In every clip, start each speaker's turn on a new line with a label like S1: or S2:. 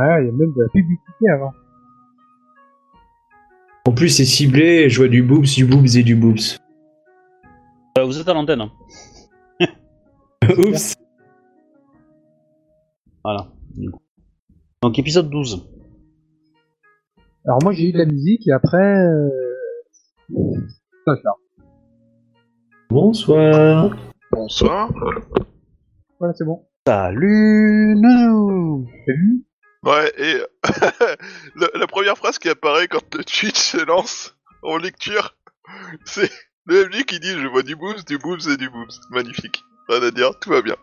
S1: Ouais, il y a même de la publicité avant.
S2: En plus, c'est ciblé, je vois du boobs, du boobs et du boobs.
S3: Euh, vous êtes à l'antenne. hein.
S2: Oups
S3: Voilà. du coup. Donc épisode 12.
S1: Alors moi j'ai eu de la musique et après... Euh... Ça, ça.
S2: Bonsoir
S4: Bonsoir.
S1: Voilà, c'est bon.
S3: Salut
S1: T'as vu?
S4: Ouais, et la, la première phrase qui apparaît quand le Twitch se lance en lecture, c'est le MJ qui dit je vois du boobs, du boobs et du boobs. Magnifique. Rien à dire, tout va bien.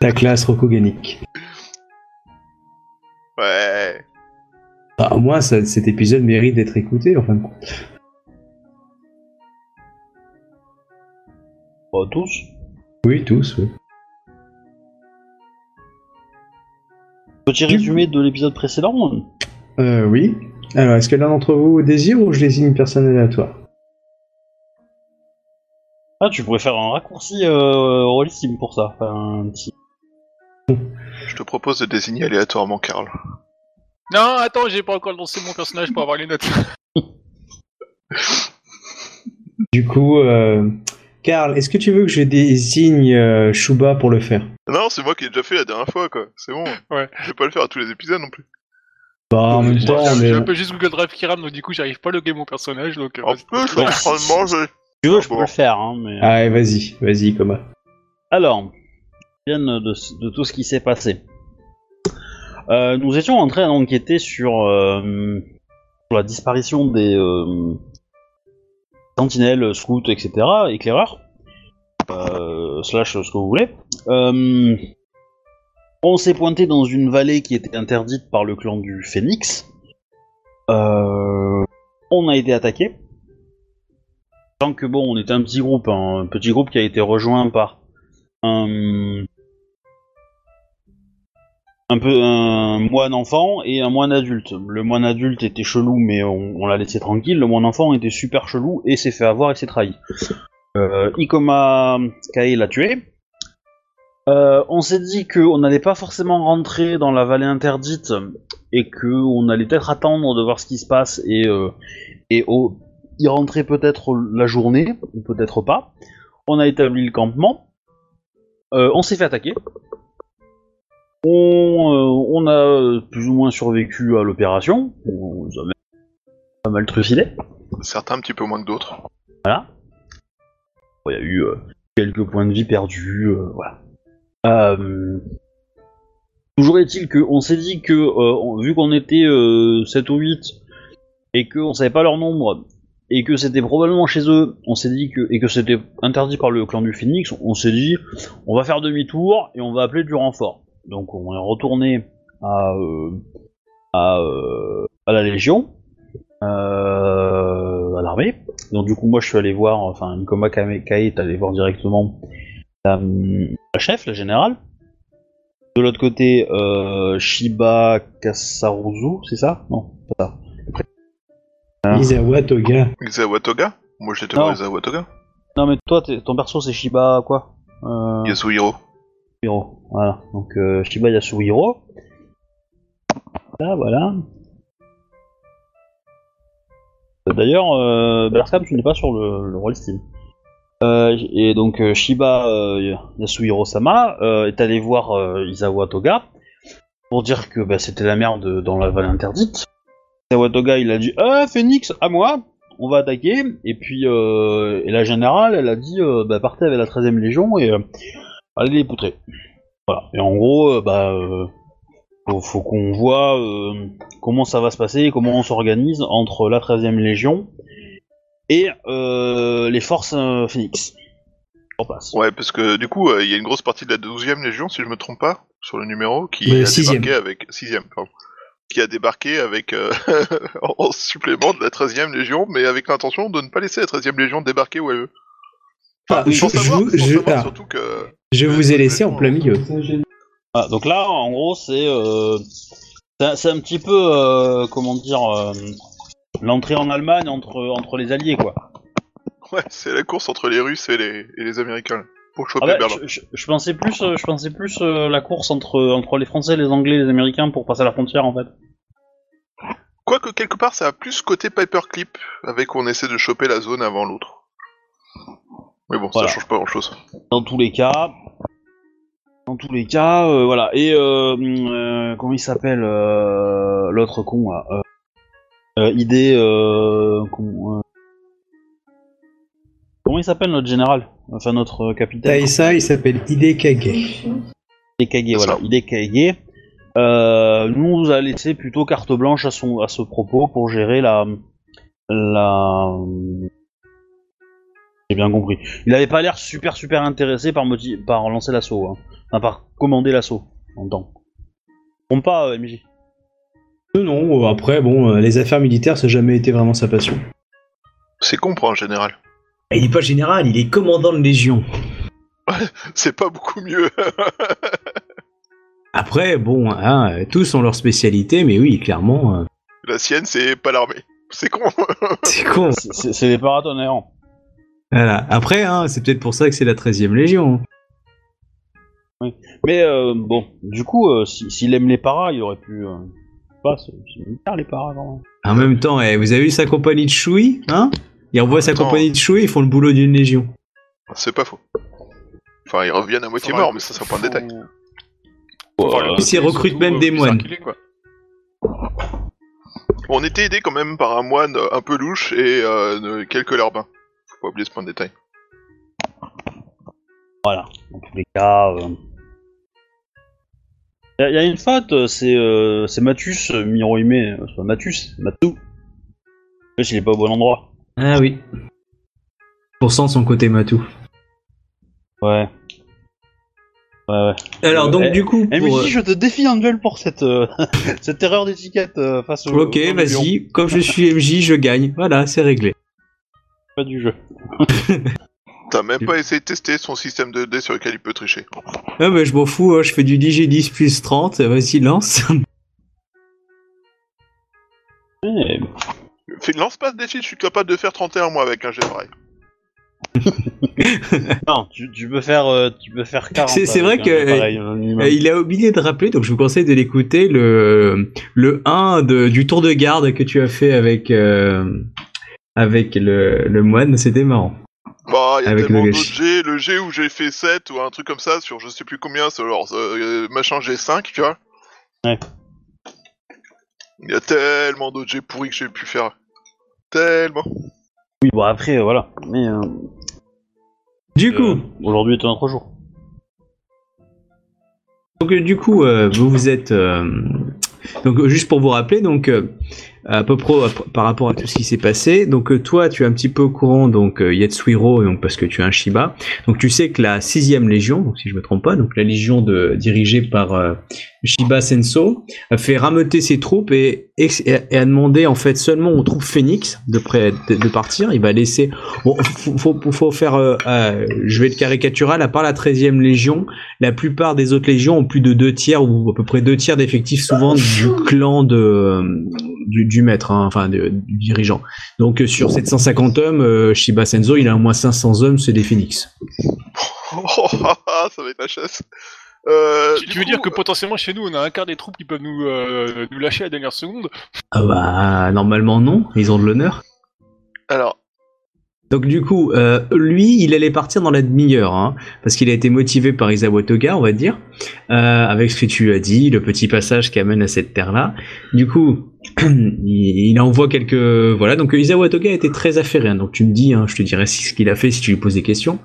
S2: La classe Rokoganic.
S4: Ouais.
S2: Ah, moi, ça- cet épisode mérite d'être écouté, en fin de compte.
S3: Pas tous?
S2: Oui, tous, oui.
S3: Petit résumé de l'épisode précédent.
S2: Euh, oui. Alors, est-ce que l'un d'entre vous désire ou je désigne une personne aléatoire
S3: Ah, tu pourrais faire un raccourci euh, Rollissime pour ça. Enfin, un petit-
S4: Je te propose de désigner aléatoirement Karl.
S5: Non, attends, j'ai pas encore lancé mon personnage pour avoir les notes.
S2: Du coup, euh... Karl, est-ce que tu veux que je désigne euh, Shuba pour le faire
S4: Non, c'est moi qui ai déjà fait la dernière fois, quoi. C'est bon.
S5: Ouais.
S4: Je vais pas le faire à tous les épisodes non plus.
S2: Bah, en même
S5: J'ai-
S2: temps,
S5: j'ai
S2: mais...
S5: un peu juste Google Drive qui rame, donc du coup j'arrive pas à loguer mon personnage. Donc, euh,
S4: En
S5: vas-y.
S4: plus, je suis en train de manger.
S3: Si tu veux, je
S4: Bon.
S3: peux le faire. Hein, mais...
S2: Allez, vas-y, vas-y, Coma.
S3: Alors, bien de, de tout ce qui s'est passé. Euh, nous étions en train d'enquêter sur, euh, sur la disparition des euh, sentinelles, scouts, etc., éclaireurs, euh, slash ce que vous voulez. Euh, on s'est pointé dans une vallée qui était interdite par le clan du Phénix. Euh, on a été attaqué. Tant que bon, on était un petit groupe, hein, un petit groupe qui a été rejoint par un, moine enfant et un moine adulte. Le moine adulte était chelou, mais on, on l'a laissé tranquille. Le moine enfant était super chelou et s'est fait avoir et s'est trahi. Euh, Ikoma Kae l'a tué. Euh, on s'est dit qu'on n'allait pas forcément rentrer dans la vallée interdite et qu'on allait peut-être attendre de voir ce qui se passe et, euh, et au- y rentrer peut-être la journée, ou peut-être pas. On a établi le campement. Euh, on s'est fait attaquer. On, on a plus ou moins survécu à l'opération. On nous a même pas mal trucidé.
S4: Certains un petit peu moins que d'autres.
S3: Voilà. Bon, Il y a eu quelques points de vie perdus. euh, voilà. Euh, toujours est-il qu'on s'est dit que, euh, vu qu'on était euh, 7 ou 8 et qu'on savait pas leur nombre et que c'était probablement chez eux, on s'est dit que et que c'était interdit par le clan du Phoenix, on s'est dit on va faire demi-tour et on va appeler du renfort. Donc on est retourné à euh, euh, la Légion, euh, à l'armée. Donc du coup moi je suis allé voir, enfin Nikoma Kae est allé voir directement la, la chef, la générale. De l'autre côté, euh, Shiba Kasaruzu, c'est ça? Non, pas ça. Ah.
S2: Isawa Toga.
S4: Izawa Toga Moi j'étais
S3: Non.
S4: voir Izawa Toga.
S3: Non mais toi, ton perso c'est Shiba quoi? Euh...
S4: Yasuhiro.
S3: Yasuhiro. Voilà, donc euh, Shiba Yasuhiro. Là, voilà. Euh, D'ailleurs, euh, Berscam, tu n'es pas sur le, le rôle Steam. Euh, et donc euh, Shiba euh, Yasuhiro-sama est allé voir Izawa Toga pour dire que bah, c'était la merde dans la vallée interdite. Izawa Toga il a dit Ah Phoenix, à moi on va attaquer. Et puis la générale elle a dit bah, partez avec la 13ème Légion et allez les poutrer. Voilà. Et en gros, bah, faut, qu'on voit comment ça va se passer, comment on s'organise entre la 13ème Légion et euh, les forces euh, Phoenix. En place.
S4: Ouais, parce que du coup, euh, il y a une grosse partie de la 12ème Légion, si je me trompe pas, sur le numéro, qui
S2: Le
S4: a
S2: sixième.
S4: débarqué avec. 6ème, pardon. Qui a débarqué avec. euh, en supplément de la 13ème Légion, mais avec l'intention de ne pas laisser la 13ème Légion débarquer où elle veut.
S2: Ah, je,
S4: savoir,
S2: vous- je-
S4: savoir
S2: ah,
S4: surtout que.
S2: je vous ai laissé en plein milieu.
S3: Ah, donc là, en gros, c'est euh, c'est c'est un petit peu euh, comment dire euh, l'entrée en Allemagne entre entre les alliés quoi.
S4: Ouais, c'est la course entre les Russes et les, et les Américains. pour choper
S3: Ah bah,
S4: Berlin.
S3: je, je- je pensais plus, euh, je pensais plus euh, la course entre, entre les Français, les Anglais, les Américains pour passer la frontière en fait.
S4: Quoique quelque part, ça a plus côté paperclip, avec où on essaie de choper la zone avant l'autre. Mais bon,
S3: Voilà.
S4: ça change pas grand-chose.
S3: Dans tous les cas, dans tous les cas, euh, voilà. Et euh, euh, comment il s'appelle l'autre con là idée, euh, euh, comment il s'appelle notre général, enfin notre euh, capitaine?
S2: Taïsa, il s'appelle Hide Kage.
S3: Hidekage,
S4: C'est
S3: voilà,
S4: ça.
S3: Hidekage. Euh, nous, on nous a laissé plutôt carte blanche à, son, à ce propos pour gérer la. la... J'ai bien compris. Il avait pas l'air super super intéressé par, par lancer l'assaut, hein. enfin par commander l'assaut en temps. Trompe pas, euh, MJ.
S2: Non, non, euh, après, bon, euh, les affaires militaires, ça n'a jamais été vraiment sa passion.
S4: C'est con pour un général.
S2: Il est pas général, il est commandant de légion.
S4: C'est pas beaucoup mieux.
S2: Après, bon, hein, euh, tous ont leur spécialité, mais oui, clairement, euh,
S4: La sienne, c'est pas l'armée. C'est con.
S2: c'est con.
S3: C'est- des paratonnerres.
S2: Voilà. Après, hein, c'est peut-être pour ça que c'est la 13 e Légion.
S3: Mais euh, bon, du coup, euh, si- s'il aime les paras, il aurait pu. Euh... Pas, c'est les.
S2: En même temps, eh, vous avez vu sa compagnie de chouilles hein? Il envoie sa compagnie de chouilles, ils font le boulot d'une légion.
S4: c'est pas faux. Enfin, ils reviennent à moitié morts, mais ça, c'est pas un détail.
S5: Faut voir le
S3: Ouais.
S5: côté
S2: Ils recrutent même
S5: euh,
S2: des moines.
S5: circulé, quoi.
S4: On était aidé quand même par un moine un peu louche et euh, de- quelques larbins. Faut pas oublier ce point de détail.
S3: Voilà, dans tous les cas. Il y, a une faute, euh, c'est euh, c'est Mathus euh, Mirohime, euh, c'est pas Mathus, Matou. Je sais il est pas au bon endroit.
S2: Ah oui. Pour cent son côté matou.
S3: Ouais. Ouais, ouais.
S2: Alors, donc,
S3: Eh,
S2: du coup,
S3: Eh,
S2: pour...
S3: mais si, je te défie en duel pour cette, euh, cette erreur d'étiquette euh, face au.
S2: Ok, vas-y. Comme je suis MJ, je gagne. Voilà, c'est réglé.
S3: Pas du jeu.
S4: T'as même pas essayé de tester son système de dés sur lequel il peut tricher.
S2: Ah bah, je m'en fous, hein, je fais du 10G10 plus 30. Vas-y, lance.
S4: Fais, lance pas ce défi, je suis capable de faire 31 moi avec un jet pareil.
S3: non, tu, tu peux faire, euh, tu peux faire 40.
S2: C'est- c'est
S3: avec
S2: vrai
S3: un-
S2: que,
S3: pareil, un minimum.
S2: Euh, il a oublié de rappeler, donc je vous conseille de l'écouter, le, le 1 de, du tour de garde que tu as fait avec, euh, avec le, le moine, c'était marrant.
S4: Bah, il y a
S2: Avec
S4: tellement
S2: le
S4: d'autres jets. Le jet où j'ai fait 7 ou un truc comme ça sur je sais plus combien, sur leur euh, machin G5, tu vois.
S3: Ouais.
S4: Il y a tellement d'autres jets pourris que j'ai pu faire. Tellement.
S3: Oui, bon après, euh, voilà. Mais euh,
S2: Du coup,
S3: euh, aujourd'hui est un autre jour.
S2: donc, euh, du coup, euh, vous vous êtes, euh, donc juste pour vous rappeler, donc euh, à peu près par rapport à tout ce qui s'est passé, donc euh, toi, tu es un petit peu au courant, donc euh, Yatsuhiro, donc parce que tu es un Shiba, donc tu sais que la sixième légion, donc si je me trompe pas, donc la légion de, dirigée par euh, Shiba Senso, a fait rameuter ses troupes et, et, et a demandé en fait seulement aux troupes Phoenix de, près, de, partir. Il va laisser. Bon, faut, faut, faut faire. euh, euh, je vais être caricatural. À part la 13e légion, la plupart des autres légions ont plus de deux tiers ou à peu près deux tiers d'effectifs, souvent du clan de du, du maître, hein, enfin de- du dirigeant. Donc euh, sur 750 hommes, euh, Shiba Senso, il a au moins 500 hommes, c'est des Phoenix.
S4: Oh, ça va être la chasse. Euh,
S5: Tu, veux
S4: coup,
S5: dire que potentiellement chez nous on a un quart des troupes qui peuvent nous, euh, nous lâcher à la dernière seconde?
S2: Ah bah normalement non, ils ont de l'honneur.
S4: Alors,
S2: Donc du coup, euh, lui, il allait partir dans la demi-heure, hein, parce qu'il a été motivé par Isawa Toga, on va dire, euh, avec ce que tu as dit, le petit passage qui amène à cette terre-là. Du coup, il, envoie quelques... Voilà, donc Isawa Toga était très affairé, hein, donc tu me dis, hein, je te dirai ce qu'il a fait si tu lui poses des questions.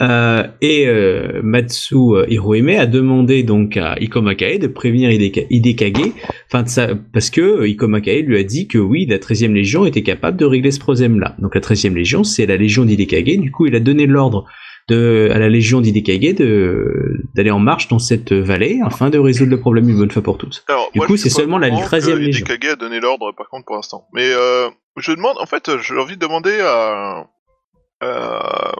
S2: Euh, et euh, Matsu Hirohime a demandé donc à Iko Makae de prévenir Hideka- Hidekage Enfin, de ça, parce que euh, Iko Makae lui a dit que oui, la 13e Légion était capable de régler ce problème-là. Donc la 13e Légion, c'est la Légion d'Hidekage. Du coup, il a donné l'ordre de, à la Légion d'Hidekage de, d'aller en marche dans cette vallée afin de résoudre le problème une bonne fois pour toutes.
S4: alors
S2: Du
S4: moi,
S2: coup, c'est seulement la
S4: courant
S2: 13e
S4: que
S2: légion.
S4: Hidekage a donné l'ordre, par contre, pour l'instant. Mais euh, je demande, en fait, j'ai envie de demander à, à,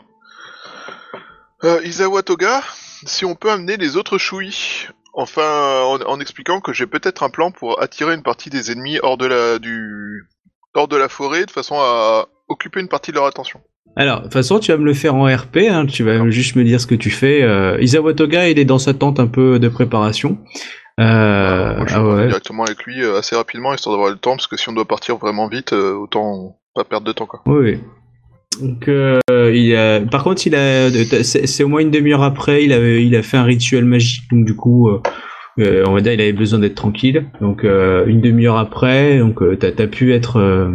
S4: à Isawa Toga si on peut amener les autres Shui. Enfin, en, en expliquant que j'ai peut-être un plan pour attirer une partie des ennemis hors de la du hors de la forêt, de façon à occuper une partie de leur attention.
S2: Alors, de toute façon, tu vas me le faire en RP, hein, tu vas juste me dire ce que tu fais. Euh, Isawa Toga, il est dans sa tente un peu de préparation. Euh,
S4: Moi, je
S2: ah ouais.
S4: directement avec lui euh, assez rapidement, histoire d'avoir le temps, parce que si on doit partir vraiment vite, euh, autant pas perdre de temps, quoi.
S2: Oui, oui. Donc, euh, il a... par contre, il a, c'est au moins une demi-heure après, il a, il a fait un rituel magique, donc du coup, euh, on va dire, il avait besoin d'être tranquille. Donc, euh, une demi-heure après, donc, euh, t'as, pu être,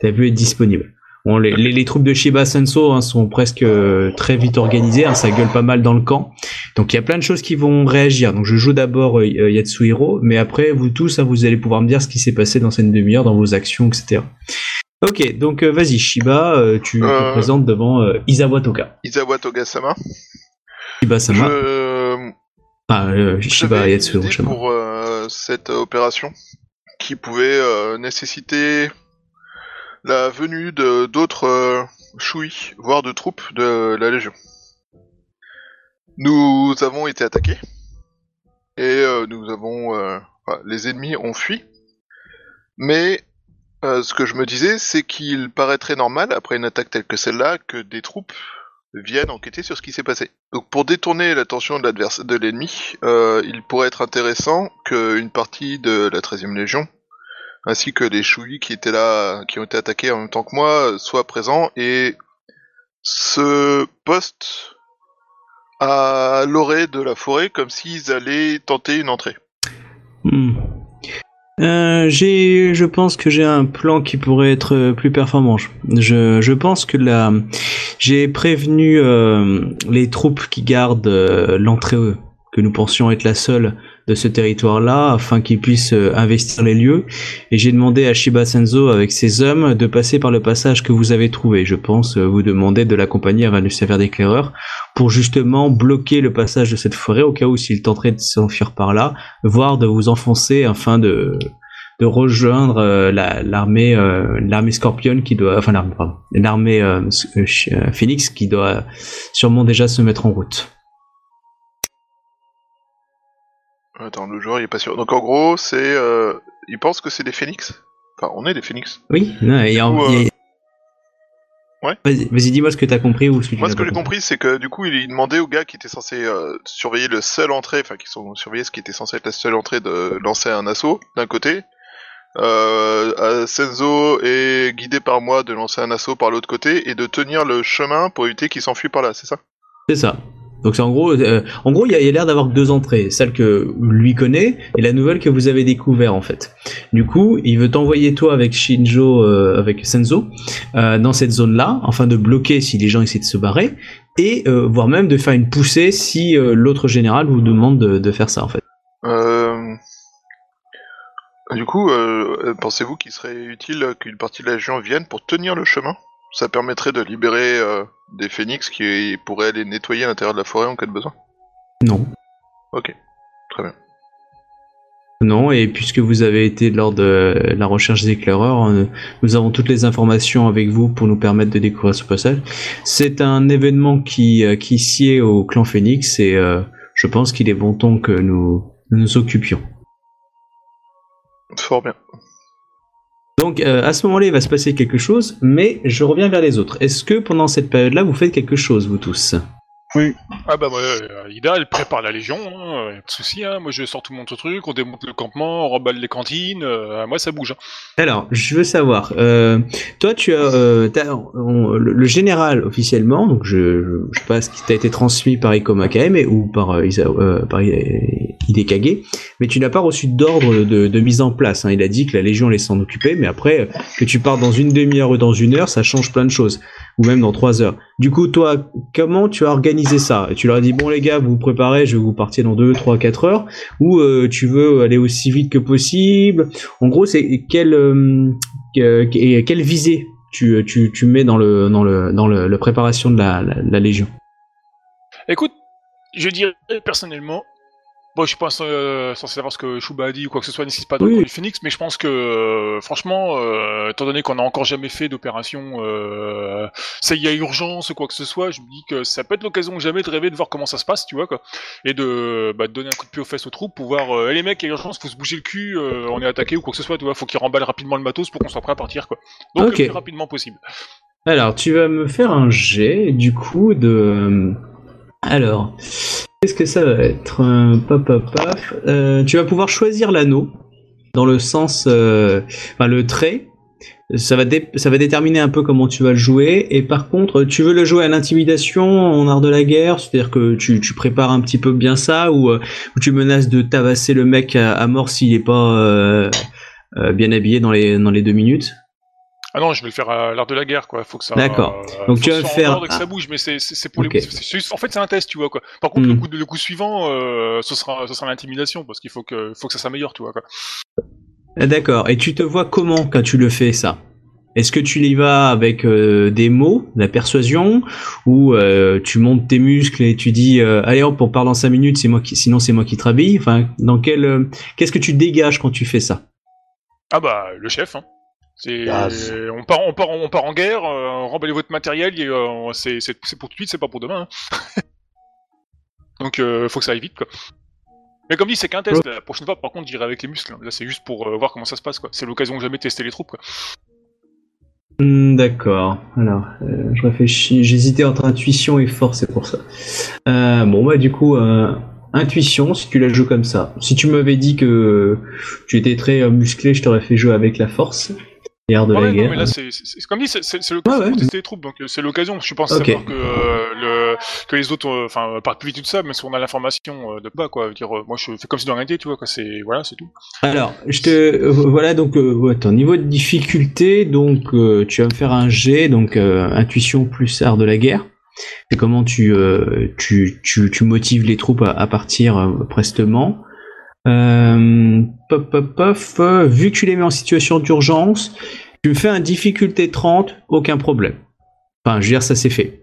S2: t'as pu être disponible. Bon, les, les, les troupes de Shiba Senso hein, sont presque euh, très vite organisées, hein, ça gueule pas mal dans le camp. Donc, il y a plein de choses qui vont réagir. Donc, je joue d'abord euh, Yatsuhiro, mais après, vous tous, hein, vous allez pouvoir me dire ce qui s'est passé dans cette demi-heure, dans vos actions, etc. Ok, donc euh, vas-y, Shiba, euh, tu te
S4: Euh.
S2: présentes devant euh, Isawa Toga.
S4: Isawa Toga-sama.
S2: Shiba Sama,
S4: Je...
S2: ah, euh, Shiba Yatsuhiro
S4: pour euh, cette opération qui pouvait euh, nécessiter la venue de d'autres euh, Shui, voire de troupes de la Légion. Nous avons été attaqués et euh, nous avons euh, les ennemis ont fui, mais euh, ce que je me disais, c'est qu'il paraîtrait normal après une attaque telle que celle-là que des troupes viennent enquêter sur ce qui s'est passé. Donc pour détourner l'attention de l'ennemi, euh, il pourrait être intéressant qu'une partie de la 13e Légion, ainsi que les Shui qui étaient là, qui ont été attaqués en même temps que moi, euh, soient présents et se postent à l'orée de la forêt comme s'ils allaient tenter une entrée.
S2: Hmm. Euh, j'ai, je pense que j'ai un plan qui pourrait être plus performant. Je, je pense que là, j'ai prévenu euh, les troupes qui gardent euh, l'entrée que nous pensions être la seule de ce territoire-là, afin qu'ils puissent euh, investir les lieux. Et j'ai demandé à Shiba Senzo avec ses hommes de passer par le passage que vous avez trouvé. Je pense euh, vous demander de l'accompagner avant le sévère d'éclaireur pour justement bloquer le passage de cette forêt au cas où s'il tenterait de s'enfuir par là voire de vous enfoncer afin de de rejoindre euh, la- l'armée l'armée Scorpion qui doit enfin l'armée l'armée euh, Phoenix qui doit sûrement déjà se mettre en route.
S4: Attends, le joueur il est pas sûr. Donc en gros, c'est, euh, il pense que c'est des phénix. Enfin, on est des phénix.
S2: Oui, non, et en-
S4: coup, euh,
S2: il y a-
S4: Ouais.
S2: Vas-y, dis-moi ce que t'as compris ou ce que tu
S4: Moi, ce que j'ai compris, c'est que du coup, il demandait aux gars qui étaient censés euh, surveiller le seul entrée, enfin, qui sont surveiller ce qui était censé être la seule entrée de lancer un assaut d'un côté. Euh, Senzo est guidé par moi de lancer un assaut par l'autre côté et de tenir le chemin pour éviter qu'il s'enfuit par là, c'est ça?
S2: C'est ça. Donc c'est en gros, euh, en gros, il y a, l'air d'avoir deux entrées, celle que lui connaît et la nouvelle que vous avez découvert en fait. Du coup, il veut t'envoyer toi avec Shinjo, euh, avec Senzo, euh, dans cette zone-là, afin de bloquer si les gens essaient de se barrer et voire même de faire une poussée si l'autre général vous demande de, de faire ça en fait.
S4: Du coup, pensez-vous qu'il serait utile qu'une partie de la Légion vienne pour tenir le chemin? Ça permettrait de libérer des phénix qui pourraient aller nettoyer l'intérieur de la forêt en cas de besoin.
S2: Non.
S4: Ok, très bien.
S2: Non, et puisque vous avez été lors de la recherche des éclaireurs, euh, nous avons toutes les informations avec vous pour nous permettre de découvrir ce passage. C'est un événement qui, euh, qui sied au clan Phoenix et euh, je pense qu'il est bon temps que nous nous, nous occupions.
S4: Fort bien.
S2: Donc euh, à ce moment-là, il va se passer quelque chose, mais je reviens vers les autres. Est-ce que pendant cette période-là, vous faites quelque chose, vous tous?
S5: Ah bah moi, euh, Ida, elle prépare la Légion, hein, y a pas de souci, hein. moi je sors tout mon truc, on démonte le campement, on remballe les cantines, euh, moi ça bouge. Hein.
S2: Alors, je veux savoir, euh, toi, tu as, euh, t'as- on- le, le général officiellement, donc je, je, je sais pas ce qui t'a été transmis par Iko Makaem et- ou par, euh, Isa- euh, par I- Hidekage, mais tu n'as pas reçu d'ordre de, de mise en place. hein. Il a dit que la Légion allait s'en occuper, mais après, que tu pars dans une demi-heure ou dans une heure, ça change plein de choses, ou même dans trois heures. Du coup, toi, comment tu as organisé ça? Tu leur as dit, bon les gars, vous vous préparez, je vais vous partir dans deux, trois, quatre heures, ou euh, tu veux aller aussi vite que possible? En gros, c'est quelle, euh, que- que- quelle visée tu, tu, tu mets dans le dans le dans le, la préparation de la, la, la légion?
S5: Écoute, je dirais personnellement, bon je suis pas euh, censé savoir ce que Shuba a dit ou quoi que ce soit, n'existe pas dans
S2: Oui.
S5: le camp du Phoenix, mais je pense que euh, franchement, euh, étant donné qu'on n'a encore jamais fait d'opération, euh, ça y a urgence ou quoi que ce soit, je me dis que ça peut être l'occasion jamais de rêver de voir comment ça se passe, tu vois quoi, et de, bah, de donner un coup de pied aux fesses aux troupes pour voir, euh, Eh, les mecs, il y a urgence, faut se bouger le cul, euh, on est attaqué ou quoi que ce soit, tu vois, faut qu'ils remballent rapidement le matos pour qu'on soit prêt à partir quoi. Donc le plus rapidement possible.
S2: Alors, tu vas me faire un jet, du coup, de... Alors, qu'est-ce que ça va être Euh, paf, paf, paf. Euh, Tu vas pouvoir choisir l'anneau, dans le sens... euh, Enfin, le trait. Ça va, déterminer un peu comment tu vas le jouer. Et par contre, tu veux le jouer à l'intimidation, en art de la guerre, c'est-à-dire que tu, prépares un petit peu bien ça, ou, euh, tu menaces de tabasser le mec à, mort s'il est pas euh, euh, bien habillé dans les deux minutes?
S5: Ah non, je vais le faire à l'art de la guerre, quoi. Faut que ça.
S2: D'accord.
S5: euh,
S2: Donc tu vas
S5: en
S2: faire-
S5: que ça bouge, mais c'est pour les. En fait, c'est un test, tu vois quoi. Par contre, le
S2: Hmm.
S5: coup, le coup suivant, euh, ce sera, ce sera l'intimidation, parce qu'il faut que, faut que ça s'améliore, tu vois quoi.
S2: Ah, D'accord. Et tu te vois comment quand tu le fais ça? Est-ce que tu y vas avec euh, des mots, la persuasion, ou euh, tu montes tes muscles et tu dis euh, allez hop on parle dans 5 minutes, c'est moi qui, sinon c'est moi qui te rhabille? Enfin, dans quel, qu'est-ce que tu dégages quand tu fais ça?
S5: Ah bah, le chef. Hein. On part, on part, on part en guerre. Euh, remballez votre matériel. Et, euh, c'est, c'est, c'est pour tout de suite, c'est pas pour demain. hein. Donc, euh, faut que ça aille vite, quoi. Mais comme dit, c'est qu'un test. La prochaine fois, par contre, j'irai avec les muscles. hein. Là, c'est juste pour euh, voir comment ça se passe, quoi. C'est l'occasion de jamais tester les troupes, quoi.
S2: Hmm, D'accord. Alors, euh, je réfléchis. J'hésitais entre intuition et force, c'est pour ça. Bon, bah du coup, intuition, si tu la joues comme ça. Si tu m'avais dit que tu étais très musclé, je t'aurais fait jouer avec la force. Art de
S5: Ouais,
S2: la
S5: non,
S2: guerre.
S5: mais là, c'est, c'est, c'est- comme dit, c'est, c'est, c'est l'occasion
S2: Ouais, ouais.
S5: pour tester les troupes. Donc, euh, c'est l'occasion. Je pense
S2: Ok.
S5: savoir que, euh, le, que les autres, euh, enfin, partent plus vite tout ça, mais si on a l'information euh, de pas, quoi. Dire, euh, moi, je fais comme si de rien n'était, tu vois, quoi. C'est, voilà, c'est tout.
S2: Alors, je te euh, voilà donc euh, ton niveau de difficulté donc euh, tu vas me faire un G donc euh, intuition plus art de la guerre. C'est comment tu, euh, tu, tu tu motives les troupes à, à partir euh, prestement. Euh, pop pop pop euh, vu que tu les mets en situation d'urgence, tu me fais un difficulté 30, aucun problème. Enfin, je veux dire ça c'est fait.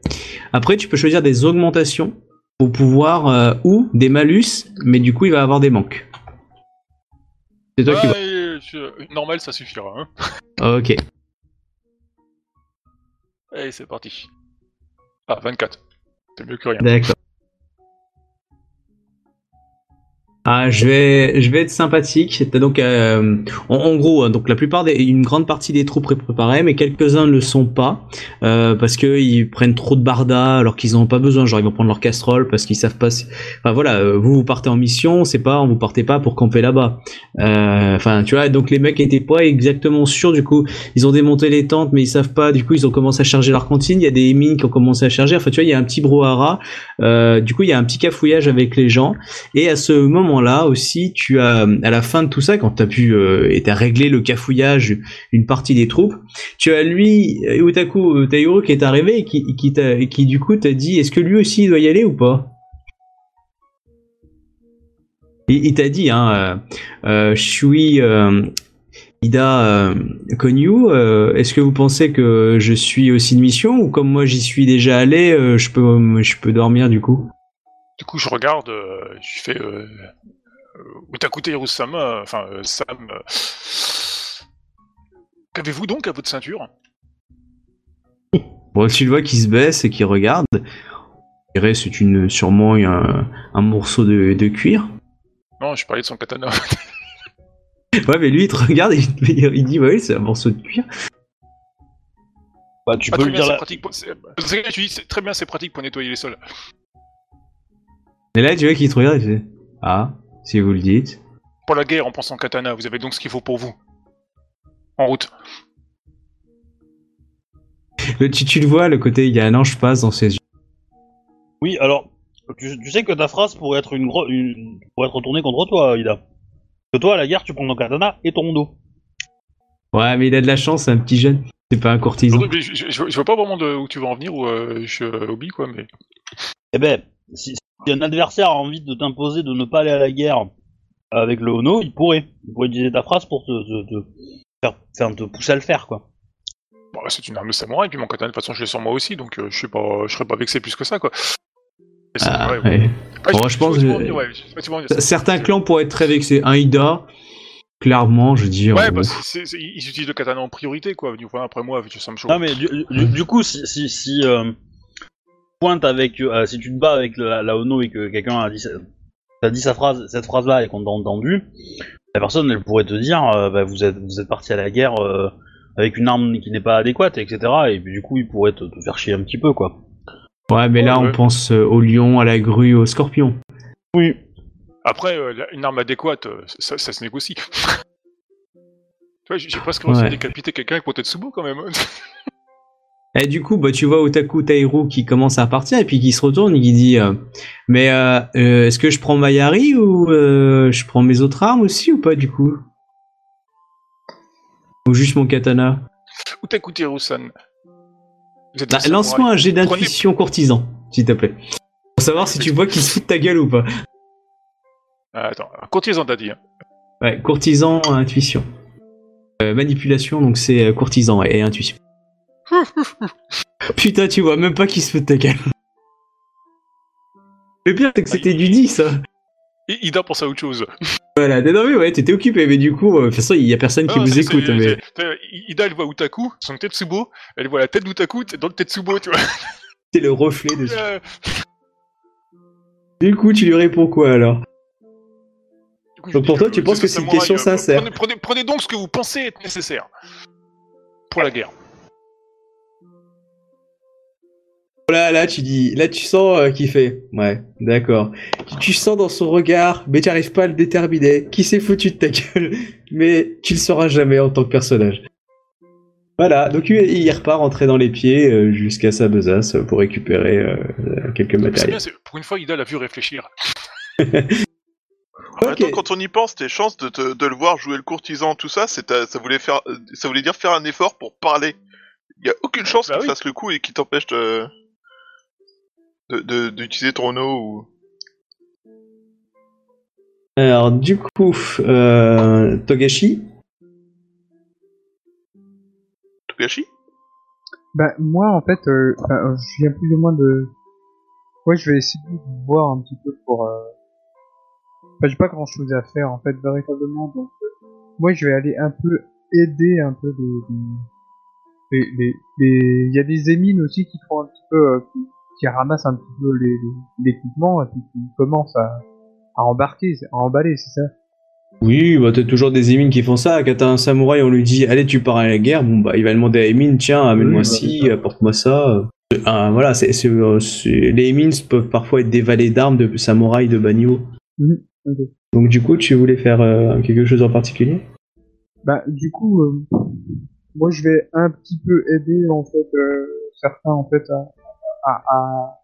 S2: Après tu peux choisir des augmentations pour pouvoir euh, ou des malus mais du coup il va avoir des manques. C'est toi qui
S5: normal, ça suffira. Hein.
S2: Ok.
S5: Allez, c'est parti. Ah, 24. C'est mieux que rien.
S2: D'accord. Ah, je vais, je vais être sympathique. Donc, euh, en, en gros, hein, donc la plupart des, une grande partie des troupes est préparée, mais quelques-uns ne le sont pas euh, parce que ils prennent trop de barda alors qu'ils n'en ont pas besoin. Genre, ils vont prendre leur casserole parce qu'ils savent pas. si- Enfin voilà, euh, vous vous partez en mission, c'est pas, vous partez pas pour camper là-bas. Euh, Enfin, tu vois, donc les mecs étaient pas exactement sûrs. Du coup, ils ont démonté les tentes, mais ils savent pas. Du coup, ils ont commencé à charger leur cantine. Il y a des mines qui ont commencé à charger. Enfin, tu vois, il y a un petit brouhaha. Euh, du coup, il y a un petit cafouillage avec les gens. Et à ce moment-là aussi, tu as, à la fin de tout ça, quand tu as pu euh, et t'as réglé le cafouillage, une partie des troupes, tu as lui, euh, Utaku euh, Taïro, qui est arrivé et qui, t'a- qui du coup t'a dit, est-ce que lui aussi il doit y aller ou pas? Il, il t'a dit, hein, euh, euh, Shui euh, Ida euh, Konyu, euh, est-ce que vous pensez que je suis aussi de mission ou comme moi j'y suis déjà allé, euh, je peux, je peux dormir du coup?
S5: Du coup, je regarde, euh, je fais. Euh, euh, Utaku Teirusama, enfin, euh, Sam. euh, Qu'avez-vous donc à votre ceinture?
S2: Bon, tu le vois qui se baisse et qui regarde. Je dirais c'est une sûrement un, un morceau de, de cuir.
S5: Non, je parlais de son katana.
S2: Ouais, mais lui il te regarde et il, dit ouais, c'est un morceau de cuir.
S3: Bah, tu
S5: Ah,
S3: peux lui dire
S5: c'est
S3: la...
S5: pour- c'est- très bien, c'est pratique pour nettoyer les sols.
S2: Et là, tu vois qu'il te regarde et il fait ah, si vous le dites.
S5: Pour la guerre, en pensant katana, vous avez donc ce qu'il faut pour vous. En route.
S2: Le- tu, tu le vois, le côté il y a un ange passe dans ses yeux.
S3: Oui, alors, tu, tu sais que ta phrase pourrait être une, gro- une- pourrait être retournée contre toi, Ida. Que toi, à la guerre, tu prends ton katana et ton dos.
S2: Ouais, mais il a de la chance, c'est un petit jeune. C'est pas un courtisan.
S5: Je, je, je- je vois pas vraiment de où tu veux en venir, ou euh, je oublie quoi, mais.
S3: Eh ben, si, si un adversaire a envie de t'imposer de ne pas aller à la guerre avec le Ono, il pourrait. Il pourrait utiliser ta phrase pour te, te- te faire, faire- te pousser à le faire, quoi.
S5: Bon, c'est une arme de samouraï, puis mon katana, de toute façon, je l'ai sur moi aussi, donc euh, je suis pas, je serais pas vexé plus que ça, quoi.
S2: Ah,
S5: ouais,
S2: ouais.
S5: ouais,
S2: Bon, je pense que-. Certains clans pourraient être très vexés. Un Ida, clairement, je veux dire.
S5: Ouais, parce que c'est- c'est- ils utilisent le katana en priorité, quoi. Du coup, après moi, ça me chauffe.
S3: Non, mais du, du- du coup, si, si, si euh, pointe avec, euh, si tu te bats avec la, la Ono et que quelqu'un a dit, sa- t'as dit sa phrase, cette phrase-là et qu'on t'a entendu, la personne, elle pourrait te dire, euh, bah, vous êtes, vous êtes parti à la guerre euh, avec une arme qui n'est pas adéquate, etc. Et puis du coup, il pourrait te, te faire chier un petit peu, quoi.
S2: Ouais, mais là,
S5: Ouais,
S2: on pense euh, au lion, à la grue, au scorpion.
S3: Oui.
S5: Après, euh, la- une arme adéquate, euh, ça, ça se négocie. tu vois, j'ai j'ai presque réussi à
S2: Ouais.
S5: décapiter quelqu'un avec mon Tetsubo quand même.
S2: Et du coup, bah, tu vois Otaku Tairu qui commence à partir et puis qui se retourne et qui dit euh, Mais euh, euh, est-ce que je prends Mayari ou euh, je prends mes autres armes aussi ou pas du coup? Ou juste mon katana?
S5: Vous êtes
S2: Bah, Lance-moi un jet d'intuition courtisan, s'il te plaît. Pour savoir si tu vois qu'il se fout de ta gueule ou pas.
S5: Ah, attends, courtisan t'as dit. Hein.
S2: Ouais, courtisan, intuition. Euh, manipulation, donc c'est courtisan et intuition. Putain, tu vois même pas qu'il se fout de ta gueule. Le pire, c'est que c'était du 10, ça.
S5: Et Ida pense à autre chose.
S2: Voilà, non mais ouais, t'étais occupé, mais du coup, euh, de toute façon, il y a personne qui
S5: Non,
S2: vous écoute. Mais...
S5: Ida, elle voit Utaku, son Tetsubo, elle voit la tête d'Utaku dans le Tetsubo, tu vois.
S2: C'est le reflet de
S5: Euh,
S2: Du coup, tu lui réponds quoi alors?
S5: Du coup, je
S2: Donc pour toi, tu penses que c'est une question
S5: euh,
S2: sincère
S5: prenez, prenez- prenez donc ce que vous pensez être nécessaire pour la guerre.
S2: Là, là, tu dis, là, tu sens euh, qu'il fait. Ouais, d'accord. Tu, tu sens dans son regard, mais tu arrives pas à le déterminer. Qui s'est foutu de ta gueule? Mais tu le sauras jamais en tant que personnage. Voilà, donc il, il repart rentrer dans les pieds euh, jusqu'à sa besace pour récupérer euh, quelques
S5: C'est bien,
S2: matériels.
S5: c'est- pour une fois, Ida l'a vu réfléchir.
S4: En même
S2: Ok.
S4: temps, quand on y pense, tes chances de, te- de le voir jouer le courtisan, tout ça, c'est ta- ça voulait faire, euh, ça voulait dire faire un effort pour parler. Il y a aucune chance
S5: Bah
S4: qu'il
S5: oui.
S4: fasse le coup et qu'il t'empêche de de- de- d'utiliser ton Ono ou?
S2: Alors, du coup, euh, Togashi,
S4: Togashi?
S1: Bah, moi, en fait, euh, enfin, euh, je viens plus ou moins de... Ouais, je vais essayer de voir un petit peu pour... Euh... Enfin, j'ai pas grand chose à faire, en fait, véritablement, donc... Moi, je vais aller un peu aider un peu les... les... les- les- les- Il y a des émines aussi qui font un petit peu... euh, qui, qui ramassent un petit peu les- les- l'équipement et puis qui commencent à, à embarquer, à emballer, c'est ça?
S2: Oui, bah t'as toujours des émines qui font ça. Quand t'as un samouraï, on lui dit allez, tu pars à la guerre. Bon bah il va demander à Émine, tiens, amène-moi
S1: Oui,
S2: ci, apporte-moi ça. Ah, voilà, c'est, les émines peuvent parfois être des valets d'armes de samouraïs de bas niveau.
S1: Mhm.
S2: Donc du coup, tu voulais faire euh, quelque chose en particulier?
S1: Bah, du coup, euh, moi, je vais un petit peu aider, en fait, euh, certains, en fait, à, à, à,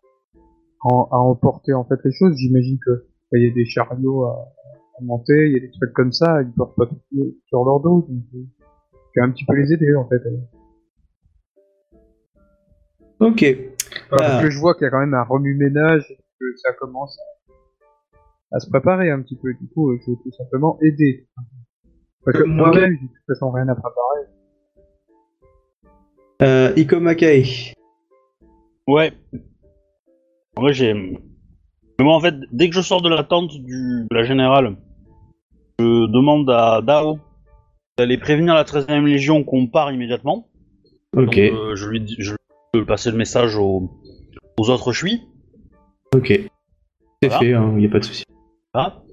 S1: à- emporter, en fait, les choses. J'imagine que bah, il y a des chariots à, à monter, il y a des trucs comme ça, ils portent pas tout sur leur dos, donc euh, je vais un petit peu les aider, en fait.
S2: Ok.
S1: Voilà,
S2: Ah.
S1: Parce que je vois qu'il y a quand même un remue-ménage, que ça commence à, à se préparer un petit peu. Du coup, euh, je vais tout simplement aider. Parce que
S2: Euh,
S1: moi-même, j'ai de toute façon rien à préparer.
S2: Euh, Ikomakai.
S3: Ouais. Ouais, j'ai. Mais moi, en fait, dès que je sors de la tente du... de la générale, je demande à Dao d'aller prévenir la 13ème Légion qu'on part immédiatement.
S2: Ok.
S3: Donc, euh, je lui dis, je passer le message aux, aux autres chuis.
S2: Ok. C'est
S3: Voilà.
S2: fait, il n'y a pas de souci.
S3: Voilà.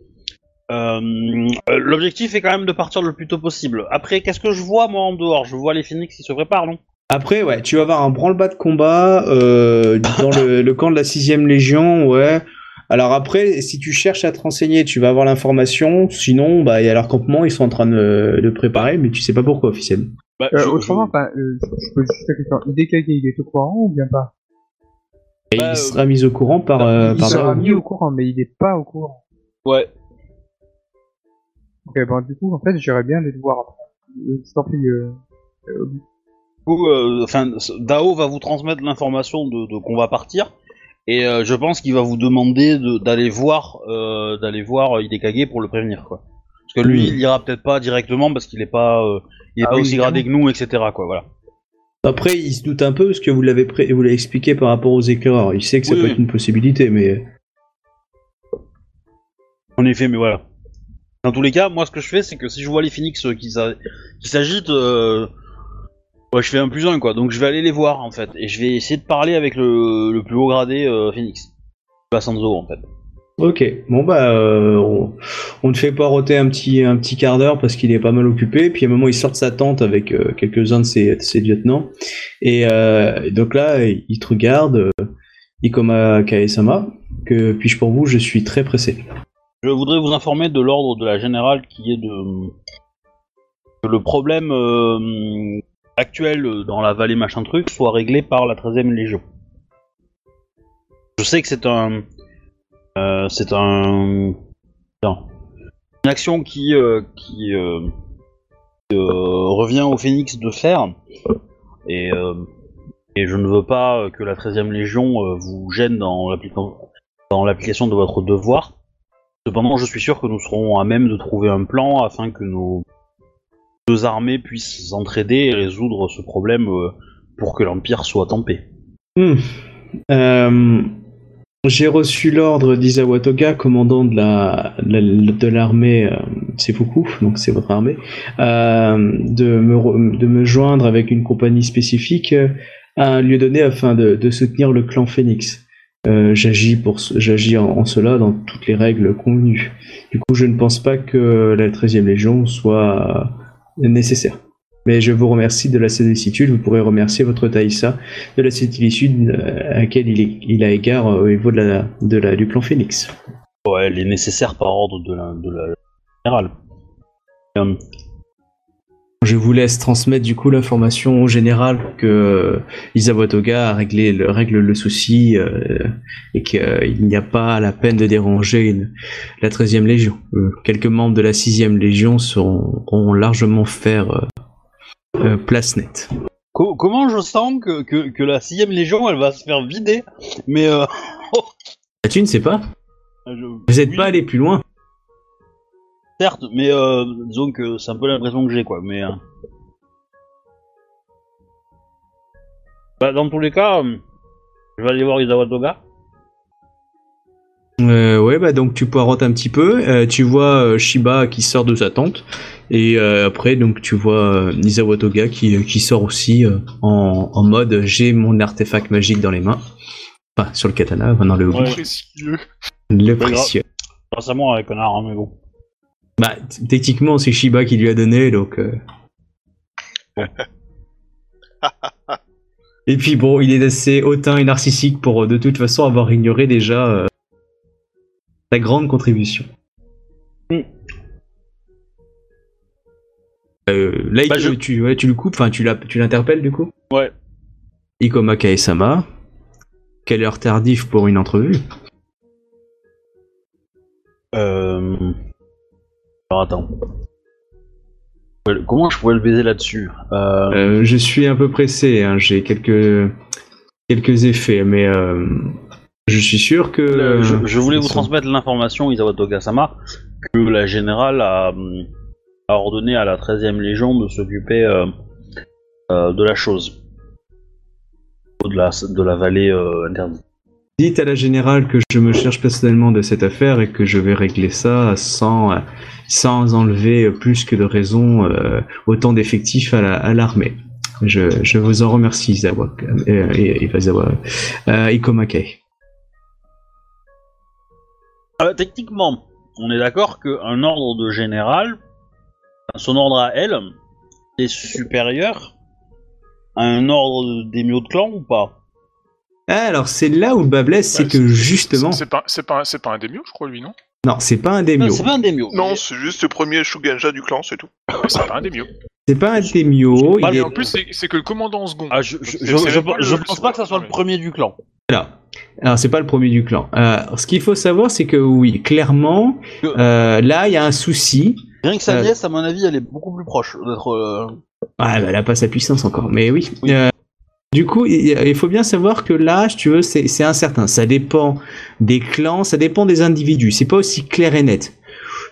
S3: Euh, euh, L'objectif est quand même de partir le plus tôt possible. Après, qu'est-ce que je vois moi en dehors? Je vois les phoenix qui se préparent, non?
S2: Après, ouais, tu vas avoir un branle-bas de combat euh, dans le, le camp de la 6ème Légion, ouais. Alors après, si tu cherches à te renseigner, tu vas avoir l'information. Sinon, bah, il y a leur campement, ils sont en train de, de préparer, mais tu sais pas pourquoi officiellement.
S3: bah,
S1: Euh,
S3: je-
S1: autrement, euh, je peux juste faire question. Hidekage, il est au courant ou bien pas?
S2: Et
S3: Bah,
S2: il
S3: euh,
S2: sera mis au courant par, euh,
S1: Il
S2: par
S1: sera mis au courant, mais il est pas au courant.
S3: Ouais.
S1: Ok, bon, du coup, en fait, j'irais bien aller le voir après. Euh, Je t'en prie, euh, euh,
S3: coup, euh, enfin, Dao va vous transmettre l'information de, de qu'on va partir. Et euh, je pense qu'il va vous demander de- d'aller voir, euh, d'aller voir Hidekage pour le prévenir, quoi. Parce que lui, il ira peut-être pas directement parce qu'il est pas, euh, il est
S1: Ah
S3: pas
S1: oui,
S3: aussi gradé que nous, etc. Quoi, voilà.
S2: Après, il se doute un peu parce que vous l'avez pré- vous l'avez expliqué par rapport aux éclaireurs. Il sait que ça
S3: Oui,
S2: peut être une possibilité, mais
S3: En effet, mais voilà. Dans tous les cas, moi, ce que je fais, c'est que si je vois les phoenix qui s'a- qui s'agitent, ouais, je fais un plus un, quoi. Donc je vais aller les voir, en fait, et je vais essayer de parler avec le, le plus haut gradé euh, phoenix, Basanzo, en fait.
S2: Ok, bon bah euh, on, on te fait poireauter un petit un petit quart d'heure parce qu'il est pas mal occupé. Puis à un moment il sort de sa tente avec euh, quelques-uns de ses, de ses lieutenants. Et euh, donc là il te regarde, Ikoma Kaesama. Que puis-je pour vous Je suis très pressé.
S3: Je voudrais vous informer de l'ordre de la générale qui est de que le problème euh, actuel dans la vallée machin truc soit réglé par la 13e Légion. Je sais que c'est un euh, c'est un une action qui euh, qui euh, euh, revient au Phénix de faire et euh, et je ne veux pas que la 13e Légion euh, vous gêne dans l'application de votre devoir. Cependant, je suis sûr que nous serons à même de trouver un plan afin que nos deux armées puissent s'entraider et résoudre ce problème euh, pour que l'Empire soit en paix.
S2: Hmm. Euh, J'ai reçu l'ordre d'Izawa Toga, commandant de la de la- de l'armée euh, donc c'est votre armée, de me joindre avec une compagnie spécifique à un lieu donné afin de, soutenir le clan Phoenix. J'agis en, cela dans toutes les règles convenues. Du coup, je ne pense pas que la 13e légion soit nécessaire. Mais je vous remercie de la sollicitude. Vous pourrez remercier votre Taïsa de la sollicitude euh, à laquelle il, est- il a égard euh, au niveau de la, de la, du clan Phoenix.
S3: Ouais, elle est nécessaire par ordre de la, de la générale. Euh,
S2: Je vous laisse transmettre du coup l'information au général que euh, Isawa Toga a réglé le, règle le souci euh, et qu'il n'y a pas la peine de déranger une- la 13e Légion. Euh, quelques membres de la 6e Légion seront, auront largement faire euh, euh, place nette.
S3: co- comment je sens que, que, que la 6ème Légion elle va se faire vider? Mais euh,
S2: Ah, Tu ne sais pas
S3: je-
S2: Vous n'êtes
S3: oui,
S2: pas allé plus loin
S3: Certes, mais euh, disons que c'est un peu l'impression que j'ai quoi. Mais euh, bah, dans tous les cas, euh, je vais aller voir Isawa Toga.
S2: Euh, ouais, bah donc tu poirotes un petit peu. euh, tu vois euh, Shiba qui sort de sa tente. Et euh, après, donc tu vois euh, Isawa Toga qui, qui sort aussi euh, en, en mode j'ai mon artefact magique dans les mains. Enfin, sur le katana, enfin, dans le
S3: Ouais.
S5: Précieux.
S2: le précieux.
S3: Grâce à moi, avec connard, hein, mais bon.
S2: Bah, techniquement, c'est Shiba qui lui a donné, donc. euh. et puis bon, il est assez hautain et narcissique pour euh, de toute façon avoir ignoré déjà euh, sa grande contribution.
S3: Mm.
S2: Euh, là, il-
S3: Bah, je-
S2: tu, ouais, tu le coupes, enfin tu l'interpelles du coup?
S3: Ouais.
S2: Ikoma Kaesama. Quelle heure tardive pour une entrevue?
S3: Euh... Alors attends. Comment je pourrais le baiser là-dessus euh...
S2: Euh, Je suis un peu pressé, hein, j'ai quelques quelques effets, mais euh, je suis sûr que.
S3: Je, je voulais vous transmettre l'information, Isawa Toga-sama, que la générale a, a ordonné à la 13e Légion de s'occuper de la chose. De la, de la vallée interdite.
S2: Dites à la générale que je me cherche personnellement de cette affaire et que je vais régler ça sans, sans enlever plus que de raison euh, autant d'effectifs à la- à l'armée. je, je vous en remercie, Izawa, euh, et- et- Izawa, euh, Ikomake.
S3: Euh, techniquement, on est d'accord qu'un ordre de général, son ordre à elle, est supérieur à un ordre d'émio de clan ou pas?
S2: Ah, alors c'est là où le bas blesse, c'est
S5: Ouais,
S2: que justement,
S5: C'est pas, c'est pas, c'est pas un démio, je crois, lui, non?
S2: Non, c'est pas un daimyo.
S3: Non, C'est pas un.
S4: Non, c'est juste le premier Shugenja du clan, c'est tout.
S5: C'est pas un démio.
S2: C'est pas un daimyo.
S3: Pas
S2: il
S5: Et
S2: est-
S5: en plus, c'est que le commandant en second.
S3: Ah, je, je, je,
S5: pas le-
S3: pense pas que ça soit le premier du clan.
S2: Alors, alors c'est pas le premier du clan. Euh, ce qu'il faut savoir, c'est que oui, clairement, euh, là, il y a un souci.
S3: Rien que sa
S2: Euh.
S3: nièce, à mon avis, elle est beaucoup plus proche d'être. euh,
S2: Ah, bah, elle a pas sa puissance encore, mais oui.
S3: Oui.
S2: Du coup, il faut bien savoir que si tu veux, c'est incertain. Ça dépend des clans, ça dépend des individus. C'est pas aussi clair et net.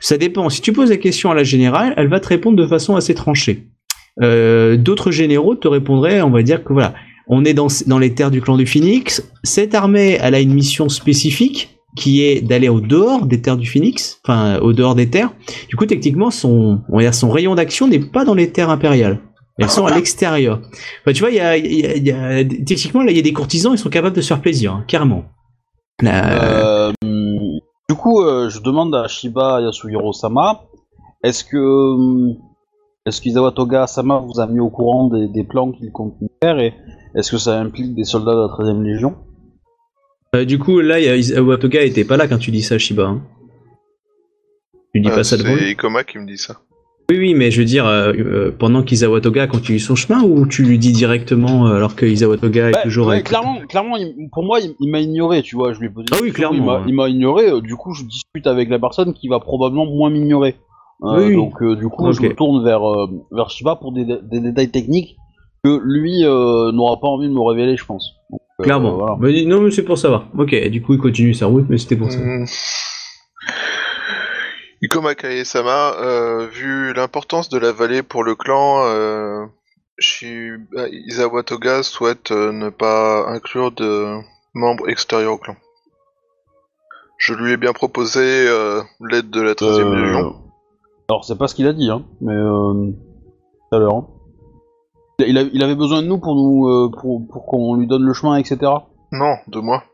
S2: Ça dépend. Si tu poses la question à la générale, elle va te répondre de façon assez tranchée. Euh, D'autres généraux te répondraient, on va dire que voilà, on est dans, les terres du clan du Phoenix. Cette armée, elle a une mission spécifique qui est d'aller au dehors des terres du Phoenix, enfin au dehors des terres. Du coup, techniquement, son rayon d'action n'est pas dans les terres impériales. Elles sont à l'extérieur. Enfin, tu vois, il y a, il y a- il y a- techniquement, là, il y a des courtisans, ils sont capables de se faire plaisir, hein, carrément. Là,
S3: euh, Du coup, euh, je demande à Shiba Yasuhiro-sama, est-ce que est-ce qu'Izawa Toga-sama vous a mis au courant des, des plans qu'il compte faire et est-ce que ça implique des soldats de la 13e Légion?
S2: Euh, du coup, là, il y a Isawa Toga était pas là quand tu dis ça, Shiba. Hein. Tu dis
S4: Euh,
S2: pas ça devant
S4: c'est
S2: lui
S4: Ikoma qui me dit ça.
S2: Oui, oui, mais je veux dire, euh, euh, pendant qu'Isawa Toga continue son chemin ou tu lui dis directement euh, alors que Isawa Toga est
S3: Bah,
S2: toujours
S3: ouais,
S2: avec
S3: clairement, clairement, il- pour moi, il, il m'a ignoré, tu vois. Je lui ai posé.
S2: Ah oui,
S3: question,
S2: clairement,
S3: Il m'a-
S2: ouais.
S3: il m'a ignoré. euh, du coup, je discute avec la personne qui va probablement moins m'ignorer. Euh,
S2: Oui.
S3: Donc, euh, du coup, je me tourne vers euh, vers Shiba pour des, des détails techniques que lui euh, n'aura pas envie de me révéler, je pense. Donc, euh,
S2: Clairement.
S3: voilà.
S2: Dis- non, mais c'est pour savoir. Ok, du coup, il continue sa route, mais c'était pour ça.
S4: Hmm. Ikoma Kae-sama, euh, vu l'importance de la vallée pour le clan, euh, Shiba- Izawa Toga souhaite euh, ne pas inclure de membres extérieurs au clan. Je lui ai bien proposé euh, l'aide de la 13e
S3: Euh,
S4: Légion.
S3: Alors, c'est pas ce qu'il a dit, hein, mais euh, tout à l'heure. hein. Il, a- il avait besoin de nous pour nous euh, pour, pour qu'on lui donne le chemin, etc.
S4: Non, de moi.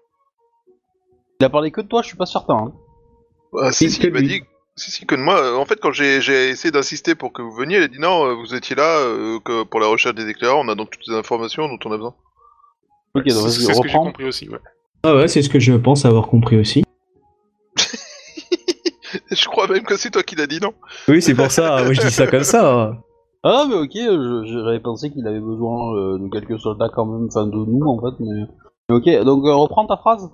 S3: Il a parlé que de toi, je suis pas certain. Hein.
S4: Ah, si,
S2: Si,
S4: si,
S2: que
S4: il m'a
S2: lui.
S4: dit. Si, si, que de moi. Euh, En fait, quand j'ai j'ai essayé d'insister pour que vous veniez, elle a dit non, euh, vous étiez là euh, que pour la recherche des éclaireurs, on a donc toutes les informations dont on a besoin.
S3: Ok, donc
S5: c'est
S3: vas-y,
S5: c'est ce que j'ai
S3: reprends.
S5: compris aussi, ouais.
S2: Ah ouais, c'est ce que je pense avoir compris aussi.
S4: Je crois même que c'est toi qui l'as dit, non?
S2: Oui, c'est pour ça. Moi, je dis ça comme ça.
S3: Ah mais ok, je- j'avais pensé qu'il avait besoin euh, de quelques soldats quand même, enfin de nous en fait, mais... mais ok, donc euh, reprends ta phrase.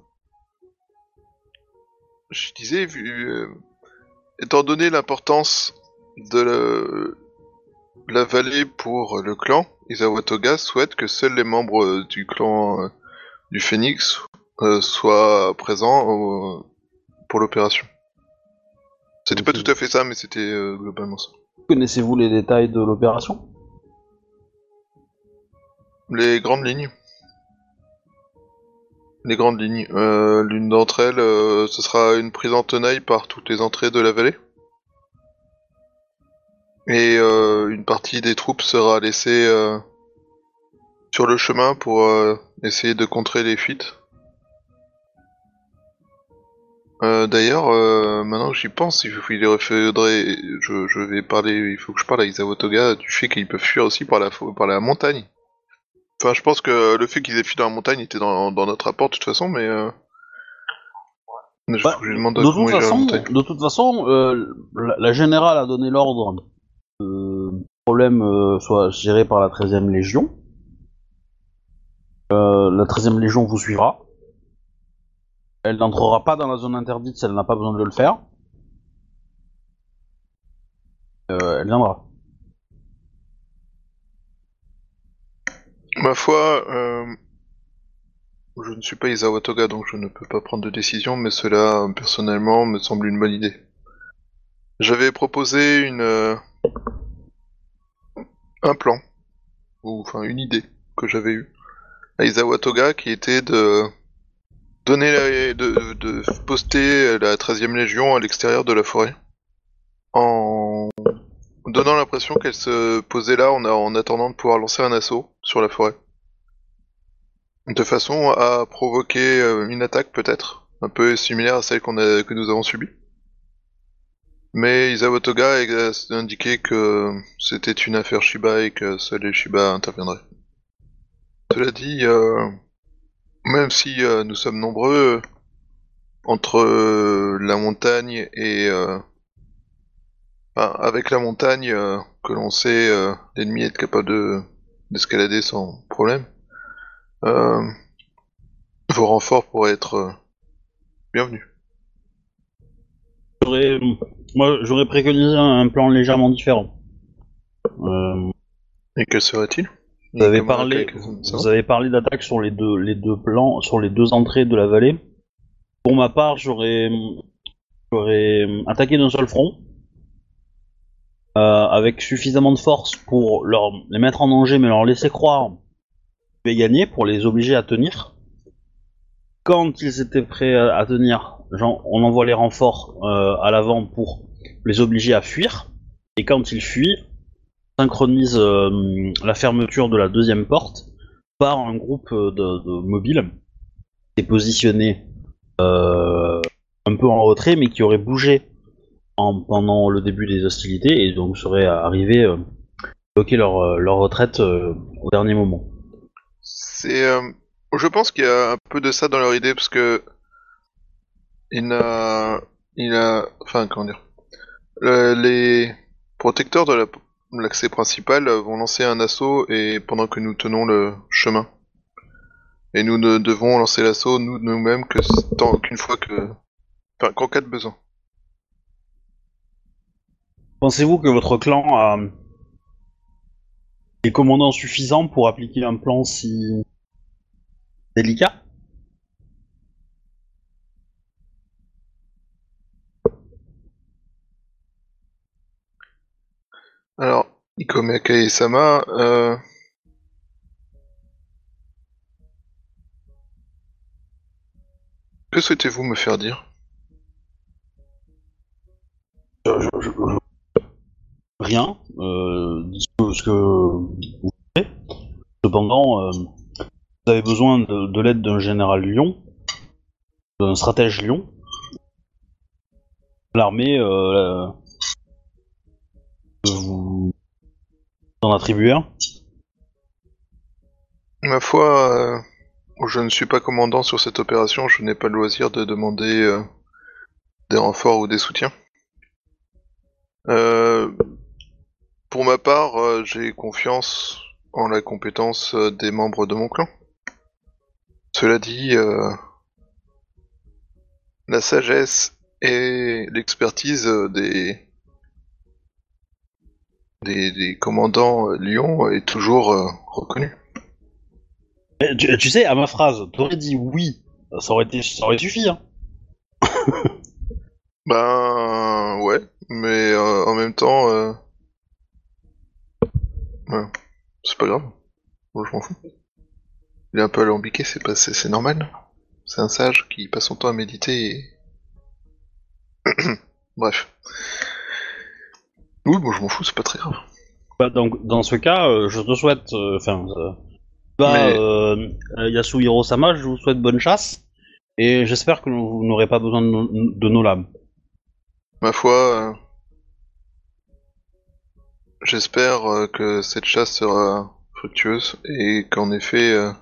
S4: Je disais, vu, euh, étant donné l'importance de la, la vallée pour le clan, Izawa Toga souhaite que seuls les membres du clan euh, du Phénix euh, soient présents au- pour l'opération. C'était pas tout à fait ça, mais c'était euh, globalement ça.
S3: Connaissez-vous les détails de l'opération?
S4: Les grandes lignes. Les grandes lignes. Euh, L'une d'entre elles, euh, ce sera une prise en tenaille par toutes les entrées de la vallée. Et euh, une partie des troupes sera laissée sur le chemin pour essayer de contrer les fuites. D'ailleurs, maintenant que j'y pense, il faudrait, je, je vais parler, il faut que je parle à Isawa Toga du fait qu'ils peuvent fuir aussi par la montagne. Enfin, je pense que le fait qu'ils aient dans la montagne était dans, dans notre rapport de toute façon, mais euh... je,
S3: Bah,
S4: je
S3: de, toute façon, de toute façon, euh, la, la générale a donné l'ordre que le problème euh, soit géré par la 13e Légion. Euh, la 13e Légion vous suivra. Elle n'entrera pas dans la zone interdite si elle n'a pas besoin de le faire. Euh, elle viendra.
S4: Ma foi, euh, je ne suis pas Isawa Toga, donc je ne peux pas prendre de décision, mais cela, personnellement, me semble une bonne idée. J'avais proposé une euh, un plan, ou enfin une idée que j'avais eue à Isawa Toga, qui était de donner la- de, de poster la 13e Légion à l'extérieur de la forêt, en donnant l'impression qu'elle se posait là en, attendant de pouvoir lancer un assaut sur la forêt. De façon à provoquer euh, une attaque peut-être, un peu similaire à celle que nous avons subie. Mais Isawa Toga a indiqué que c'était une affaire Shiba et que seuls les Shiba interviendraient. Cela dit, euh, même si euh, nous sommes nombreux, entre la montagne et... enfin, avec la montagne, euh, que l'on sait euh, l'ennemi est capable de d'escalader sans problème, euh, vos renforts pourraient être bienvenus.
S3: J'aurais- Moi, j'aurais préconisé un plan légèrement différent.
S4: Et quel serait-il?
S3: Vous avez parlé, vous avez parlé d'attaque sur les deux, les deux plans, sur les deux entrées de la vallée. Pour ma part, j'aurais, attaqué d'un seul front, avec suffisamment de force pour les mettre en danger, mais leur laisser croire qu'ils vais gagner, pour les obliger à tenir. Quand ils étaient prêts à, à tenir, on envoie les renforts euh, à l'avant pour les obliger à fuir. Et quand ils fuient, synchronise euh, la fermeture de la deuxième porte par un groupe euh, de, mobiles qui est positionné euh, un peu en retrait, mais qui auraient bougé en- pendant le début des hostilités et donc seraient arrivés euh, bloquer leur, euh, leur retraite euh, au dernier moment.
S4: C'est, je pense qu'il y a un peu de ça dans leur idée parce que il a, il a, comment dire, Le- les protecteurs de la- l'accès principal vont lancer un assaut et pendant que nous tenons le chemin. Et nous ne devons lancer l'assaut nous nous-mêmes que tant qu'une fois que, enfin qu'en cas de besoin.
S3: Pensez-vous que votre clan a des commandants suffisants pour appliquer un plan si délicat?
S4: Alors, Ikomeka et Sama, euh... que souhaitez-vous me faire dire?
S3: Ce que- ce que vous voulez. Cependant, euh, vous avez besoin de, de l'aide d'un général Lyon, d'un stratège Lyon. L'armée, euh, vous en attribuer un.
S4: Ma foi, euh, je ne suis pas commandant sur cette opération, je n'ai pas le loisir de demander euh, des renforts ou des soutiens. Euh, pour ma part, euh, j'ai confiance en la compétence euh, des membres de mon clan. Cela dit, euh, la sagesse et l'expertise des, des des commandants Lyon est toujours reconnue.
S3: Tu, tu sais, à ma phrase, t'aurais dit oui, ça aurait, été, ça aurait suffi. Hein.
S4: Ben ouais, mais en même temps. Ouais, c'est pas grave. Moi, je m'en fous. Il est un peu alambiqué, c'est pas, c'est c'est normal. C'est un sage qui passe son temps à méditer. Et... Bref. Oui, bon, je m'en fous, c'est pas très grave.
S3: Bah, donc, dans ce cas, euh, je te souhaite. euh, Enfin. euh, bah,
S4: Mais-
S3: euh, Yasuhiro Sama, je vous souhaite bonne chasse. Et j'espère que vous n'aurez pas besoin de, nos- de nos lames.
S4: Ma foi, j'espère euh, que cette chasse sera fructueuse et qu'en effet, euh,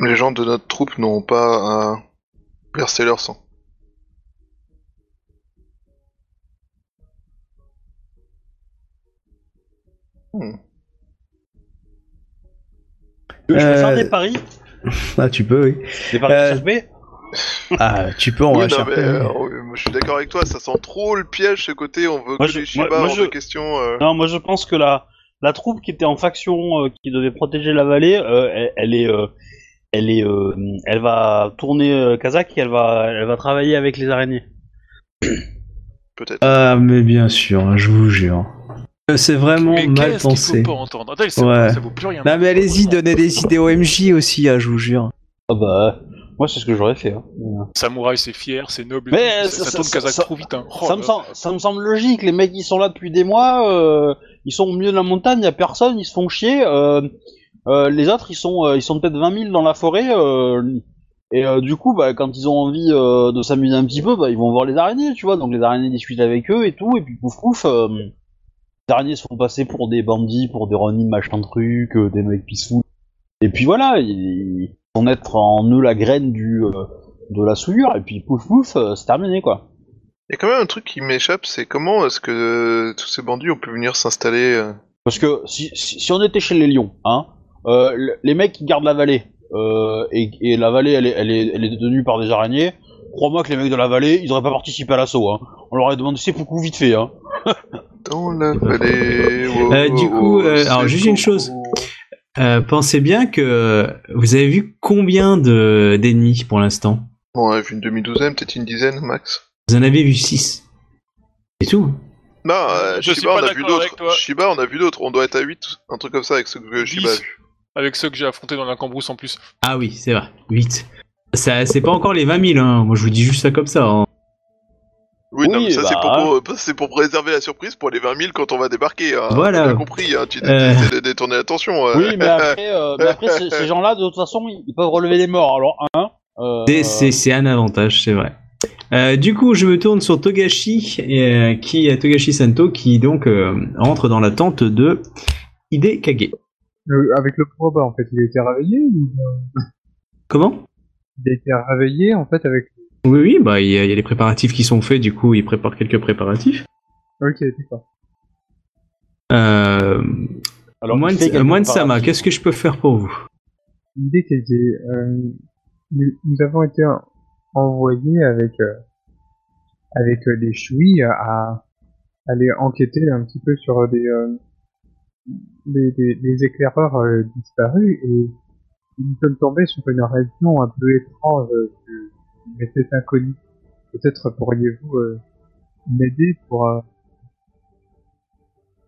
S4: les gens de notre troupe n'auront pas à verser leur sang. Hmm.
S3: Je peux
S2: Euh,
S3: faire des paris
S2: Ah, tu peux, oui.
S3: Des paris
S2: Euh, Ah, tu peux en
S4: Oui, mais, euh, je suis d'accord avec toi, ça sent trop le piège ce côté, on veut
S3: Moi,
S4: que
S3: je-
S4: les Shiba
S3: moi- moi,
S4: hors
S3: je-
S4: de question. euh.
S3: Non, moi je pense que la, la troupe qui était en faction, euh, qui devait protéger la vallée, euh, elle, elle est, euh, elle est, euh, elle va tourner euh, Kazakh et elle va, elle va travailler avec les araignées.
S4: Peut-être.
S2: Ah, mais bien sûr, hein, je vous jure. C'est vraiment
S5: Mais
S2: mal
S5: qu'est-ce qu'il
S2: pensé.
S5: faut pas entendre? Attends, ça,
S2: Ouais.
S5: ça vaut plus rien.
S2: Non, mais allez-y, donnez des idées au MJ aussi, hein, je vous jure.
S3: Ah bah, moi c'est ce que j'aurais fait. Hein.
S5: Samouraï, c'est fier, c'est noble.
S3: Mais
S5: ça,
S3: ça-
S5: ça
S3: ça-
S5: tourne Kazakh
S3: ça-
S5: trop vite. Hein. Oh
S3: ça, me semble, ça me semble logique, les mecs ils sont là depuis des mois, euh, ils sont au milieu de la montagne, y a personne, ils se font chier. euh, euh, les autres ils sont, ils sont peut-être 20 000 dans la forêt. et du coup, bah, quand ils ont envie de s'amuser un petit peu, bah, ils vont voir les araignées, tu vois. Donc les araignées discutent avec eux et tout, et puis pouf pouf, les araignées se font passer pour des bandits, pour des Ronin machin truc, des mecs peaceful. Et puis voilà, ils vont être en eux la graine du euh, de la souillure, et puis pouf pouf, euh, c'est terminé quoi.
S4: Il y a quand même un truc qui m'échappe, c'est comment est-ce que euh, tous ces bandits ont pu venir s'installer euh,
S3: Parce que si, si, si on était chez les lions, hein, euh, le- les mecs qui gardent la vallée, euh, et, et la vallée elle est, elle, est, elle est détenue par des araignées, crois-moi que les mecs de la vallée, ils auraient pas participé à l'assaut. Hein. On leur aurait demandé c'est beaucoup vite fait. Hein.
S4: dans la vallée wow,
S2: Euh, du coup, euh, alors, juste une chose. Euh, pensez bien que vous avez vu combien de d'ennemis pour l'instant?
S4: Bon, on a vu une demi-douzaine, peut-être une dizaine, max.
S2: Vous en avez vu 6. C'est tout.
S4: Non, euh,
S5: Je suis
S4: Shiba,
S5: pas
S4: on a vu d'autres. Shiba, on a vu d'autres. On doit être à 8, un truc comme ça avec ce que Shiba a vu.
S5: Avec ceux que j'ai affrontés dans la cambrousse en plus.
S2: Ah oui, c'est vrai. 8. Ça, c'est pas encore les 20 000, hein. Moi, je vous dis juste ça comme ça. hein.
S4: Oui, non, mais ça c'est
S3: bah.
S4: pour, pour- c'est pour préserver la surprise pour les 20 000 quand on va débarquer. Hein.
S2: Voilà.
S4: T'as compris, hein. tu
S2: Euh.
S4: essaies de détourner l'attention. euh.
S3: Oui, mais après, euh, mais après ces, ces gens-là, de toute façon, ils, peuvent relever les morts. Alors, un, Euh,
S2: C'est- un avantage, c'est vrai. Euh, du coup, je me tourne sur Togashi, euh, qui Togashi Santo, qui donc euh, rentre dans la tente de Hide Kage.
S1: Avec le proba, en fait, il a été réveillé ou
S2: Comment?
S1: Il a été réveillé, en fait, avec...
S2: Oui, oui, bah il y, a il y a les préparatifs qui sont faits, du coup, il prépare quelques préparatifs.
S1: Ok, d'accord.
S2: Euh,
S3: alors,
S2: Moine, euh, Moine Sama, qu'est-ce que je peux faire pour vous?
S1: L'idée. Euh, nous, nous avons été envoyés avec... euh, avec euh, des chouilles à aller enquêter un petit peu sur des... euh, des, des- des éclaireurs euh, disparus et nous sommes tombés sur une région un peu étrange qui m'était inconnue. Peut-être pourriez-vous euh, m'aider pour... euh,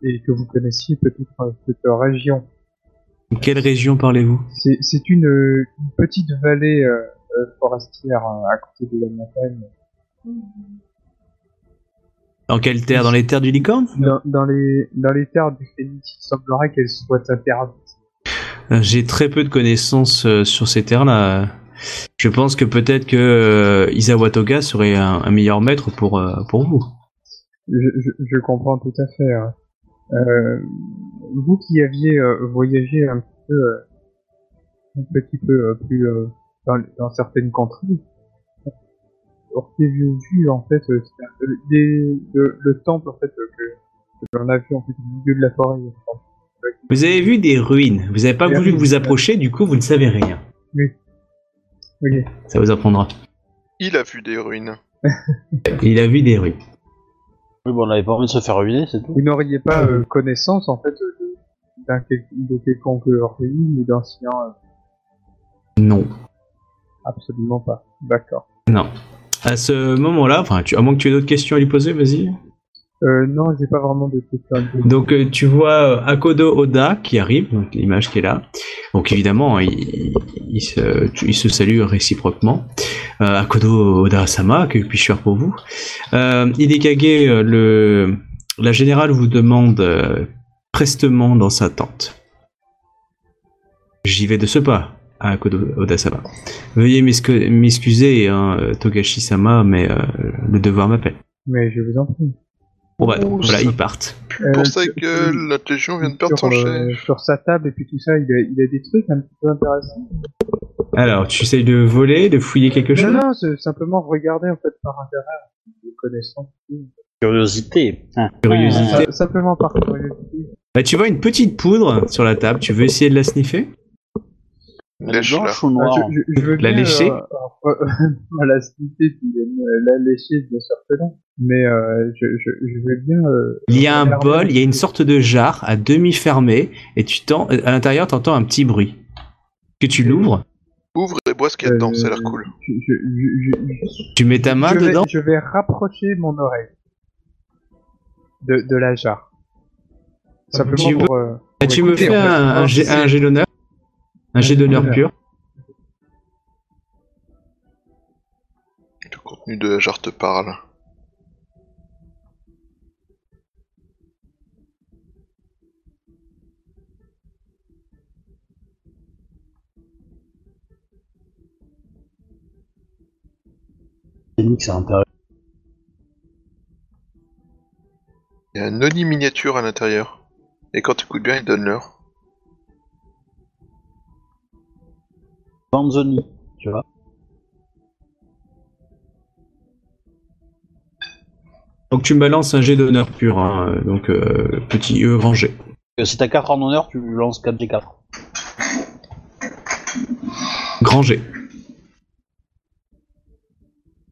S1: et que vous connaissiez peut-être euh, cette région.
S2: Quelle région parlez-vous?
S1: C'est c'est une, une petite vallée euh, forestière à côté de la montagne.
S2: Dans quelle terre? Dans les terres du licorne?
S1: Dans, dans les dans les terres du Phénix, il semblerait qu'elle soit interdite.
S2: Euh, J'ai très peu de connaissances sur ces terres-là. Je pense que peut-être que euh, Isawa Toga serait un, un meilleur maître pour, euh, pour vous.
S1: Je, je, je comprends tout à fait. hein. Euh, vous qui aviez euh, voyagé un petit peu, un petit peu plus dans, dans certaines contrées, auriez-vous vu en fait des- le, le temple en fait que, que l'on a vu en fait au milieu de la forêt.
S2: Vous avez vu des ruines. Vous n'avez pas voulu vous approcher, du coup vous ne savez rien.
S1: Ok.
S2: Ça vous apprendra.
S4: Il a vu des ruines.
S2: Il a vu des ruines.
S3: Oui, bon, on avait pas envie de se faire ruiner, c'est tout.
S1: Vous n'auriez pas euh, connaissance en fait de, d'un quel- de quelconque ruine ou d'anciens euh,
S2: Non.
S1: Absolument pas. D'accord.
S2: Non. À ce moment-là, enfin, tu, à moins que tu aies d'autres questions à lui poser, vas-y.
S1: Euh, non, j'ai pas vraiment de.
S2: Donc euh, tu vois euh, Akodo Oda qui arrive, donc l'image qui est là. Donc évidemment, il, il se, il se salue réciproquement. Euh, Akodo Oda Sama, que puis-je faire pour vous? Hidekage, le, la générale vous demande prestement dans sa tente. J'y vais de ce pas, à Akodo Oda Sama. Veuillez m'excu- m'excuser, hein, Togashi Sama, mais le devoir m'appelle.
S1: Mais je vous en prie.
S2: Bon bah, voilà,
S4: ça-
S2: ils partent.
S4: Plus
S1: Euh,
S4: pour sa
S1: sur-
S4: gueule, la Légion vient de perdre
S1: sur,
S4: son
S1: euh,
S4: chef.
S1: sur sa table et puis tout ça, il a, il a des trucs un petit peu intéressants.
S2: Alors, tu essayes de voler, de fouiller quelque chose
S1: Non, non, c'est simplement regarder en fait par intérêt.
S3: Curiosité. Hein.
S2: Curiosité.
S1: Sa- Simplement par curiosité.
S2: Bah, tu vois une petite poudre sur la table, tu veux essayer de la sniffer?
S4: Lèche-la.
S3: blanche ou
S1: Ah,
S3: noire
S1: je, je, je veux
S2: La
S1: bien,
S2: lécher
S1: euh, euh, la puis euh, la lécher, bien sûr que non. Mais euh, je, je, je veux bien. euh,
S2: Il y a un bol, il y a une sorte de jarre à demi fermé, et tu tends, à l'intérieur, t'entends un petit bruit. Que tu l'ouvres,
S4: Ouvre et bois ce qu'il y a dedans,
S1: Euh,
S4: ça a l'air cool.
S1: Je, je, je, je-
S2: tu mets ta main
S1: je vais,
S2: dedans.
S1: je vais rapprocher mon oreille de, de la jarre. Simplement
S2: Tu
S1: pour. pour
S2: tu me fais un, un
S1: c'est-
S2: un jet d'honneur Un jet d'honneur pur.
S4: Le contenu de la jarre te parle.
S3: Phoenix.
S4: Il y a un Oni miniature à l'intérieur. Et quand tu écoutes bien, il donne l'heure.
S3: Panzoni, tu vois.
S2: Donc tu me balances un jet d'honneur pur, hein, donc euh, petit E grand G.
S3: Euh, Si t'as 4 en honneur, tu lances 4G4.
S2: Grand G.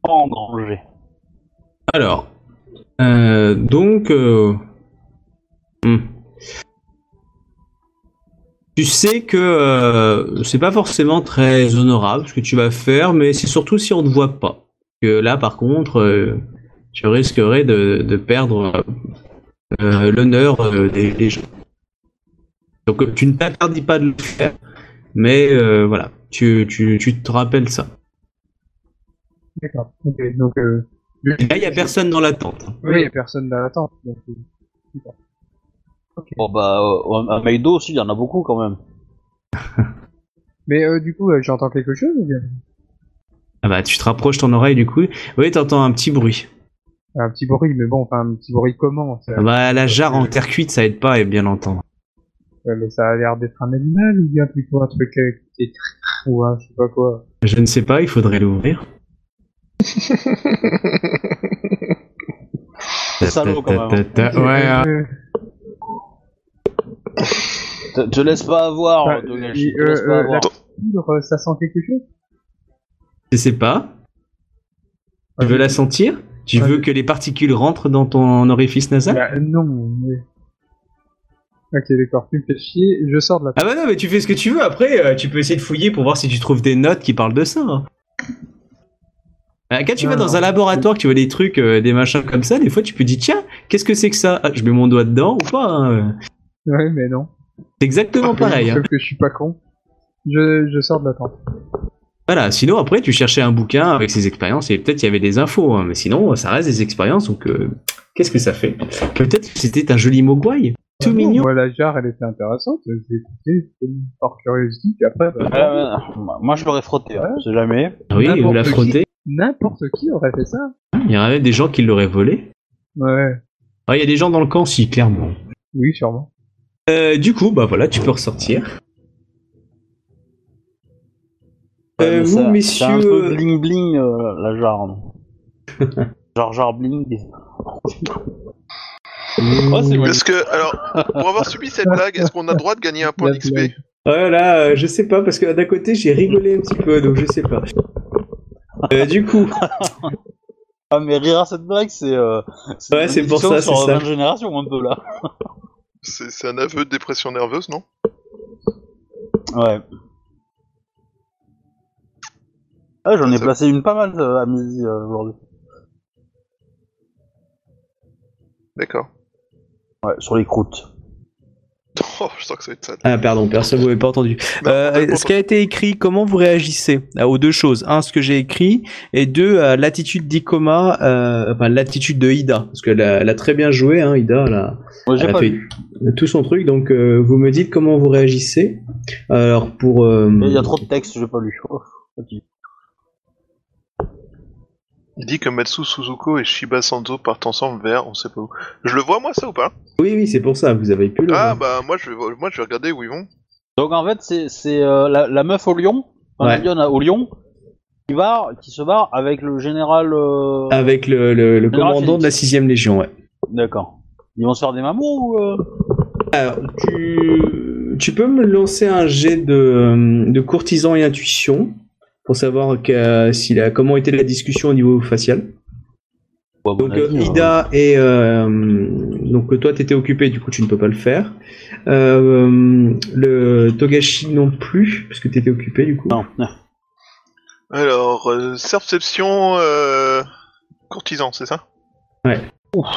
S3: En grand G.
S2: Alors, euh, donc, euh, hmm. Tu sais que euh, c'est pas forcément très honorable ce que tu vas faire, mais c'est surtout si on ne voit pas. Que là, par contre, euh, tu risquerais de, de perdre euh, l'honneur des, des gens. Donc, tu ne t'interdis pas de le faire, mais voilà, tu, tu, tu te rappelles ça.
S1: D'accord. Ok, donc.
S2: Là, il y a personne dans la tente.
S1: Oui, il y a personne dans l'attente. donc, euh.
S3: Bon bah, euh, à Meido aussi, il y en a beaucoup quand même.
S1: Mais euh, du coup, euh, j'entends quelque chose ou bien?
S2: Ah bah, tu te rapproches ton oreille du coup. Oui, t'entends un petit bruit.
S1: Un petit bruit, mais bon, enfin, un petit bruit comment ça,
S2: Ah Bah, la jarre en terre cuite, ça aide pas à bien l'entendre.
S1: Ouais, mais ça a l'air d'être un animal ou bien plutôt un truc ou un je sais pas quoi.
S2: Je ne sais pas, il faudrait l'ouvrir.
S3: Salaud, quand même.
S2: Ta, Ouais, hein.
S1: Euh,
S3: Te, te laisse pas avoir,
S1: bah,
S3: Togashi, te
S1: euh,
S3: laisse pas
S1: euh,
S3: avoir.
S1: la poudre, ça sent quelque chose?
S2: Je sais pas. Tu veux la sentir? Tu veux que les particules rentrent dans ton orifice nasal?
S1: Bah, Non, mais... Ok, d'accord, tu me fais chier, je sors de la
S2: Ah bah non, mais tu fais ce que tu veux. Après, euh, tu peux essayer de fouiller pour voir si tu trouves des notes qui parlent de ça. hein. Euh, Quand tu vas dans
S1: non.
S2: un laboratoire, que tu vois des trucs, euh, des machins comme ça, des fois tu peux dire tiens, qu'est-ce que c'est que ça? Ah, Je mets mon doigt dedans ou pas hein.
S1: Ouais, mais non.
S2: C'est exactement pareil. hein.
S1: Que je suis pas con. Je, je sors de la tente.
S2: Voilà, sinon après tu cherchais un bouquin avec ses expériences et peut-être il y avait des infos, hein, mais sinon ça reste des expériences donc euh, qu'est-ce que ça fait? Peut-être que c'était un joli mogwai, tout
S1: Ah non,
S2: mignon.
S1: Moi, la jarre, elle était intéressante. J'ai écouté par curiosité, puis après, bah,
S3: Euh, euh, moi, je l'aurais frotté, hein,
S1: Ouais.
S3: on sait jamais.
S2: Ah oui, vous la
S1: n'importe
S2: frottez.
S1: n'importe qui aurait fait ça.
S2: Il y aurait des gens qui l'auraient volé.
S1: Ouais,
S2: Ah, il y a des gens dans le camp, si clairement.
S1: oui, sûrement.
S2: Euh, du coup, bah voilà, tu peux ressortir.
S3: Ouais,
S2: Euh,
S3: mais
S2: vous,
S3: ça- C'est un
S2: messieurs,
S3: peu
S2: euh,
S3: bling bling, euh, la jarre. Jar jar bling. Oh, c'est moi.
S4: Est-ce que, alors, pour avoir subi cette blague, est-ce qu'on a le droit de gagner un point d'XP.
S2: Voilà, euh, je sais pas, parce que d'un côté j'ai rigolé un petit peu, donc je sais pas. Euh, du coup,
S3: Ah, mais rire à cette blague, c'est. Euh,
S2: Ouais, c'est pour ça, c'est ça.
S3: 20 générations, un peu là.
S4: C'est un aveu de dépression nerveuse, non?
S3: Ouais. Ah, j'en ai
S4: Ça-
S3: placé une pas mal euh, à midi euh, aujourd'hui.
S4: D'accord.
S3: Ouais, sur les croûtes.
S4: Oh, je sens que ça va être sale.
S2: Ah pardon, personne vous m'avait pas entendu.
S4: Non,
S2: Euh, ce qui a été écrit, comment vous réagissez euh, aux deux choses? Un, ce que j'ai écrit, et deux, euh, l'attitude d'Ikoma, euh, enfin l'attitude de Ida, parce qu'elle a, elle a très bien joué, hein, Ida, elle a,
S3: Moi, j'ai
S2: elle a
S3: pas
S2: fait
S3: vu.
S2: tout son truc, donc euh, vous me dites comment vous réagissez. Alors pour... euh,
S3: Il y a trop de textes, j'ai pas lu. Oh, ok.
S4: Il dit que Matsu Suzuko et Shiba Sanzo partent ensemble vers on sait pas où. Je le vois moi ça ou pas?
S2: Oui, oui, c'est pour ça, vous avez pu le
S4: Ah
S2: voir.
S4: bah moi je vais moi je vais regarder où ils vont.
S3: Donc en fait, c'est c'est, euh, la, la meuf au lion, enfin, la
S2: Ouais.
S3: lionne au lion, qui, va, qui se barre avec le général. euh,
S2: Avec le, le, le
S3: Général
S2: commandant de la
S3: Phoenix.
S2: 6ème Légion, ouais.
S3: D'accord. Ils vont se faire des mamours ou. euh?
S2: Alors, tu, tu peux me lancer un jet de, de courtisan et intuition? Pour savoir que, s'il a, comment était la discussion au niveau facial.
S3: Bon,
S2: Donc euh,
S3: avis, euh,
S2: Ida et euh, donc toi t'étais occupé, du coup tu ne peux pas le faire. Euh, le Togashi non plus, puisque t'étais occupé du coup.
S3: Non.
S4: Alors euh, perception euh... courtisan, c'est ça?
S2: Ouais.
S3: Ouf.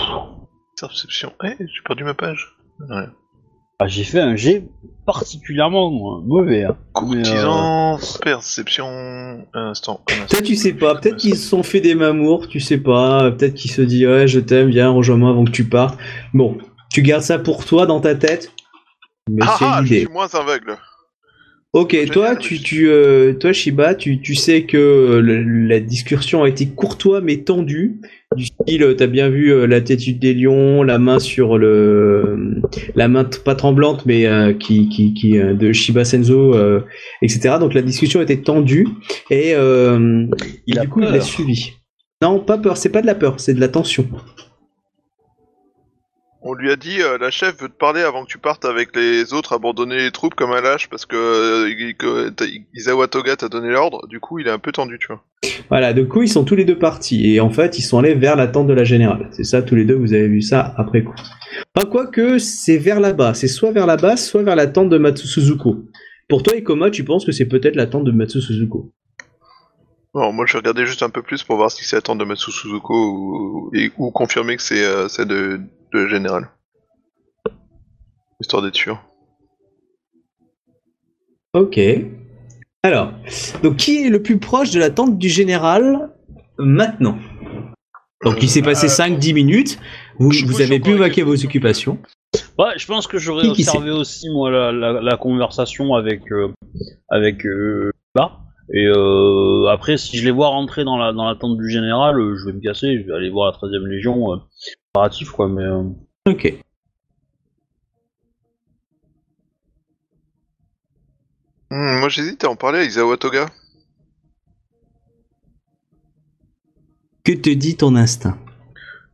S4: Perception. Eh, j'ai perdu ma page. Ouais.
S3: Ah, j'ai fait un jet particulièrement mauvais. Hein. Mais, euh,
S4: Courtisan, perception, un instant. un instant.
S2: Toi tu sais pas, peut-être qu'ils se sont fait des mamours, tu sais pas, peut-être qu'ils se disent ouais je t'aime, viens rejoins-moi avant que tu partes. Bon, tu gardes ça pour toi dans ta tête, mais
S4: Ah
S2: c'est
S4: ah, je suis moins aveugle.
S2: Ok,
S4: Génial,
S2: toi, tu, tu, euh, toi, Shiba, tu, tu sais que euh, le- la discussion a été courtois mais tendue. Du style, euh, t'as bien vu euh, l'attitude des lions, la main sur le, la main pas tremblante mais euh, qui, qui, qui euh, de Shiba Senzo, euh, etc. Donc la discussion était tendue et, euh,
S3: Il
S2: et
S3: a
S2: du coup il l'a
S3: peur.
S2: suivi. Non, pas peur, c'est pas de la peur, c'est de la tension.
S4: On lui a dit, euh, la chef veut te parler avant que tu partes avec les autres, abandonner les troupes comme un lâche parce que, euh, que Izawa Toga t'a donné l'ordre. Du coup, il est un peu tendu, tu vois.
S2: Voilà, du coup ils sont tous les deux partis et en fait ils sont allés vers la tente de la générale. C'est ça, tous les deux, vous avez vu ça après coup. Enfin, quoique c'est vers là-bas, c'est soit vers là-bas, soit vers la tente de Matsu Suzuko. Pour toi, Ikoma, tu penses que c'est peut-être la tente de Matsu Suzuko?
S4: Bon, moi je vais regarder juste un peu plus pour voir si c'est la tente de Matsu Suzuko ou, et, ou confirmer que c'est euh, celle de, de Général. Histoire d'être sûr.
S2: Ok. Alors, donc qui est le plus proche de la tente du général maintenant? Donc il s'est passé
S5: Euh,
S2: 5-10 minutes, vous, vous avez pu vaquer vos occupations.
S3: Ouais, je pense que j'aurais observé aussi moi la, la, la conversation avec euh, avec euh, bah, Et euh, après, si je les vois rentrer dans la dans la tente du général, euh, je vais me casser, je vais aller voir la 13 e Légion euh, préparatif, quoi, mais... euh,
S2: Ok.
S4: Hmm, moi j'hésite à en parler à Isawa Toga.
S2: Que te dit ton instinct?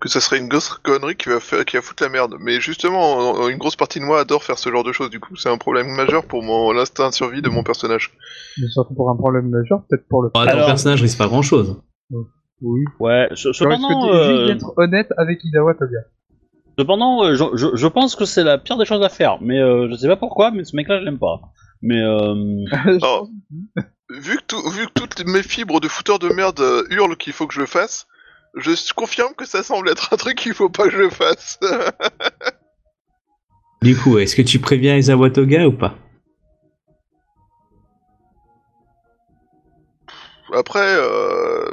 S4: Que ça serait une grosse connerie qui va, faire, qui va foutre la merde. Mais justement, une grosse partie de moi adore faire ce genre de choses. Du coup, c'est un problème majeur pour mon l'instinct de survie de mon personnage.
S1: Mais surtout pour un problème majeur, peut-être pour le.
S2: Bon, Ton
S3: Alors-
S2: personnage risque pas grand chose.
S1: Oui.
S3: Ouais, cependant, euh,
S1: d'être honnête avec Isawa Toga.
S3: cependant euh, je, je, je pense que c'est la pire des choses à faire, mais euh, je sais pas pourquoi, mais ce mec-là, je l'aime pas. Mais euh,
S4: Alors, vu, que tout- vu que toutes mes fibres de fouteur de merde euh, hurlent qu'il faut que je le fasse, je confirme que ça semble être un truc qu'il faut pas que je fasse.
S2: Du coup, est-ce que tu préviens Isawa Toga ou pas?
S4: Après, euh,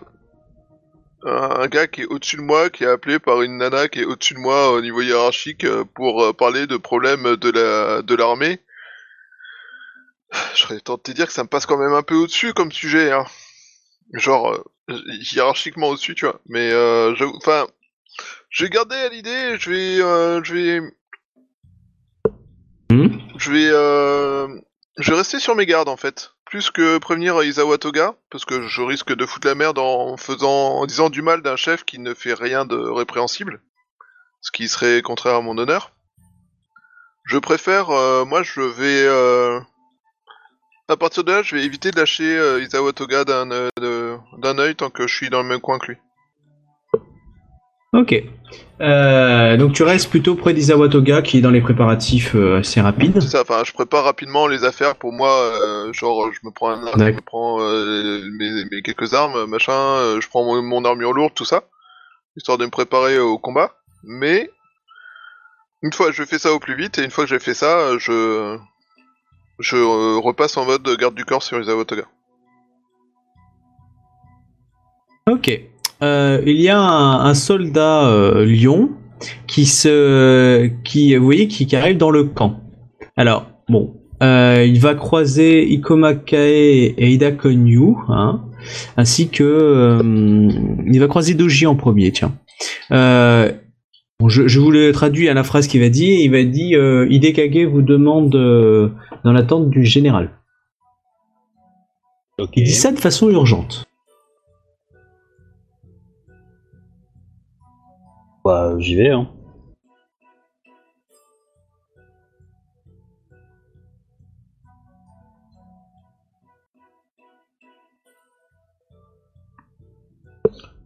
S4: un gars qui est au-dessus de moi, qui est appelé par une nana qui est au-dessus de moi au niveau hiérarchique euh, pour euh, parler de problèmes de la de l'armée, je serais tenté de dire que ça me passe quand même un peu au-dessus comme sujet, hein. Genre euh, hiérarchiquement au-dessus, tu vois. Mais euh, enfin, je vais garder à l'idée, je vais, euh, je vais,
S2: Hmm
S4: je vais, euh, je vais rester sur mes gardes en fait, plus que prévenir Isawa Toga, parce que je risque de foutre la merde en faisant, en disant du mal d'un chef qui ne fait rien de répréhensible, ce qui serait contraire à mon honneur. Je préfère, euh, moi, je vais, euh, à partir de là, je vais éviter de lâcher euh, Isawa Toga d'un euh, œil tant que je suis dans le même coin que lui.
S2: Ok. Euh, donc tu restes plutôt près d'Isawa Toga qui est dans les préparatifs euh, assez rapides.
S4: C'est ça, enfin, je prépare rapidement les affaires pour moi, euh, genre, je me prends un arc, je me prends mes, mes quelques armes, machin, je prends mon, mon armure lourde, tout ça, histoire de me préparer au combat. Mais une fois que je fais ça au plus vite, et une fois que j'ai fait ça, je je euh, repasse en mode garde du corps sur Isawa Toga.
S2: Ok. Euh, il y a un, soldat euh, lion qui se, qui, vous qui, arrive dans le camp. Alors, bon, il va croiser Ikoma Kae et Ida Konyu, hein, ainsi que, il va croiser Doji en premier, tiens. Bon, je, je vous le traduis à la phrase qu'il va dire. Il va dire, euh, Hidekage vous demande euh, dans l'attente du général. Il dit ça de façon urgente.
S3: Bah, j'y vais, hein.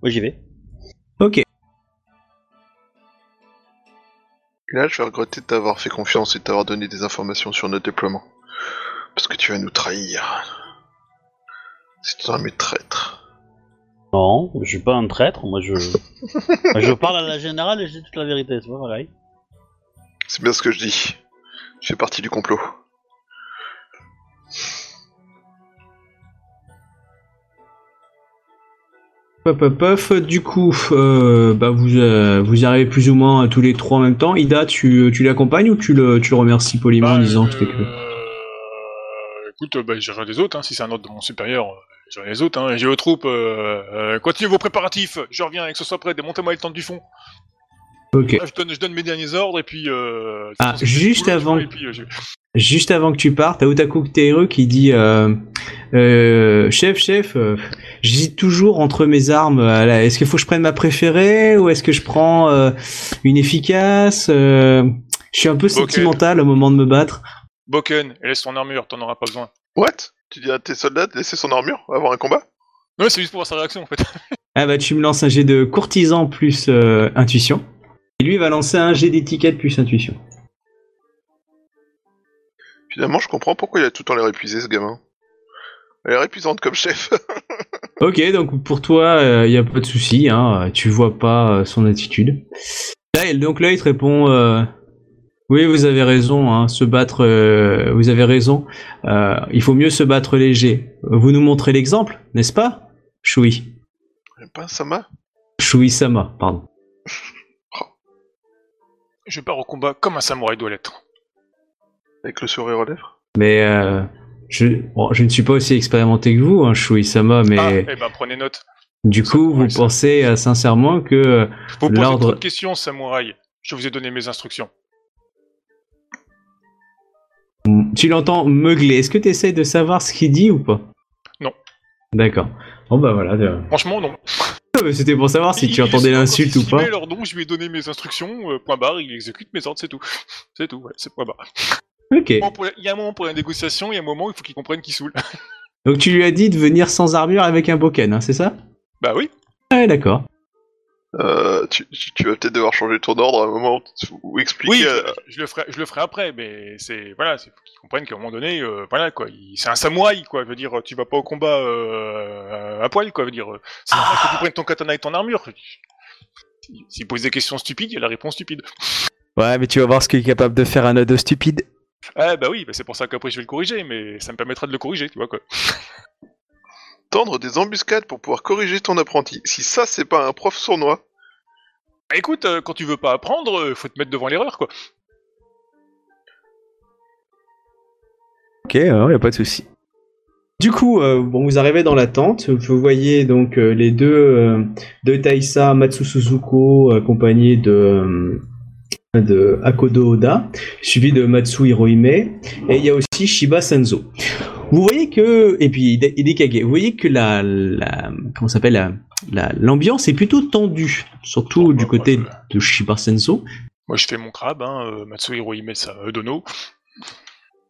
S3: Ouais, j'y vais.
S4: Là, je vais regretter de t'avoir fait confiance et de t'avoir donné des informations sur notre déploiement. Parce que tu vas nous trahir. C'est un mes traître.
S3: Non, je suis pas un traître, moi je. je parle à la générale et je dis toute la vérité, c'est pas pareil.
S4: C'est bien ce que je dis. Je fais partie du complot.
S2: Du coup, euh, bah vous, euh, vous y arrivez plus ou moins tous les trois en même temps. Ida, tu, tu l'accompagnes ou tu le, tu le remercies poliment en
S5: Bah,
S2: disant que c'était que...
S5: euh, Écoute, euh, bah, j'irai les autres, hein, si c'est un ordre de mon supérieur, euh, j'irai les autres. Hein, J'ai aux troupes, euh, euh, continuez vos préparatifs, je reviens avec ce soit prêt, démontez-moi les tentes du fond.
S2: Ok.
S5: Là, je, donne, je donne mes derniers ordres, et puis... Euh,
S2: Ah, juste avant-
S5: puis, euh, je-
S2: Juste avant que tu partes, t'as Otaku Teru qui dit euh, euh, Chef, chef, euh, j'hésite toujours entre mes armes. Est-ce qu'il faut que je prenne ma préférée ou est-ce que je prends euh, une efficace euh, Je suis un peu sentimental au moment de me battre.
S5: Boken, laisse ton armure, t'en auras pas besoin.
S4: What? Tu dis à tes soldats de laisser son armure avoir un combat?
S5: Non, c'est juste pour voir sa réaction, en fait.
S2: Ah bah tu me lances un jet de courtisan plus euh, intuition. Et lui va lancer un jet d'étiquette plus intuition.
S4: Finalement, je comprends pourquoi il a tout le temps l'air épuisé, ce gamin. Elle a l'air épuisante comme chef.
S2: Ok, donc pour toi, il y a pas de souci, hein, tu vois pas euh, son attitude. Là, donc là, il te répond euh, Oui, vous avez raison, hein, se battre, euh, vous avez raison, euh, il faut mieux se battre léger. Vous nous montrez l'exemple, n'est-ce pas? Shui.
S4: Pas Sama
S2: Shui-sama, pardon.
S5: Je pars au combat comme un samouraï doit l'être.
S4: Avec le sourire aux lèvres
S2: Mais euh, je, bon, je ne suis pas aussi expérimenté que vous, hein, Shui-sama, mais
S5: Ah, eh ben prenez note.
S2: du coup, vous
S5: ça-
S2: pensez euh, sincèrement que euh,
S5: Vous posez
S2: L'ordre-
S5: trop de questions, samouraï. Je vous ai donné mes instructions.
S2: tu l'entends meugler. Est-ce que tu essayes de savoir ce qu'il dit ou pas?
S5: Non.
S2: D'accord. Bon bah voilà.
S5: Franchement, non.
S2: C'était pour savoir si
S5: Il-
S2: tu entendais l'insulte ou pas.
S5: filmé, alors donc, je lui ai donné mes instructions, euh, point barre, il exécute mes ordres, c'est tout. C'est tout, ouais, c'est point barre.
S2: Ok.
S5: Il y a un moment pour la négociation, il y a un moment où il faut qu'il comprenne qu'il saoule.
S2: Donc tu lui as dit de venir sans armure avec un boken, hein, c'est ça?
S5: Bah oui.
S2: Ouais, d'accord.
S4: Euh, tu, vas peut-être devoir changer ton ordre à un moment ou expliquer.
S5: Oui,
S4: euh,
S5: je, je le ferai, je le ferai après, mais c'est voilà, c'est faut qu'il comprenne qu'à un moment donné, euh, voilà quoi, c'est un samouraï quoi. Je veux dire, tu vas pas au combat euh, à poil quoi. Je veux dire, c'est normal que tu prennes ton katana et ton armure. S'il pose des questions stupides, il y a la réponse stupide.
S6: Ouais, mais tu vas voir ce qu'il est capable de faire un ado stupide.
S5: Ah bah oui, bah c'est pour ça qu'après je vais le corriger, mais ça me permettra de le corriger, tu vois quoi.
S4: tendre des embuscades pour pouvoir corriger ton apprenti. Si ça, c'est pas un prof sournois.
S5: Bah, écoute, euh, quand tu veux pas apprendre, euh, faut te mettre devant l'erreur quoi.
S6: Ok, ouais, y a pas de souci.
S2: Du coup, euh, bon, vous arrivez dans la tente. Vous voyez donc euh, les deux euh, de Taisa Matsu Suzuko accompagnés de euh, de Akodo Oda, suivi de Matsu Hirohime, et il y a aussi Shiba Senzo. Vous voyez que et puis Hide- Hidekage, vous voyez que la, la comment s'appelle la- la- l'ambiance est plutôt tendue, surtout du côté
S5: moi,
S2: de Shiba Senzo.
S5: Moi je fais mon crabe, hein, euh, Matsuhiro Himesa euh, Dono.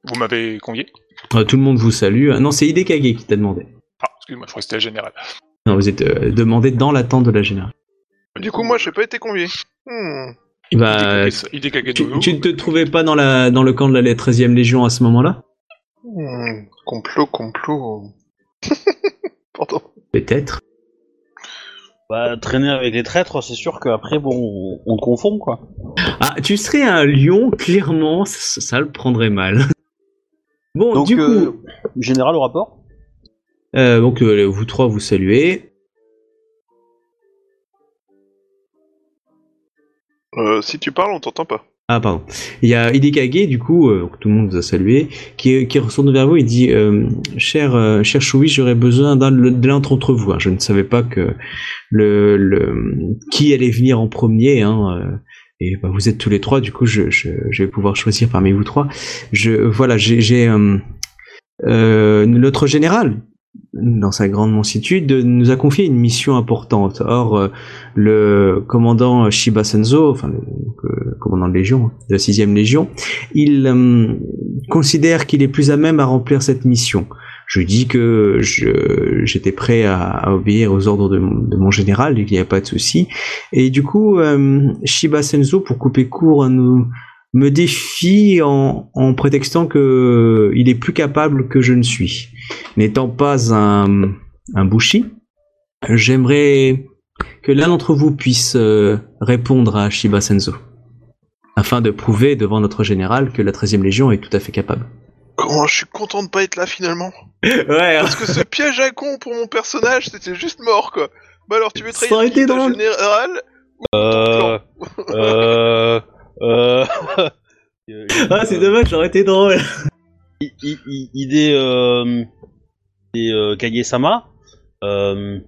S5: Vous m'avez convié?
S2: Euh, tout le monde vous salue. Non, c'est Hidekage qui t'a demandé.
S5: Ah, excuse-moi, je crois que c'était la générale.
S2: Non, vous êtes euh, demandé dans l'attente de la générale.
S4: Du coup, moi, j'ai pas été convié. Hmm.
S2: Bah,
S5: Hidekage
S2: Tu, ne te trouvais pas dans, la, dans le camp de la 13e Légion à ce moment-là
S4: Hmm. Complot, complot. Pardon.
S2: Peut-être.
S3: Bah, traîner avec les traîtres, c'est sûr qu'après, bon, on, te confond, quoi.
S2: Ah, tu serais un lion, clairement, ça, ça le prendrait mal. Bon,
S3: Donc,
S2: du
S3: euh,
S2: coup,
S3: général au rapport
S2: euh, donc, euh, vous trois vous saluez.
S4: Euh, si tu parles, on t'entend pas.
S2: Ah, pardon. Il y a Hidekage, du coup, euh, tout le monde vous a salué, qui, qui retourne vers vous et dit euh, Cher, euh, cher Choui, j'aurais besoin d'un de l'un d'entre vous. hein. Je ne savais pas que le, qui allait venir en premier. Hein, euh, et bah, vous êtes tous les trois, du coup, je, vais pouvoir choisir parmi vous trois. Je, voilà, j'ai euh, euh, notre général, dans sa grande monsitude, nous a confié une mission importante. Or, euh, le commandant Shiba Senzo, enfin le, euh, commandant de légion, hein, de la 6 légion, il euh, considère qu'il est plus à même à remplir cette mission. Je dis que j'étais prêt à, à obéir aux ordres de, mon- général, il n'y a pas de souci. Et du coup, Shiba Senzo, pour couper court, nous, me défie en, en prétextant que il est plus capable que je ne suis. N'étant pas un, un bushi, j'aimerais que l'un d'entre vous puisse euh, répondre à Shiba Senzo, afin de prouver devant notre général que la 13e Légion est tout à fait capable.
S4: Comment je suis content de pas être là finalement.
S2: ouais,
S4: Parce que ce piège à con pour mon personnage, c'était juste mort quoi. Bah alors tu veux trahir
S2: aurait
S4: qui,
S2: été
S4: ta
S2: drôle.
S4: général
S3: Euh. euh. Euh.
S2: ah, c'est dommage, ça aurait été drôle.
S3: I- I- I- idée euh, idée, euh, Kage-sama. Euh,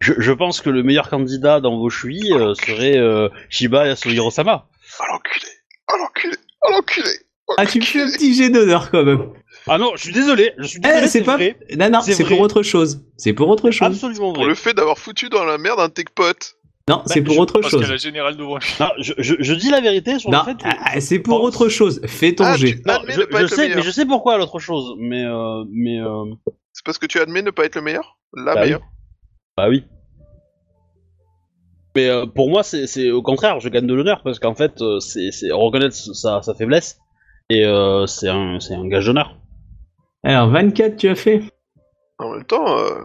S3: je, je pense que le meilleur candidat dans vos chui euh, serait euh, Shiba Yasuhiro-sama.
S4: Oh l'enculé Oh l'enculé Oh l'enculé
S2: Ah, tu me fais un petit jet d'honneur quand même.
S3: Ah non, je suis désolé, je suis
S2: Eh,
S3: désolé,
S2: c'est pas.
S3: vrai.
S2: Non, non,
S3: C'est
S2: pour autre chose. C'est pour autre chose.
S3: Absolument
S4: Pour
S3: vrai.
S4: le fait d'avoir foutu dans la merde un tech pote.
S2: Non, c'est pour
S3: je-
S2: autre
S5: Parce
S2: chose.
S5: la générale devant lui.
S3: Non, je, je, je dis la vérité sur
S2: Non,
S3: le fait que...
S2: ah, c'est pour
S3: pense-
S2: autre chose. Fais ton
S4: Ah,
S2: jet.
S3: Non, je, sais, mais je sais pourquoi l'autre chose, mais euh, mais euh,
S4: C'est parce que tu admets ne pas être le meilleur La
S3: Bah oui.
S4: meilleure
S3: bah oui. Mais euh, pour moi, c'est c'est au contraire, je gagne de l'honneur parce qu'en fait, euh, c'est c'est reconnaître sa, sa faiblesse et euh, c'est un c'est un gage d'honneur.
S2: Alors, 24, tu as fait?
S4: En même temps, euh,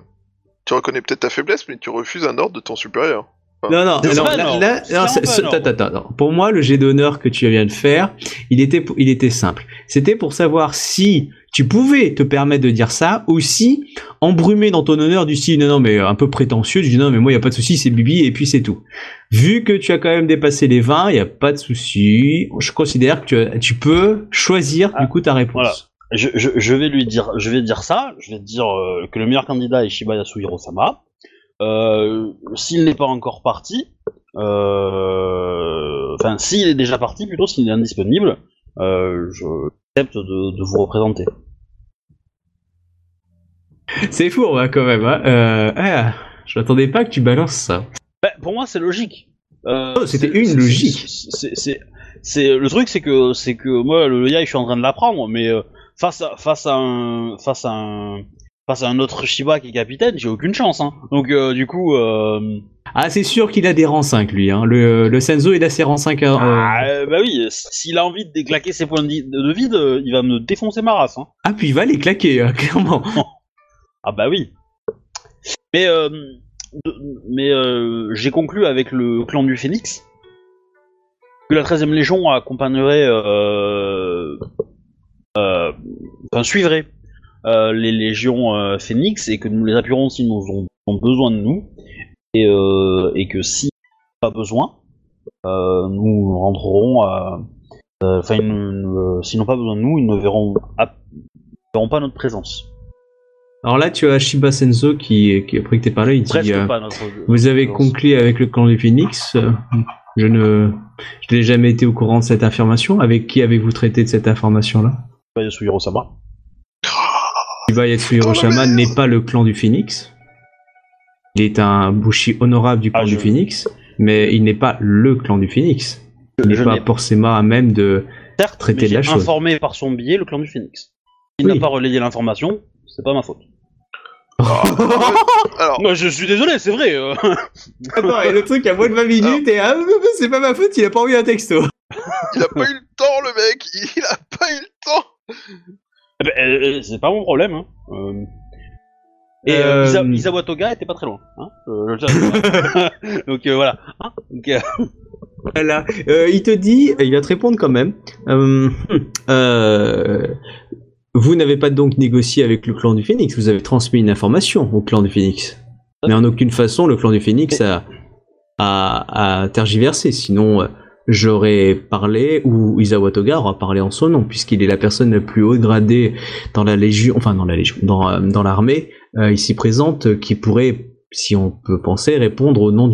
S4: tu reconnais peut-être ta faiblesse, mais tu refuses un ordre de ton supérieur.
S2: Non, non, non,
S3: pas
S2: là, non,
S3: pas
S2: attends. Pour moi, le jet d'honneur que tu viens de faire, il était, il était simple. C'était pour savoir si tu pouvais te permettre de dire ça, ou si, embrumé dans ton honneur du style, non, non, mais un peu prétentieux, dis non, mais moi, il n'y a pas de souci, c'est Bibi, et puis c'est tout. Vu que tu as quand même dépassé les 20, il n'y a pas de souci. Je considère que tu, as- tu peux choisir, du coup, ta réponse.
S3: Voilà. je, je, je vais lui dire, je vais dire ça, je vais dire euh, que le meilleur candidat est Shiba Yasuhiro-sama. Euh, s'il n'est pas encore parti, euh, enfin s'il est déjà parti plutôt, s'il est indisponible, euh, je accepte de, de vous représenter.
S2: C'est fou, hein, quand même. Hein. Euh, ah, je m'attendais pas que tu balances ça.
S3: Ben, pour moi, c'est logique. Euh,
S2: Oh, c'était une logique.
S3: C'est, le truc, c'est que, c'est que moi, le yai, je suis en train de l'apprendre, mais euh, face à, face à un, face à un, face à un autre Shiba qui est capitaine, j'ai aucune chance. Hein. Donc, euh, du coup, euh,
S2: Ah, c'est sûr qu'il a des rangs 5, lui. Hein. Le, le Senzo, il a ses rangs 5. euh,
S3: ah, bah oui, s'il a envie de déclaquer ses points de, vide, il va me défoncer ma race. Hein.
S2: Ah, puis il va les claquer, clairement.
S3: Ah bah oui. Mais, mais j'ai conclu avec le clan du Phénix que la 13ème Légion accompagnerait, enfin suivrait les légions euh, Phénix et que nous les appuierons s'ils nous ont, ont besoin de nous et, euh, et que si pas besoin, euh, nous rentrerons à. euh, Enfin, euh, s'ils n'ont pas besoin de nous, ils ne verront, verront pas notre présence.
S2: Alors là, tu as Shiba Senzo qui, qui après que t'es parlé, il dit euh,
S3: pas notre.
S2: Vous avez conclu avec le clan du Phoenix. euh, Je ne, je n'ai jamais été au courant de cette information. Avec qui avez-vous traité de cette information-là
S3: Pas Yasuhiro-sama.
S2: Shiba Yatsuhiro Shaman n'est pas le clan du Phoenix. Il est un bushi honorable du clan
S3: Ah,
S2: du
S3: je-
S2: Phoenix, mais il n'est pas le clan du Phoenix. Il n'est pas forcément à même de.
S3: Certes,
S2: traiter
S3: mais
S2: de la
S3: j'ai
S2: chose.
S3: informé par son biais le clan du Phoenix. Il
S2: Oui.
S3: n'a pas relayé l'information, c'est pas ma faute.
S4: Alors,
S3: Moi, je suis désolé, c'est vrai. euh.
S2: Attends, et le truc à moins de 20 minutes et ah, c'est pas ma faute, il a pas envoyé un texto.
S4: il a pas eu le temps, le mec Il a pas eu le temps
S3: Eh ben, euh, euh, c'est pas mon problème. Hein. Euh, Et
S2: Euh,
S3: Isa- Isawa Toga était pas très loin. Hein euh, je. Donc euh, voilà. Hein Donc,
S2: Voilà. Il te dit, il va te répondre quand même. Euh, vous n'avez pas donc négocié avec le clan du Phoenix, vous avez transmis une information au clan du Phoenix. Mais en aucune façon, le clan du Phoenix a, a, a tergiversé. Sinon, j'aurais parlé, ou Isawa Toga aura parlé en son nom, puisqu'il est la personne la plus haut gradée dans la Légion, enfin dans la Légion, dans, euh, l'armée, euh, ici présente, qui pourrait, si on peut penser, répondre au nom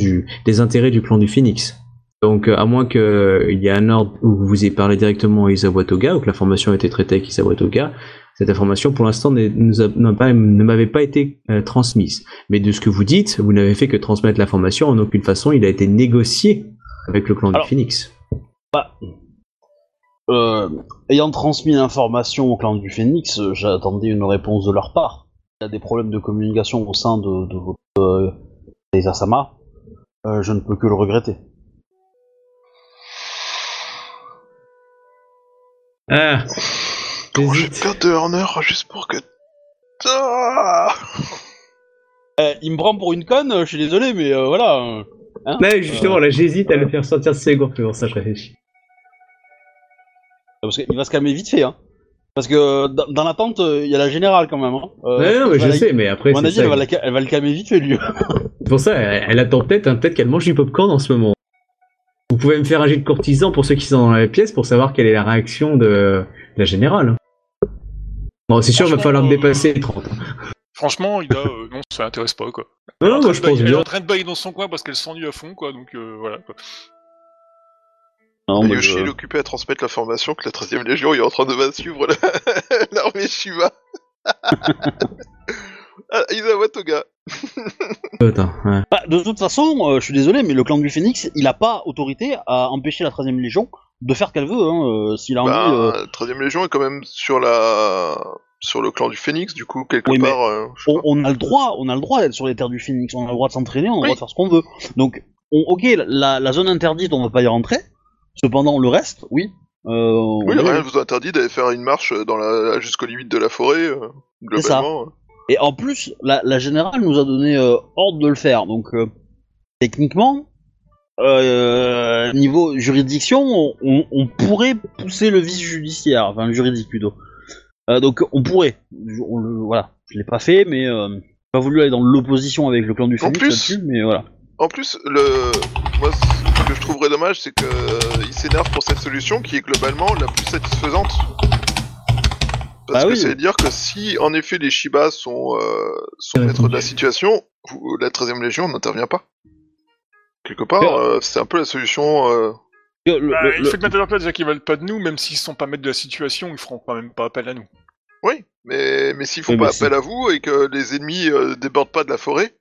S2: des intérêts du clan du Phoenix. Donc, euh, à moins qu'il y ait un ordre où vous ayez parlé directement à Isawa Toga, ou que l'information a été traitée avec Isawa Toga, cette information, pour l'instant, ne m'avait pas été transmise. Mais de ce que vous dites, vous n'avez fait que transmettre l'information. En aucune façon, il a été négocié avec le clan
S3: Alors-
S2: du Phoenix.
S3: bah, euh, ayant transmis l'information au clan du Phénix, euh, j'attendais une réponse de leur part. Il y a des problèmes de communication au sein de, de votre euh, des Asama. Euh, je ne peux que le regretter.
S2: Ah,
S4: Comment je perds de honneur juste pour que... Ah
S3: Euh, il me prend pour une conne, je suis désolé, mais euh, voilà. Hein.
S2: Mais justement, là, j'hésite à le faire sortir de ses gourdes, c'est pour ça je réfléchis.
S3: Parce qu'il va se calmer vite fait, hein. Parce que dans, dans l'attente, euh, il y a la générale quand même. Hein. Euh,
S2: Ouais, non, mais je
S3: la-
S2: sais, mais après,
S3: À mon avis,
S2: ça.
S3: elle va, la ca- elle va le calmer vite fait, lui.
S2: C'est pour ça, elle, elle attend peut-être, hein, peut-être qu'elle mange du popcorn en ce moment. Vous pouvez me faire un jet de courtisan pour ceux qui sont dans la pièce pour savoir quelle est la réaction de, de la générale. Bon, c'est sûr, il va falloir me dépasser les 30.
S5: Franchement, Ida, euh, non, ça l'intéresse pas, quoi.
S2: Non, non, moi je
S5: Elle est en train de
S2: pense
S5: bailler- Elle est
S2: bien.
S5: en train de bailler dans son coin parce qu'elle s'ennuie à fond, quoi, donc euh, voilà, quoi.
S3: Non, mais
S4: Yoshi
S3: je-
S4: il est occupé à transmettre l'information que la 13ème Légion est en train de suivre la- l'armée Shiva. ah, Isawa Toga.
S2: Attends, ouais.
S3: Bah, de toute façon, euh, je suis désolé, mais le clan du Phénix, il a pas autorité à empêcher la 13ème Légion de faire ce qu'elle veut. Hein, euh, S'il a envie.
S4: Bah,
S3: euh,
S4: la 13ème Légion est quand même sur la sur le clan du Phénix, du coup, quelque
S3: Oui,
S4: part. euh,
S3: on, a le droit, on a le droit d'être sur les terres du Phénix, on a le droit de s'entraîner, on a le droit de faire ce qu'on veut. Donc, on- ok, la, la zone interdite, on va pas y rentrer. Cependant, le reste, oui. Euh,
S4: Oui, rien ne vous interdit d'aller faire une marche dans la jusqu'aux limites de la forêt, euh,
S3: C'est ça.
S4: globalement.
S3: Et en plus, la, la générale nous a donné euh, ordre de le faire. Donc, euh, techniquement, niveau juridiction, on, on- on pourrait pousser le vice judiciaire, enfin le juridique plutôt. Euh, donc, on pourrait. On le- voilà, je l'ai pas fait, mais euh, j'ai pas voulu aller dans l'opposition avec le clan du
S4: plus-
S3: là-dessus, mais voilà.
S4: En plus, le moi, ce que je trouverais dommage, c'est que euh, il s'énerve pour cette solution qui est globalement la plus satisfaisante. Parce
S3: Bah
S4: que
S3: oui.
S4: ça veut dire que si en effet les Shiba sont, euh, maîtres de la situation, la 13ème Légion n'intervient pas. Quelque part, euh, c'est un peu la solution. euh,
S3: Le- le-
S5: Bah,
S3: le-
S5: il faut que déjà qu'ils veulent pas de nous, même s'ils sont pas maîtres de la situation, ils feront quand même pas appel à nous.
S4: Oui, mais, mais s'ils font
S3: Oui,
S4: pas appel à vous et que les ennemis euh, débordent pas de la forêt,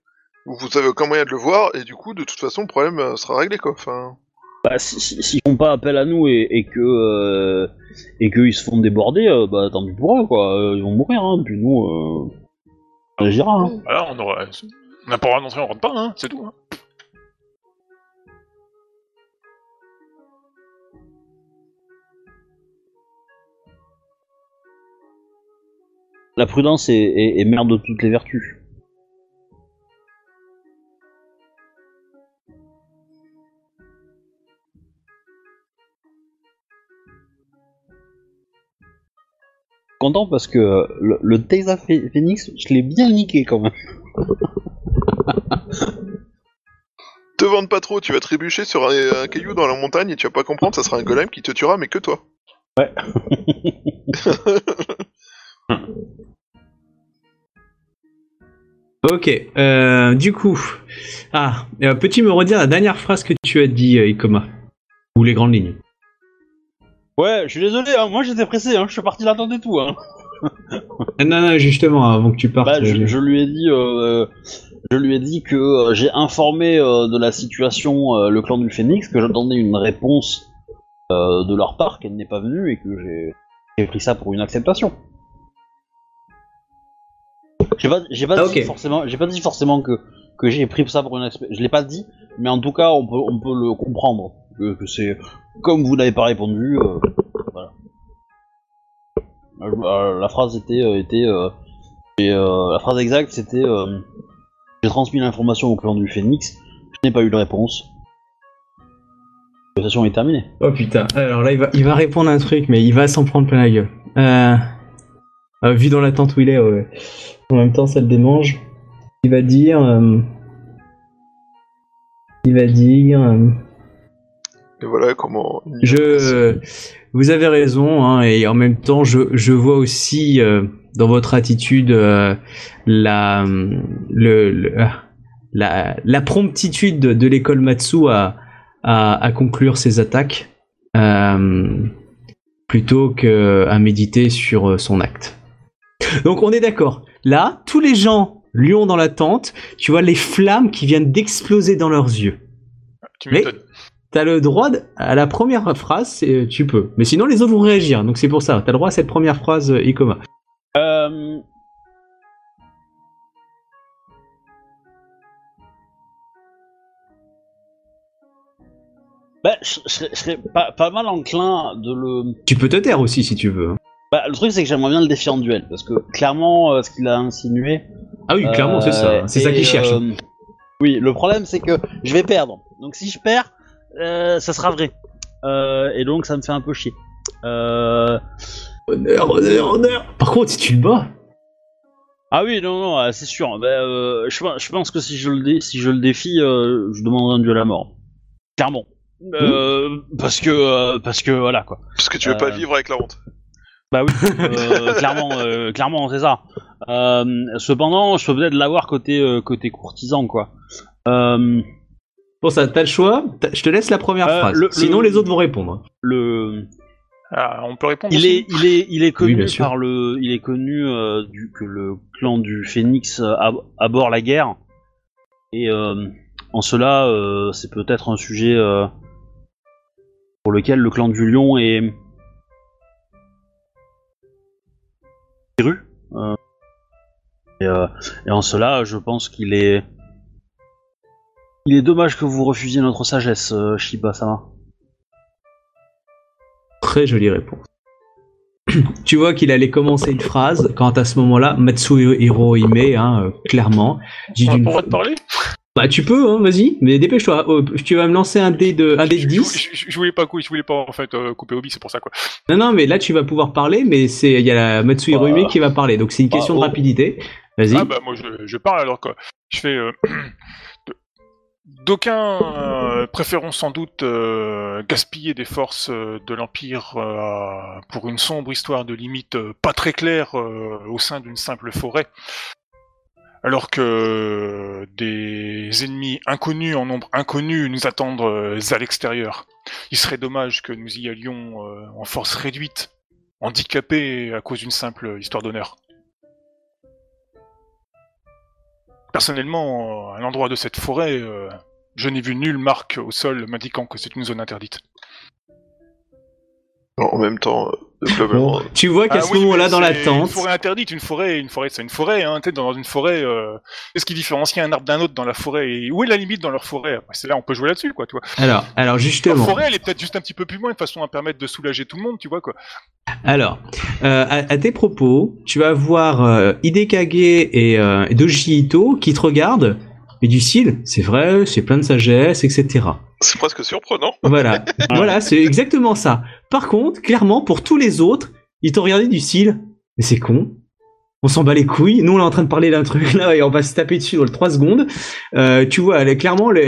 S4: vous, avez aucun moyen de le voir, et du coup, de toute façon, le problème euh, sera réglé, quoi. Enfin,
S3: Bah, si- si- s'ils font pas appel à nous et, et que euh, et qu'ils se font déborder, euh, bah tant pis pour eux quoi, Euh, ils vont mourir hein, puis nous euh, on agira. Hein.
S5: Voilà, on aura... On n'a pas le droit d'entrer, on rentre pas, hein, c'est tout. Hein.
S3: La prudence est, est, est mère de toutes les vertus. Content parce que le, le Tesa Phoenix, je l'ai bien niqué quand même.
S4: te vende pas trop, tu vas trébucher sur un, un caillou dans la montagne et tu vas pas comprendre, ça sera un golem qui te tuera, mais que toi.
S2: Ok, euh, du coup. Ah, euh, peux-tu me redire la dernière phrase que tu as dit, euh, Ikoma? Ou les grandes lignes?
S3: Ouais, je suis désolé, hein, moi j'étais pressé, hein, je suis parti l'attendre et tout. Hein.
S2: Non, non, justement, avant que tu partes.
S3: Bah, je,
S2: euh,
S3: je lui ai dit, euh, je lui ai dit que j'ai informé de la situation le clan du Phénix, que j'attendais une réponse de leur part, qu'elle n'est pas venue et que j'ai j'ai pris ça pour une acceptation. J'ai pas, j'ai pas
S2: Ah,
S3: dit forcément, j'ai pas dit forcément que que j'ai pris ça pour une acceptation. Je l'ai pas dit, mais en tout cas, on peut, on peut le comprendre que, que c'est comme vous n'avez pas répondu. euh, voilà. Euh, euh, la phrase était, euh, était euh, et la phrase exacte c'était J'ai transmis l'information au clan du Phénix, je n'ai pas eu de réponse. La session est terminée.
S2: Oh putain, alors là il va, il va répondre un truc, mais il va s'en prendre plein la gueule. Euh, vu dans l'attente où il est, ouais. en même temps ça le démange. Il va dire. euh, il va dire. euh,
S4: Et voilà comment.
S2: je. Vous avez raison, hein, et en même temps je, je vois aussi euh, dans votre attitude euh, la, le, le- ah, la, la promptitude de, de l'école Matsu à, à, à conclure ses attaques euh, plutôt qu'à méditer sur son acte. Donc on est d'accord. Là, tous les gens lui ont dans la tente, tu vois les flammes qui viennent d'exploser dans leurs yeux.
S5: Tu
S2: Mais-. T'as le droit de- à la première phrase, c'est- tu peux. Mais sinon les autres vont réagir, donc c'est pour ça. T'as le droit à cette première phrase, euh, Ikoma.
S3: Euh... Bah, je, je serais, je serais pas, pas mal enclin de le.
S2: Tu peux te taire aussi si tu veux.
S3: Bah, le truc c'est que j'aimerais bien le défier en duel parce que clairement, euh, ce qu'il a insinué.
S2: Ah oui, clairement, c'est
S3: Euh,
S2: ça. C'est ça qu'il cherche.
S3: euh, oui, le problème c'est que je vais perdre. Donc si je perds, euh, ça sera vrai. Euh, et donc ça me fait un peu chier. Euh...
S2: Honneur, honneur, honneur. Par contre, si tu le bats,
S3: Ah oui, non, non, euh, c'est sûr. Bah, euh, je, pense- je pense que si je le, dé- si je le défie, euh, je demanderai un duel à mort. Clairement. Euh, Parce que, euh, parce que voilà quoi.
S4: Parce que tu veux pas
S3: Euh,
S4: vivre avec la honte.
S3: Bah oui, euh, clairement, euh, clairement, c'est ça. Euh, cependant, je peux peut-être l'avoir côté euh, côté courtisan quoi. Euh,
S2: pour ça, t'as le choix. T'as- Je te laisse la première
S3: Euh,
S2: phrase.
S3: le-
S2: Sinon,
S3: le-
S2: les autres vont répondre.
S3: le,
S5: Ah, on peut répondre
S3: il
S5: aussi
S3: est, il est, il est connu par le, il est connu euh, du, que le clan du Phénix euh, ab- aborde la guerre. Et euh, en cela, euh, c'est peut-être un sujet euh, pour lequel le clan du Lion est Euh, et, euh, et en cela, je pense qu'il est, il est dommage que vous refusiez notre sagesse, euh, Shiba-sama.
S2: Très jolie réponse. tu vois qu'il allait commencer une phrase quand à ce moment-là, Matsuhiro Hime, hein, euh, clairement, dit d'une
S5: parler
S2: Bah tu peux, hein, vas-y, mais dépêche-toi. Oh, tu vas me lancer un dé de, un dé de
S5: je,
S2: 10.
S5: je- je- je voulais pas, cou- je voulais pas en fait euh, couper Obi, c'est pour ça quoi.
S2: Non, non, mais là tu vas pouvoir parler, mais c'est il y a la Matsuhiro
S3: Bah,
S2: Hime qui va parler, donc c'est une
S3: bah,
S2: question
S3: oh.
S2: de rapidité. Vas-y.
S5: Ah bah moi je, je parle alors quoi. Je fais. euh, D'aucuns euh, préféreront sans doute euh, gaspiller des forces euh, de l'Empire euh, pour une sombre histoire de limite euh, pas très claire euh, au sein d'une simple forêt, alors que des ennemis inconnus en nombre inconnu nous attendent euh, à l'extérieur. Il serait dommage que nous y allions euh, en force réduite, handicapés à cause d'une simple histoire d'honneur. Personnellement, à l'endroit de cette forêt, euh, je n'ai vu nulle marque au sol m'indiquant que c'est une zone interdite.
S4: En même temps, euh,
S2: Tu vois qu'à
S5: Ah
S2: ce
S5: oui,
S2: moment-là,
S5: mais
S2: dans la tente,
S5: Une forêt interdite, une forêt, une forêt, c'est une forêt, hein. Tu sais, dans une forêt, euh, qu'est-ce qui différencie un arbre d'un autre dans la forêt et où est la limite dans leur forêt? C'est là, on peut jouer là-dessus, quoi, tu vois.
S2: alors, alors
S5: La
S2: justement,
S5: forêt, elle est peut-être juste un petit peu plus loin, de façon à permettre de soulager tout le monde, tu vois, quoi.
S2: alors, euh, à, à tes propos, tu vas voir euh, Hidekage et, euh, et Doji Ito qui te regardent, et du style, c'est vrai, c'est plein de sagesse, etc.
S4: c'est presque surprenant.
S2: Voilà, voilà, c'est exactement ça. Par contre, clairement, pour tous les autres, ils t'ont regardé du style, mais c'est con. On s'en bat les couilles. Nous, on est en train de parler d'un truc là et on va se taper dessus dans les 3 secondes. Euh, tu vois, clairement, les-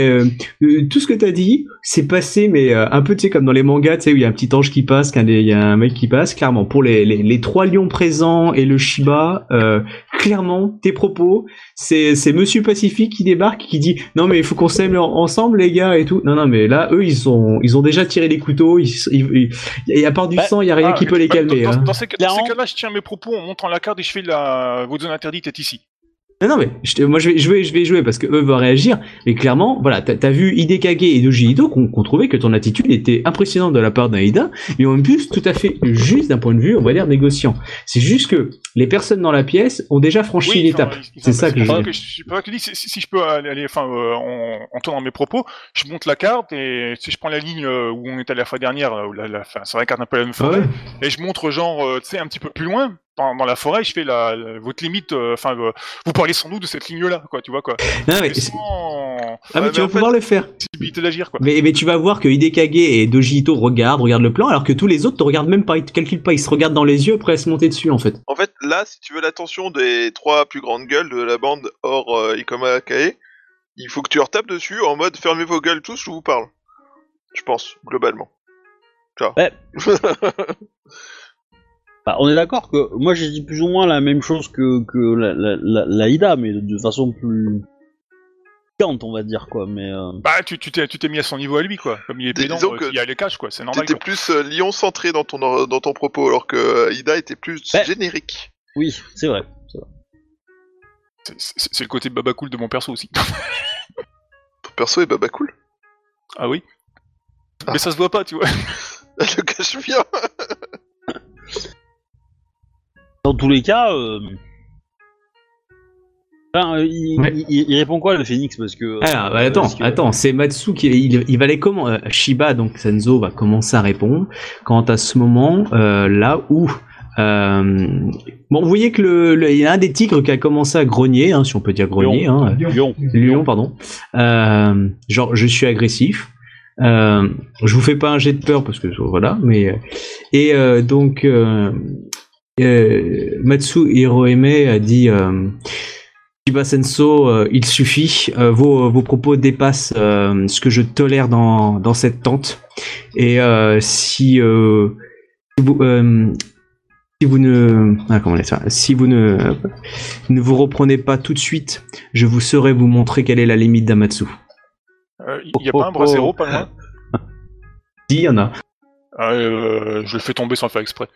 S2: euh, tout ce que t'as dit, c'est passé, mais euh, un peu, tu sais, comme dans les mangas, tu sais, où il y a un petit ange qui passe, qu'il y a un mec qui passe. Clairement, pour les, les, les trois lions présents et le Shiba, euh, clairement, tes propos, c'est c'est Monsieur Pacifique qui débarque, qui dit non mais il faut qu'on s'aime en- ensemble les gars et tout. Non non mais là eux ils ont ils ont déjà tiré les couteaux. Ils, ils- ils- et à part du
S3: Bah,
S2: sang, il y a rien
S5: Ah,
S2: qui peut les calmer.
S5: Dans,
S2: hein.
S5: dans- dans ces, cas- dans ces
S3: Clairement.
S5: cas-là, je tiens mes propos en montrant la carte et je fais la... Votre zone interdite est ici.
S2: Non, non, mais je moi je vais, je vais, je vais jouer parce que eux vont réagir. Mais clairement, voilà, t'as as vu Hidekage et Doji Ito qu'on qu'on trouvait que ton attitude était impressionnante de la part d'Aïda, mais en plus tout à fait juste d'un point de vue, on va dire, négociant. C'est juste que les personnes dans la pièce ont déjà franchi
S5: Oui,
S2: l'étape. C'est ça que je veux
S5: dis, si, je peux aller, aller- enfin, euh, en, en tournant mes propos, je monte la carte et si je prends la ligne euh, où on était la fois dernière, là, où la, la, enfin, ça regarde un peu la même
S2: Ouais.
S5: et je montre genre, euh, tu sais, un petit peu plus loin, dans, la forêt, je fais la, la- votre limite, euh, enfin, euh, vous parlez sans doute de cette ligne-là, quoi, tu vois, quoi.
S2: Non, mais,
S5: Mais
S2: c'est-
S5: sans
S2: ah, mais
S4: Ouais,
S2: tu
S4: mais
S2: vas
S4: fait-
S2: pouvoir le faire.
S5: possibilité d'agir, quoi.
S2: Mais, mais tu vas voir que Hidekage et Doji Ito regardent, regardent le plan, alors que tous les autres te regardent même pas, ils te calculent pas, ils se regardent dans les yeux prêts à se monter dessus en fait.
S4: En fait, là, si tu veux l'attention des trois plus grandes gueules de la bande hors euh, Ikoma Akae, il faut que tu leur tapes dessus en mode fermez vos gueules tous, je vous parle. Je pense, globalement. Vois.
S3: Ouais. Bah, on est d'accord que moi j'ai dit plus ou moins la même chose que, que la, la, la, la Ida, mais de, façon plus piquante, on va dire quoi. Mais euh,
S5: Bah, tu tu t'es tu t'es mis à son niveau à lui, quoi. Comme il est pédant,
S4: disons
S5: euh,
S4: que
S5: il y a les caches, quoi. C'est normal,
S4: T'étais
S5: quoi.
S4: plus euh, lion centré dans ton, dans ton propos, alors que Ida était plus
S3: Ouais.
S4: générique.
S3: oui, c'est vrai. c'est vrai.
S5: C'est- C'est c'est le côté baba cool de mon perso aussi.
S4: Ton perso est baba cool.
S5: ah oui
S4: Ah.
S5: Mais ça se voit pas, tu vois.
S4: Elle le cache bien.
S3: Dans tous les cas, euh... enfin, euh, il,
S2: Ouais.
S3: il- il répond quoi le phénix parce que.
S2: Bah,
S3: euh,
S2: attends,
S3: parce que-
S2: attends, c'est Matsu qui il, il va aller comment euh, Shiba donc Senzo va commencer à répondre quand à ce moment euh, là où euh, bon vous voyez que le, le- il y a un des tigres qui a commencé à grogner hein, si on peut dire grogner hein,
S3: Lion.
S2: Lion, pardon. Euh, genre, je suis agressif. Euh, je vous fais pas un jet de peur parce que voilà, mais et euh, donc euh, Matsu Hiroeme a dit euh, Shiba Senso, euh, il suffit. euh, vos, vos propos dépassent euh, ce que je tolère dans, dans cette tente. Et euh, si, euh, si vous euh, si vous ne ah, comment on ça? Si vous ne ne vous reprenez pas tout de suite je vous saurai vous montrer quelle est la limite d'Amatsu.
S5: Euh, Il y a pas un bras
S3: oh.
S5: zéro, pas loin?
S2: Si, il y en a.
S5: Ah, euh, Je le fais tomber sans le faire exprès.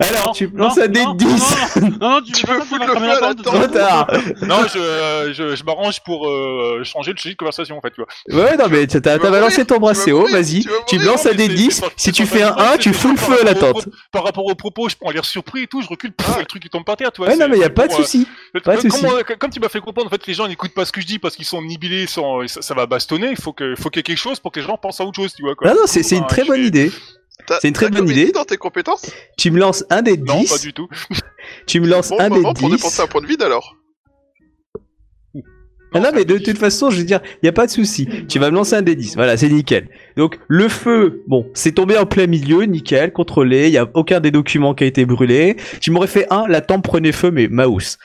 S2: Alors, tu
S3: Non,
S2: lances un dé
S3: non,
S2: de 10
S3: Non, non, non, tu,
S4: Tu
S3: peux
S4: foutre le feu à la
S3: tente.
S4: tente
S2: Trop tard
S5: non, je, euh, je, je m'arrange pour euh, changer le sujet de conversation, en fait, tu vois.
S2: Ouais, non, mais t'as balancé ton CO,
S4: mourir,
S2: vas-y.
S4: tu
S2: me lances un dé
S5: c'est-
S2: 10.
S5: c'est pas-
S2: Si tu fais un
S5: ça,
S2: 1,
S5: c'est
S2: tu fous le feu à la tente.
S5: Par rapport au propos, je prends l'air surpris et tout, je recule, et le truc qui tombe par terre, tu vois.
S2: Ouais, non, mais y a pas de
S5: euh,
S2: souci.
S5: Mais
S2: Pas de
S5: comme,
S2: souci.
S5: on- comme tu m'as fait comprendre, en fait, les gens n'écoutent pas ce que je dis parce qu'ils sont omnibilés, sans, ça, va bastonner. Il faut qu'il y ait quelque chose pour que les gens pensent à autre chose, tu vois.
S2: Ah non, c'est une
S5: Bah,
S2: très bonne idée. C'est une très bonne idée.
S4: dans tes compétences
S2: Tu me lances un dé
S5: Non, pas
S2: 10.
S5: du tout.
S2: Tu me lances
S4: Bon
S2: un dé
S4: moment pour dépenser
S2: 10.
S4: un point de vide alors.
S2: Ah non, mais de toute façon, je veux dire, y a pas de souci. Tu vas me lancer un dé 10. Voilà, c'est nickel. Donc, le feu, bon, c'est tombé en plein milieu, nickel, contrôlé. Y a aucun des documents qui a été brûlé. Tu m'aurais fait un, la tempe prenait feu, mais mouse.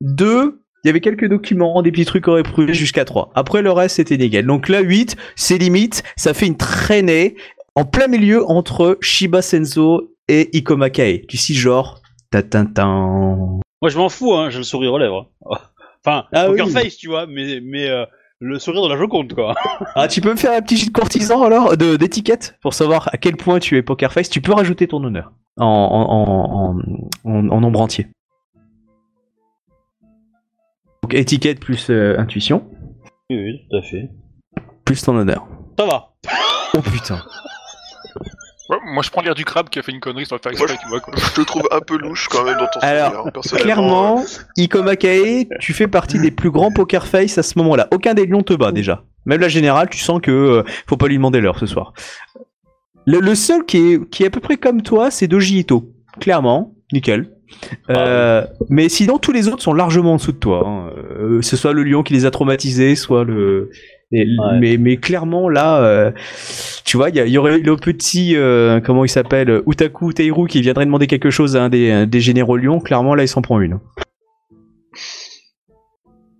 S2: Deux, il y avait quelques documents, des petits trucs aurait prouvé jusqu'à 3. Après, le reste, c'était nickel. Donc là, 8, c'est limite, ça fait une traînée en plein milieu entre Shiba Senzo et Ikoma Kae. Du si genre, tatintin.
S3: Moi, je m'en fous, hein, j'ai le sourire aux lèvres. Enfin,
S2: Ah
S3: poker
S2: oui.
S3: face, tu vois, mais, mais euh, le sourire de la Joconde, quoi.
S2: Ah, tu peux me faire un petit jet de courtisan alors, d'étiquette, pour savoir à quel point tu es poker face. Tu peux rajouter ton honneur en, en, en, en, en nombre entier. Donc étiquette plus euh, intuition,
S3: Oui, oui, tout à fait.
S2: plus ton honneur.
S3: Ça va.
S2: Oh putain.
S5: Ouais, moi, je prends l'air du crabe qui a fait une connerie sans le faire exprès, tu vois, quoi.
S4: Je te trouve un peu louche quand même dans ton
S2: Alors,
S4: sourire, hein.
S2: Clairement, Ikoma Kae, tu fais partie des plus grands poker face à ce moment-là. Aucun des lions te bat déjà. Même la générale, tu sens que euh, faut pas lui demander l'heure ce soir. Le, le seul qui est, qui est à peu près comme toi, c'est Doji Ito. Clairement, nickel. Euh, mais sinon, tous les autres sont largement en dessous de toi. hein. Euh, ce soit le lion qui les a traumatisés, soit le. Et-
S3: Ouais.
S2: mais, mais clairement, là, euh, tu vois, il y, aurait le petit, euh, comment il s'appelle, Utaku Teiru qui viendrait demander quelque chose à un des, un des généraux lions. Clairement, là, il s'en prend une.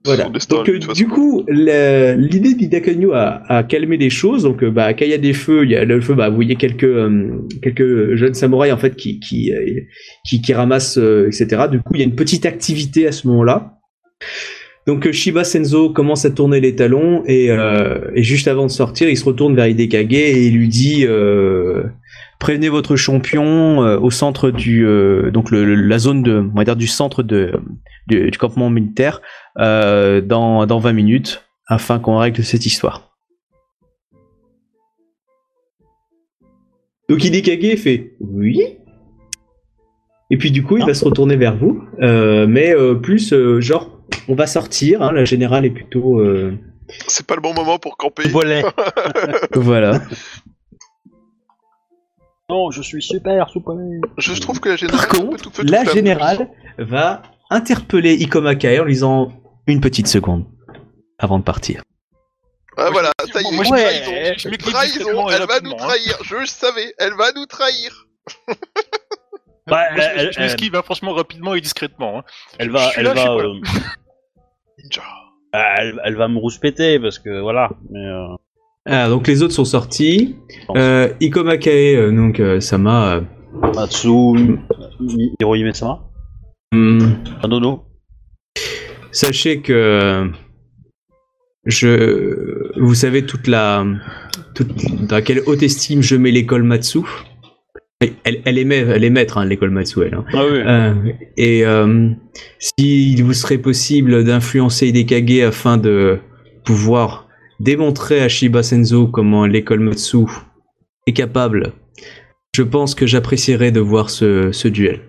S2: Voilà. Donc, euh, du coup, l'idée d'Idakanyu a, a calmé les choses. Donc, bah, quand il y a des feux, il y a le feu, bah, vous voyez quelques, euh, quelques jeunes samouraïs, en fait, qui, qui, euh, qui, qui ramassent, euh, etc. Du coup, il y a une petite activité à ce moment-là. Donc, euh, Shiba Senzo commence à tourner les talons et, euh, et juste avant de sortir, il se retourne vers Hidekage et il lui dit, euh, prévenez votre champion euh, au centre du, donc le, le- la zone de, on va dire du centre de, du, du campement militaire dans, dans 20 minutes afin qu'on règle cette histoire. Donc Hidekage fait oui. Et puis du coup, il va se retourner vers vous, mais plus genre, on va sortir. Hein, la générale est plutôt euh,
S4: C'est pas le bon moment pour camper.
S3: Volet.
S2: voilà.
S3: non, je suis super, super.
S4: Je trouve que la générale.
S2: Par contre,
S4: tout feu, tout
S2: la générale va interpeller Ikoma Kae en lui disant une petite seconde avant de partir.
S4: Ah voilà, ça y est.
S3: Ouais.
S4: Trahison,
S5: et
S4: elle va nous
S5: hein.
S4: trahir. Je le savais, elle va nous trahir.
S3: Bah,
S5: Moi, je-
S3: elle,
S5: je
S3: elle-
S5: m'esquive hein, franchement rapidement et discrètement. hein.
S3: elle va, elle
S5: là,
S3: va, euh,
S4: Ninja.
S3: elle, elle va me rouspéter parce que voilà. Mais euh,
S2: Ah, donc les autres sont sortis. Euh, Ikoma Kae, euh, donc euh, Sama,
S3: Matsu, Hirohime Sama, un dono.
S2: sachez que je, vous savez toute la, toute, dans quelle haute estime je mets l'école Matsu. Elle, maître, elle est maître, hein, l'école Matsu, elle. hein.
S3: Ah oui.
S2: Euh, et euh, s'il vous serait possible d'influencer Hidekage afin de pouvoir démontrer à Shiba Senzo comment l'école Matsu est capable, je pense que j'apprécierais de voir ce, ce duel.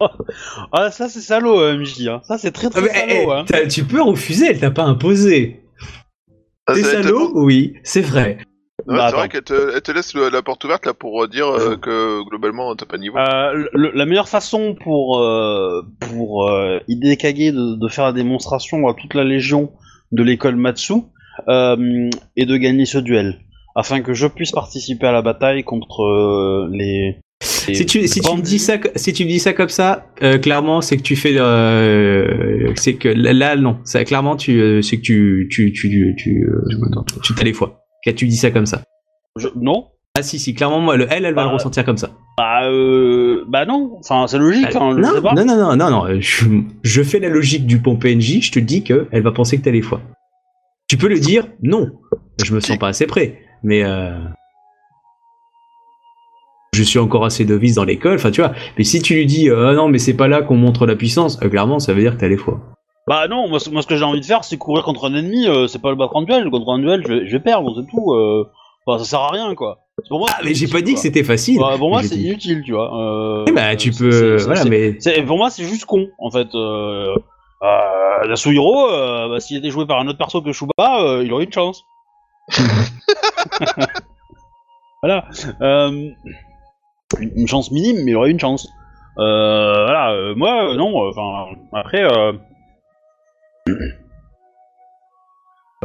S3: Ah ça c'est salaud, euh, MJ. Hein. Ça c'est très très salaud. hein.
S2: t'as- tu peux refuser, elle t'a pas imposé.
S4: Ah,
S2: T'es salaud? Oui, c'est vrai.
S4: Ouais,
S3: Bah,
S4: c'est vrai qu'elle te, elle te laisse le- la porte ouverte là pour euh, dire euh, que globalement t'as pas de niveau.
S3: Euh, le- la meilleure façon pour euh, pour euh, Hidekage de, de faire la démonstration à toute la légion de l'école Matsu euh, est de gagner ce duel afin que je puisse participer à la bataille contre euh, les,
S2: Si tu, si, tu me dis ça, si tu me dis ça comme ça, euh, clairement, c'est que tu fais, euh, c'est que là, non, ça, clairement, tu, euh, c'est que tu, tu, tu, tu, euh, tu t'as les fois. Tu dis ça comme ça.
S3: Je- non
S2: Ah si, si, clairement, moi, le elle, elle va
S3: Bah,
S2: le ressentir comme ça.
S3: bah, euh, bah non enfin c'est logique hein, je
S2: non,
S3: sais pas
S2: non, non, non, non, non, euh, je, je fais la logique du pont PNJ, je te dis que elle va penser que t'as les fois. Tu peux le dire, non, je me sens pas assez prêt, mais euh, je suis encore assez novice dans l'école, enfin tu vois. Mais si tu lui dis, euh, ah non, mais c'est pas là qu'on montre la puissance, euh, clairement, ça veut dire que t'as les fois.
S3: Bah non, moi, ce- moi ce que j'ai envie de faire, c'est courir contre un ennemi, euh, c'est pas le battre en duel. Contre un duel, je vais, je vais perdre, c'est tout. euh. Enfin, ça sert à rien, quoi. Pour moi,
S2: Ah,
S3: c'est
S2: mais j'ai
S3: inutile,
S2: pas dit que
S3: quoi.
S2: c'était facile.
S3: Bah, pour moi,
S2: J'ai
S3: c'est
S2: dit.
S3: inutile, tu vois. Euh,
S2: Eh bah, tu
S3: c'est-
S2: peux,
S3: c'est-
S2: voilà,
S3: c'est-
S2: mais
S3: c'est- Pour moi, c'est juste con, en fait. Euh, euh, Yasuhiro, euh, bah, s'il était joué par un autre perso que Shuba, euh, il aurait une chance. voilà. Euh, une, une chance minime, mais il aurait une chance. Euh, voilà, euh, moi, euh, non, euh, enfin, après, euh...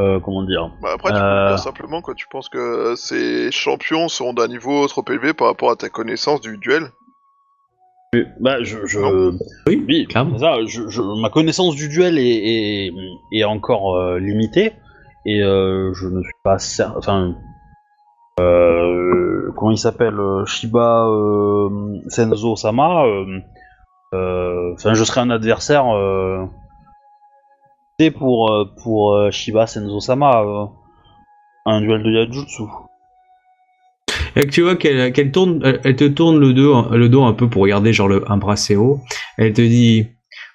S3: euh, comment dire
S4: Bah, après, tu
S3: Euh.
S4: peux dire simplement que tu penses que ces champions sont d'un niveau trop élevé par rapport à ta connaissance du duel?
S3: Mais, bah, je, je...
S4: Non.
S2: Oui,
S3: Oui,
S2: clairement.
S3: ça, je, je- ma connaissance du duel est, est, est encore euh, limitée et euh, je ne suis pas cer- enfin euh, comment il s'appelle euh, Shiba euh, Senzo Sama euh, euh, enfin je serai un adversaire euh, pour euh, pour euh, Shiba Senzo Sama euh, un duel de Yajutsu.
S2: Et que tu vois qu'elle qu'elle tourne, elle elle te tourne le dos, le dos un peu pour regarder genre le, un bracelet haut. Elle te dit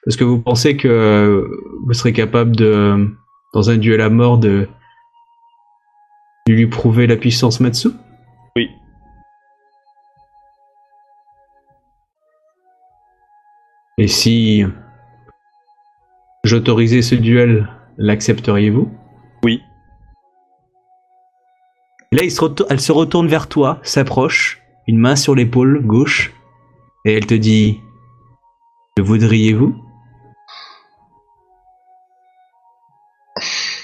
S2: parce que vous pensez que vous serez capable de dans un duel à mort de, de lui prouver la puissance Matsu?
S3: Oui.
S2: Et si j'autorisais ce duel, l'accepteriez-vous?
S3: Oui.
S2: Là, il se retour- elle se retourne vers toi, s'approche, une main sur l'épaule gauche, et elle te dit Le voudriez-vous?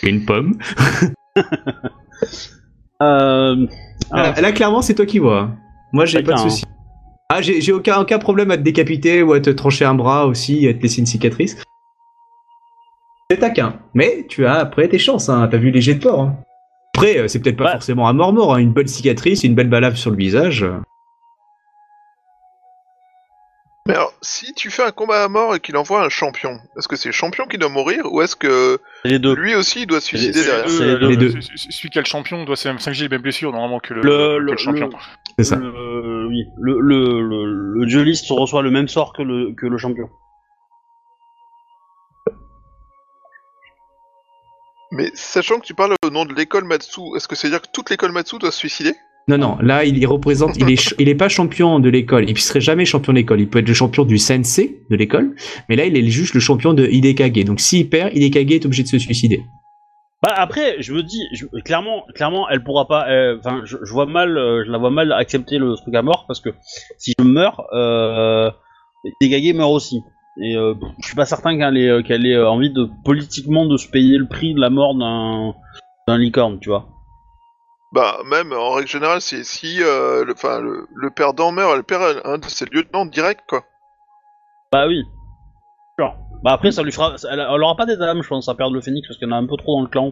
S2: Une pomme.
S3: Euh, alors,
S2: Là, là, clairement, c'est toi qui vois. Moi, j'ai pas de
S3: Chacun,
S2: souci. Ah, j'ai j'ai aucun, aucun problème à te décapiter ou à te trancher un bras aussi, à te laisser une cicatrice. C'est taquin. Mais tu as après tes chances, hein. T'as vu les jets de porc. hein. Après, euh, c'est peut-être pas
S3: Ouais.
S2: forcément un mort-mort, hein. une bonne cicatrice, une belle balave sur le visage.
S4: Mais alors, si tu fais un combat à mort et qu'il envoie un champion, est-ce que c'est le champion qui doit mourir ou est-ce que
S3: les deux.
S4: lui aussi il doit se suicider
S3: C'est-
S4: derrière
S3: les
S2: deux.
S5: le- c- c- Celui qui a le champion doit s'infliger les mêmes blessures normalement que le,
S3: Le-
S5: que
S3: le-
S5: le champion.
S3: le-
S2: C'est ça.
S3: Le, oui, le, le, le, le dueliste reçoit le même sort que le, que le champion.
S4: Mais sachant que tu parles au nom de l'école Matsu, est-ce que c'est à dire que toute l'école Matsu doit se suicider?
S2: Non, non, là, il, il représente, il est, ch- il est pas champion de l'école. Il serait jamais champion de l'école. Il peut être le champion du sensei de l'école, mais là, il est juste le champion de Hidekage. Donc, s'il perd, Hidekage est obligé de se suicider.
S3: Bah après, je me dis, je- clairement, clairement, elle pourra pas. euh, Enfin, je, je vois mal, euh, je la vois mal accepter le truc à mort parce que si je meurs, euh, meurt aussi. Et euh, je suis pas certain qu'elle ait, qu'elle ait envie de politiquement de se payer le prix de la mort d'un d'un licorne, tu vois.
S4: Bah même en règle générale, c'est si euh, le, enfin, le, le perdant meurt, elle perd un de ses lieutenants direct quoi.
S3: Bah oui. Bah après, ça lui fera, ça- elle, elle aura pas d'état d'âme, je pense, à perdre le phénix parce qu'il y en a un peu trop dans le clan,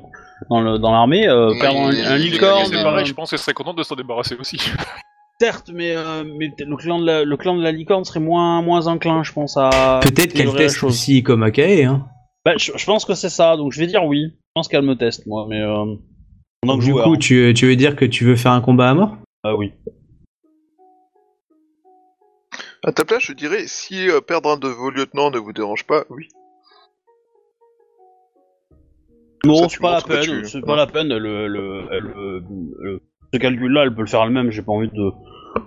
S3: dans le dans l'armée. Euh, perdre un, un licorne.
S5: C'est
S3: euh,
S5: pareil, je pense qu'elle serait contente de s'en débarrasser aussi.
S3: Certes, mais, euh, mais le clan de la, le clan de la licorne serait moins moins enclin, je pense à.
S2: Peut-être qu'elle teste
S3: chose.
S2: aussi comme Akae, hein.
S3: Bah, je, je pense que c'est ça, donc je vais dire oui. Je pense qu'elle me teste, moi, mais euh, en tant que
S2: Du
S3: joueur.
S2: coup, tu, tu veux dire que tu veux faire un combat à mort?
S3: Ah oui.
S4: À ta place, je dirais si euh, perdre un de vos lieutenants ne vous dérange pas, oui.
S3: Non, c'est pas la peine.
S4: tu-
S3: C'est pas la peine. Le, le, le, le- ce calcul-là, elle peut le faire elle-même. J'ai pas envie de,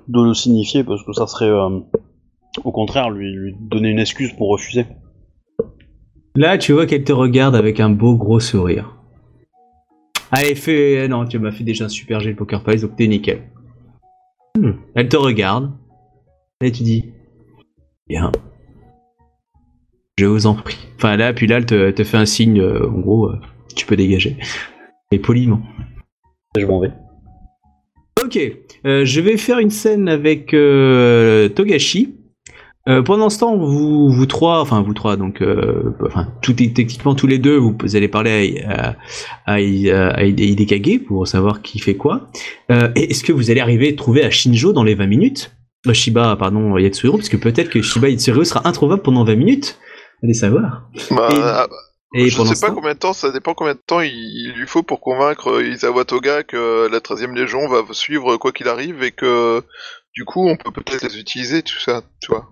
S3: de le signifier parce que ça serait, euh, au contraire, lui, lui donner une excuse pour refuser.
S2: Là, tu vois qu'elle te regarde avec un beau gros sourire. Allez, fais. Non, tu m'as fait déjà un super jet de poker face, donc t'es nickel. Hmm. Elle te regarde. Et tu dis. Bien. Je vous en prie. Enfin, là, puis là, elle te, elle te fait un signe. euh, en gros, euh, tu peux dégager. Et poliment.
S3: Je m'en vais.
S2: Ok, euh, je vais faire une scène avec euh, Togashi. Euh, pendant ce temps, vous, vous trois, enfin vous trois, donc, enfin, tout techniquement tous les deux, vous, vous allez parler à, à, à, à Hidekage pour savoir qui fait quoi. Et est-ce que vous allez arriver à trouver à Shinjo dans les 20 minutes? Shiba, pardon, Yatsuhiro, parce que peut-être que Shiba Yatsuhiro sera introuvable pendant 20 minutes. Allez savoir.
S4: Bah,
S2: Et-
S4: ah,
S2: Et
S4: je
S2: pendant
S4: sais pas combien de temps, ça dépend combien de temps il, il lui faut pour convaincre euh, Isawa Toga que la 13ème Légion va suivre quoi qu'il arrive et que du coup on peut peut-être les utiliser, tout ça, tu vois.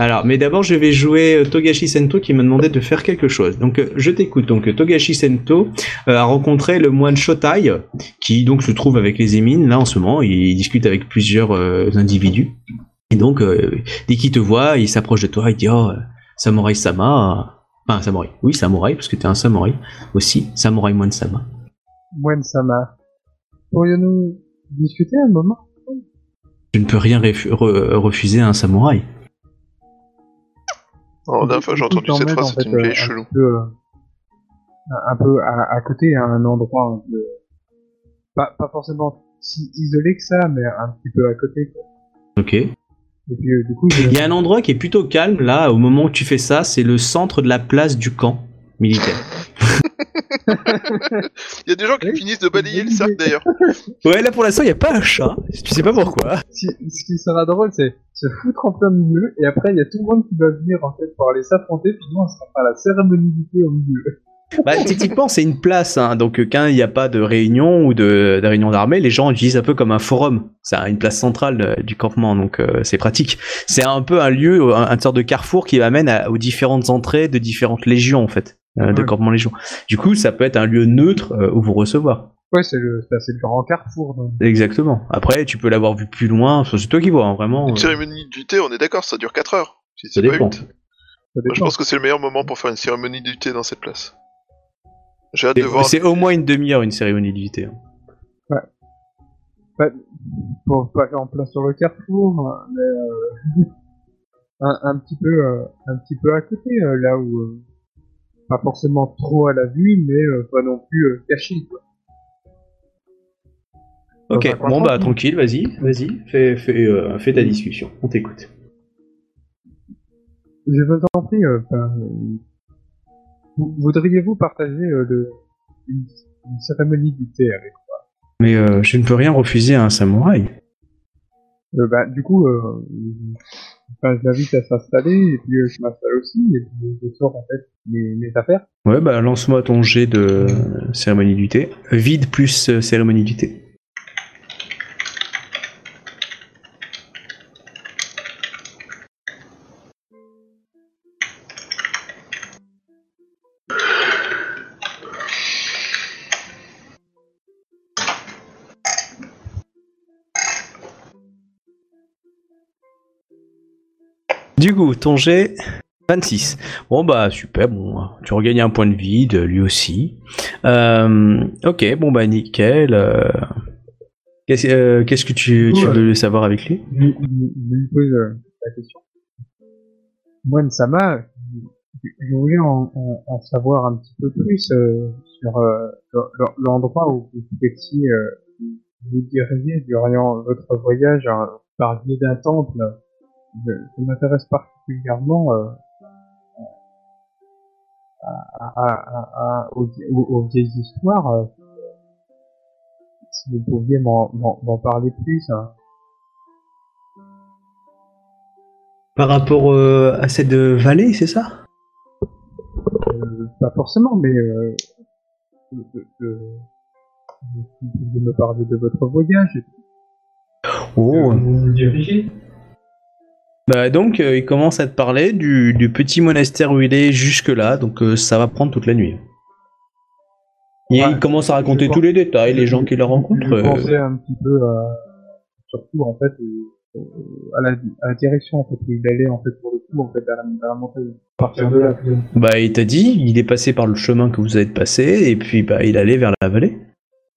S2: Alors, mais d'abord, je vais jouer euh, Togashi Sento qui m'a demandé de faire quelque chose. Donc, euh, je t'écoute. Donc, Togashi Sento a rencontré le moine Shotai, qui donc se trouve avec les émines. Là, en ce moment, il discute avec plusieurs euh, individus. Et donc, euh, dès qu'il te voit, il s'approche de toi, il dit Oh, Samurai Sama. Enfin, Samurai. Oui, Samurai, parce que t'es un Samurai aussi. Samurai Moine Sama.
S1: Moine Sama. Pourrions-nous discuter un moment?
S2: Je ne peux rien refu- re- refuser à un Samouraï.
S4: Alors, la dernière fois j'ai entendu cette phrase,
S1: en
S4: c'était
S1: fait,
S4: une vieille chelou.
S1: Un peu, euh, un- un peu à, à côté, à un endroit un peu... Pas, pas forcément si isolé que ça, mais un petit peu à côté. quoi.
S2: Ok.
S1: Et puis euh, du coup, je-
S2: Il y a un endroit qui est plutôt calme là, au moment où tu fais ça, c'est le centre de la place du camp militaire.
S4: Il y a des gens qui finissent de balayer le cercle d'ailleurs.
S6: Ouais, là pour l'instant, il n'y a pas un chat. Tu sais pas pourquoi.
S1: ce qui, ce qui sera drôle, c'est se foutre en plein milieu, et après, il y a tout le monde qui va venir, en fait, pour aller s'affronter, puis nous, on sera à la cérémonie du thé au milieu.
S2: Bah, techniquement, c'est une place, hein, donc euh, quand il n'y a pas de réunion ou de, de réunion d'armée, les gens utilisent un peu comme un forum. C'est une place centrale euh, du campement, donc euh, c'est pratique. C'est un peu un lieu, un, un sorte de carrefour qui amène à- aux différentes entrées de différentes légions, en fait, euh, de campement légion. Du coup, ça peut être un lieu neutre euh, où vous recevoir.
S1: Ouais, c'est le, c'est le grand carrefour. donc.
S2: Exactement. Après, tu peux l'avoir vu plus loin, c'est toi qui vois, hein, vraiment.
S4: Une
S2: euh,
S4: cérémonie du thé, on est d'accord, ça dure 4 heures. Si
S2: Ça dépend.
S4: Moi, je pense que c'est le meilleur moment pour faire une cérémonie du thé dans cette place. J'ai hâte de voir.
S2: C'est au moins une demi-heure une cérémonie du thé. hein.
S1: Pour pas faire en place sur le carrefour, euh, mais euh, un, un petit peu, euh, un petit peu à côté, euh, là où euh, pas forcément trop à la vue, mais euh, pas non plus euh, caché. Quoi.
S2: Ok, bon bah
S1: tranquille.
S2: vas-y, vas-y, fais, fais, euh, fais ta discussion, on t'écoute.
S1: Je vous en prie, voudriez-vous partager euh, le, une, une cérémonie du thé avec
S2: Mais euh, je ne peux rien refuser à un samouraï.
S1: euh, bah, Du coup, enfin, je l'invite à s'installer, et puis je m'installe aussi, et puis je sors en fait mes, mes affaires.
S2: Ouais, bah lance-moi ton jet de cérémonie du thé. Vide plus cérémonie du thé. Du coup, ton jet 26. Bon bah super, bon, tu regagnes un point de vide, lui aussi. Euh, ok, bon bah nickel. euh, Qu'est-ce euh, que tu, tu
S1: Ouais.
S2: veux savoir avec lui?
S1: Je, lui pose la question. Moi, Nsama, je, je voulais en, en, en savoir un petit peu plus euh, sur euh, le- le- l'endroit où vous euh, vous diriger durant votre voyage hein, par biais d'un temple. Je, je m'intéresse particulièrement euh, à, à, à, à- aux, vieilles histoires. euh. si vous pouviez m'en parler plus. hein.
S2: Par rapport euh, à cette euh, vallée, c'est ça?
S1: Euh, pas forcément, mais euh, vous pouvez me parler de votre voyage.
S2: Oh.
S1: Vous vous dirigez?
S2: Bah donc euh, il commence à te parler du, du petit monastère où il est jusque là, donc euh, ça va prendre toute la nuit. Et
S1: Ouais,
S2: il commence à raconter tous les détails, les gens qu'il rencontre.
S1: Je pensais un petit peu à, surtout en fait euh, à la, à la direction en fait où il allait en fait pour le coup en fait à la, à la montagne. Partir de là.
S2: Bah il t'a dit, il est passé par le chemin que vous avez passé, et puis bah il allait vers la vallée.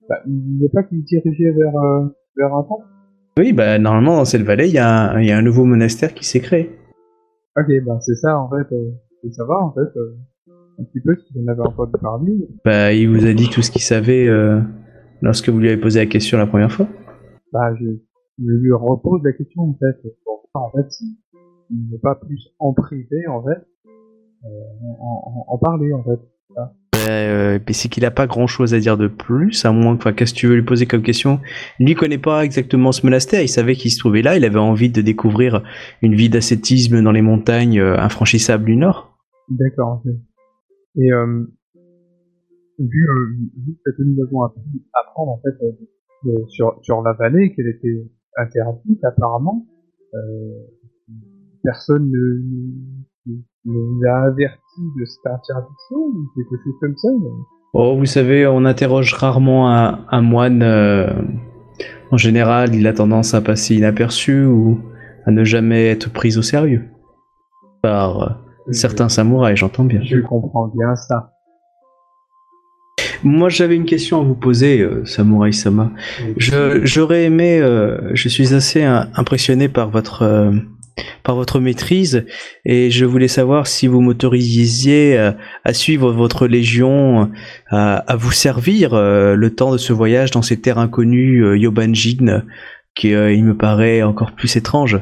S1: Bah, il n'est pas qu'il dirigeait vers vers un temple.
S2: Oui, bah normalement dans cette vallée, il y, a un- il y a un nouveau monastère qui s'est créé.
S1: Ok, ben c'est ça en fait. Euh, je veux savoir en fait euh, un petit peu si vous en avez entendu parler.
S2: Bah il vous a dit tout ce qu'il savait euh, lorsque vous lui avez posé la question la première fois.
S1: Bah, je, je lui repose la question en fait pour en fait s'il n'est pas plus en privé en fait euh, en, en, en parler en fait.
S2: Euh, c'est qu'il a pas grand chose à dire de plus, à moins que, qu'est-ce que tu veux lui poser comme question? Lui connaît pas exactement ce monastère, il savait qu'il se trouvait là, il avait envie de découvrir une vie d'ascétisme dans les montagnes euh, infranchissables du Nord.
S1: D'accord. Et euh, vu, vu que nous avons appris apprendre en fait sur sur la vallée qu'elle était interdite apparemment, personne ne, vous a averti de cette interdiction ou quelque chose comme ça.
S2: Oh, vous savez, on interroge rarement un, un moine. euh, en général, il a tendance à passer inaperçu ou à ne jamais être pris au sérieux. Par euh, certains samouraïs, j'entends bien.
S1: Je comprends bien ça.
S2: Moi, j'avais une question à vous poser, euh, Samouraï Sama. Je, j'aurais aimé, je suis assez impressionné par votre, par votre maîtrise, et je voulais savoir si vous m'autorisiez euh, à suivre votre légion, euh, à, vous servir euh, le temps de ce voyage dans ces terres inconnues, Yobanjin, qui il me paraît encore plus étrange.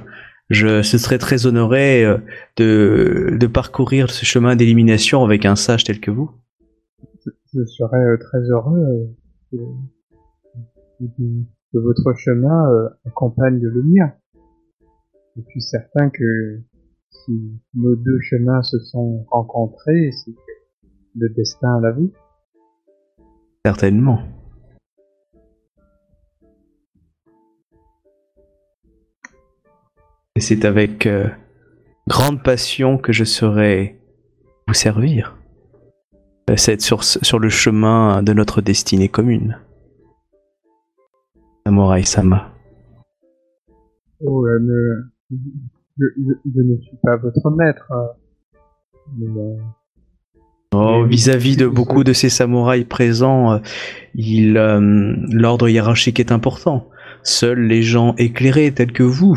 S2: Je ce serais très honoré de, de parcourir ce chemin d'élimination avec un sage tel que vous.
S1: Je serais très heureux que, que- votre chemin accompagne le mien. Je suis certain que si nos deux chemins se sont rencontrés, c'est que le destin l'a vu.
S2: Certainement. Et c'est avec euh, grande passion que je saurai vous servir. C'est être sur, sur le chemin de notre destinée commune. Samurai Sama.
S1: Oh, euh, je, je- je ne suis pas votre maître. euh, mais, euh,
S2: Oh, vis-à-vis de beaucoup de ces samouraïs présents, euh, il, euh, l'ordre hiérarchique est important. Seuls les gens éclairés tels que vous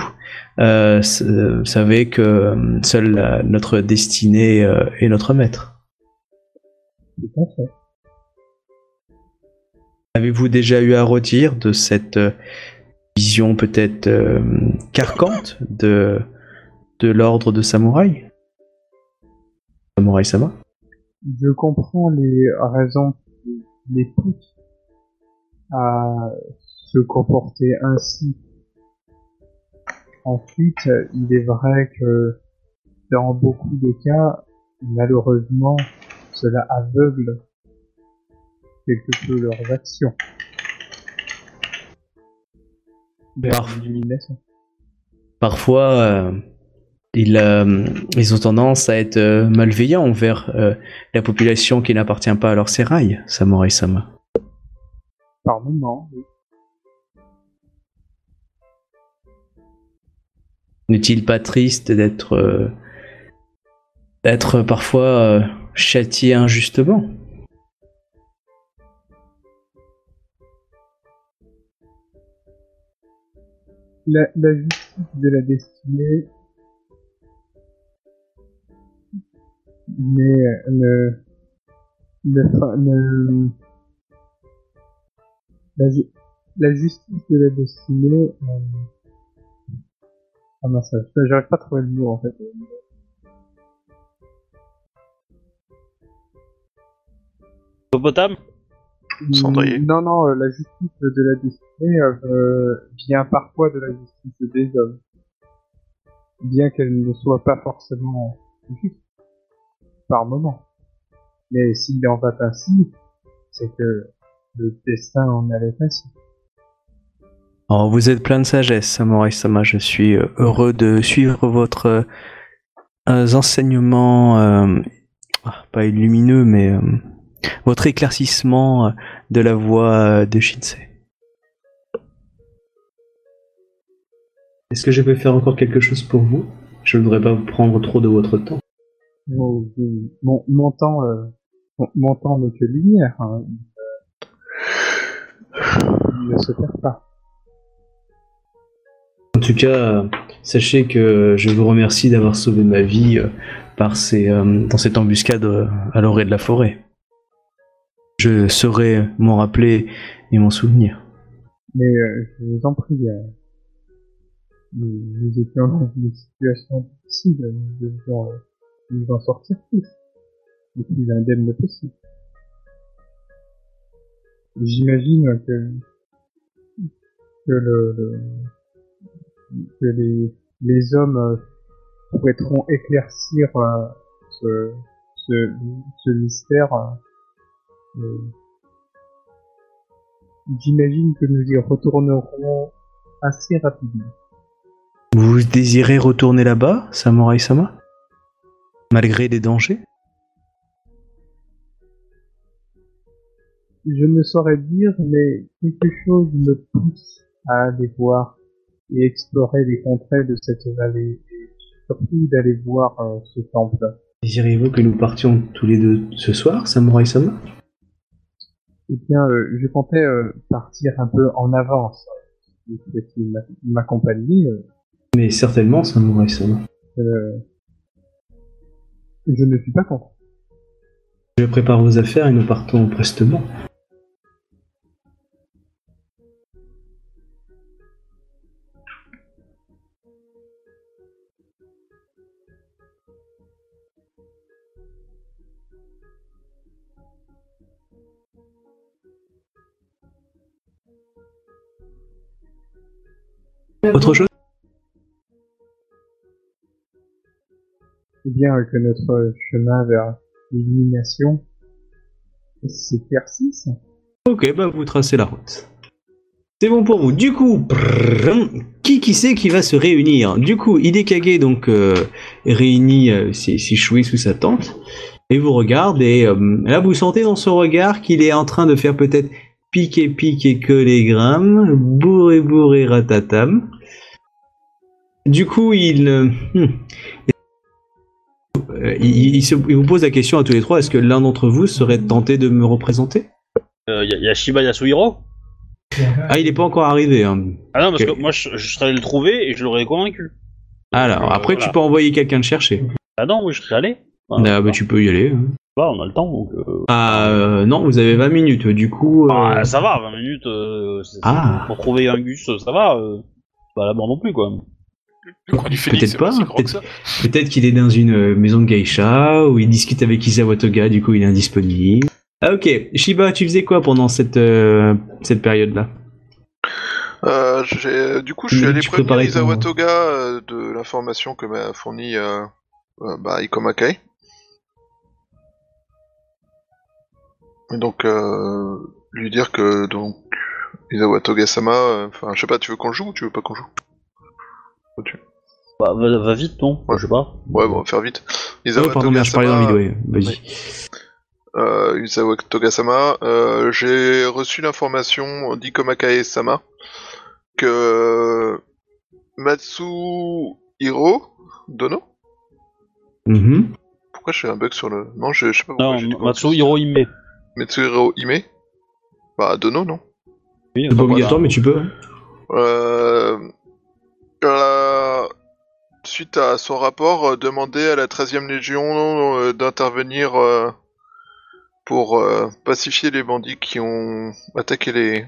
S2: euh, savez que seule la- notre destinée euh, est notre maître. Avez-vous déjà eu à redire de cette vision peut-être euh, carcante de, de l'ordre de samouraï? Samouraï Sama?
S1: Je comprends les raisons qui les poussent à se comporter ainsi. Ensuite, il est vrai que dans beaucoup de cas, malheureusement, cela aveugle quelque peu leurs actions.
S2: Parf-. Parfois, euh, ils, euh, ils ont tendance à être euh, malveillants envers la population qui n'appartient pas à leur sérail, Samurai Sama.
S1: Par moment, oui.
S2: N'est-il pas triste d'être d'être parfois châtié injustement?
S1: La, la justice de la destinée. Mais euh, ne, fa- ne- la, la justice de la destinée euh, ah mince je- j'arrive pas à trouver le mot en fait.
S3: Hippopotame
S4: Cendrier.
S1: non non euh, la justice de la destinée euh, vient parfois de la justice des hommes bien qu'elle ne soit pas forcément juste par moment. Mais s'il en va ainsi, c'est que le destin en allait ainsi.
S2: Oh, vous êtes plein de sagesse, Samurai Sama. Je suis euh, heureux de suivre votre euh, enseignement, euh, ah, pas lumineux, mais euh, votre éclaircissement euh, de la voie euh, de Shinsei. Est-ce que je peux faire encore quelque chose pour vous? Je ne voudrais pas vous prendre trop de votre temps.
S1: Mon, mon, mon temps, euh, mon, mon temps n'est que lumière. Hein. Il ne se perd pas.
S2: En tout cas, sachez que je vous remercie d'avoir sauvé ma vie euh, par ces, euh, dans cette embuscade à l'orée de la forêt. Je saurai m'en rappeler et m'en souvenir.
S1: Mais euh, je vous en prie, euh, nous, étions dans une situation difficile. Nous devions euh, nous en sortir tous. Le plus indemne possible. J'imagine que, que le, le- que les, hommes euh, souhaiteront éclaircir ce, ce mystère. Euh, J'imagine que nous y retournerons assez rapidement.
S2: Vous désirez retourner là-bas, Samurai Sama? Malgré les dangers?
S1: Je ne saurais dire, mais quelque chose me pousse à aller voir et explorer les contrées de cette vallée et surtout d'aller voir euh, ce temple.
S2: Désirez-vous que nous partions tous les deux ce soir, Samurai Sama?
S1: Eh bien, euh, je comptais euh, partir un peu en avance. Si vous souhaitez m'a- m'accompagner, euh,
S2: Mais certainement, Samurai Sama.
S1: euh, je ne suis pas contre.
S2: Je prépare vos affaires et nous partons prestement. Autre chose
S1: bien que notre chemin vers l'élimination s'éclaircisse.
S2: Ok, bah vous tracez la route. C'est bon pour vous. Du coup, qui qui c'est qui va se réunir Du coup, Hidekage donc euh, réunit euh, ses, ses chouets sous sa tente et vous regarde et euh, là vous sentez dans son regard qu'il est en train de faire peut-être piquer piquer que les grammes, bourré bourré ratatam. Du coup, il, euh, hmm. Euh, il, il se- il vous pose la question à tous les trois est-ce que l'un d'entre vous serait tenté de me représenter?
S3: Euh, y, a- y a Shiba Yasuhiro?
S2: Ah, il n'est pas encore arrivé. hein.
S3: Ah non, parce que moi je, je serais allé le trouver et je l'aurais convaincu.
S2: Alors,
S3: Euh,
S2: après, tu peux envoyer quelqu'un le chercher.
S3: Ah non, oui, je serais allé.
S2: Ah, bah, tu peux y aller. hein.
S3: Bah, on a le temps donc. euh,
S2: Ah, non, vous avez 20 minutes. Du coup, euh,
S3: ah, ça va, 20 minutes. euh,
S2: Ah.
S3: Pour trouver un Gus, ça va. Euh, pas la mort non plus quoi.
S5: Le coin du Phénix,
S2: Peut-être pas, peut-être qu'il est dans une euh, maison de geisha ou il discute avec Isawa Toga. Du coup, il est indisponible. Ah, ok. Shiba, tu faisais quoi pendant cette, euh, cette période-là?
S4: Euh, j'ai- du coup, je suis allé prévenir Isawa Toga euh, de l'information que m'a fournie bah, Ikomakai. Et donc, euh, lui dire que donc Isawa Toga-sama, euh, enfin, je sais pas, tu veux qu'on le joue ou tu veux pas qu'on joue? Tu-
S3: Bah, va, va vite, non
S4: Ouais.
S3: Je sais pas.
S4: Ouais, bon, on va faire vite. Isawa
S2: Oh, pardon, merde, je parlais dans le vide, ouais. Vas-y.
S4: euh, Isawa Toga-sama, euh, j'ai reçu l'information d'Ikomakai-sama que Matsuhiro Dono
S2: Mhm.
S4: Pourquoi j'ai un bug sur le... Non, je, je sais pas pourquoi
S3: Non. Matsuhiro Hime.
S4: Matsuhiro Ime Bah, Dono, non
S3: Oui,
S2: C'est pas obligatoire, mais tu peux.
S4: euh... euh, Suite à son rapport, euh, demandé à la 13e Légion euh, d'intervenir euh, pour pacifier les bandits qui ont attaqué les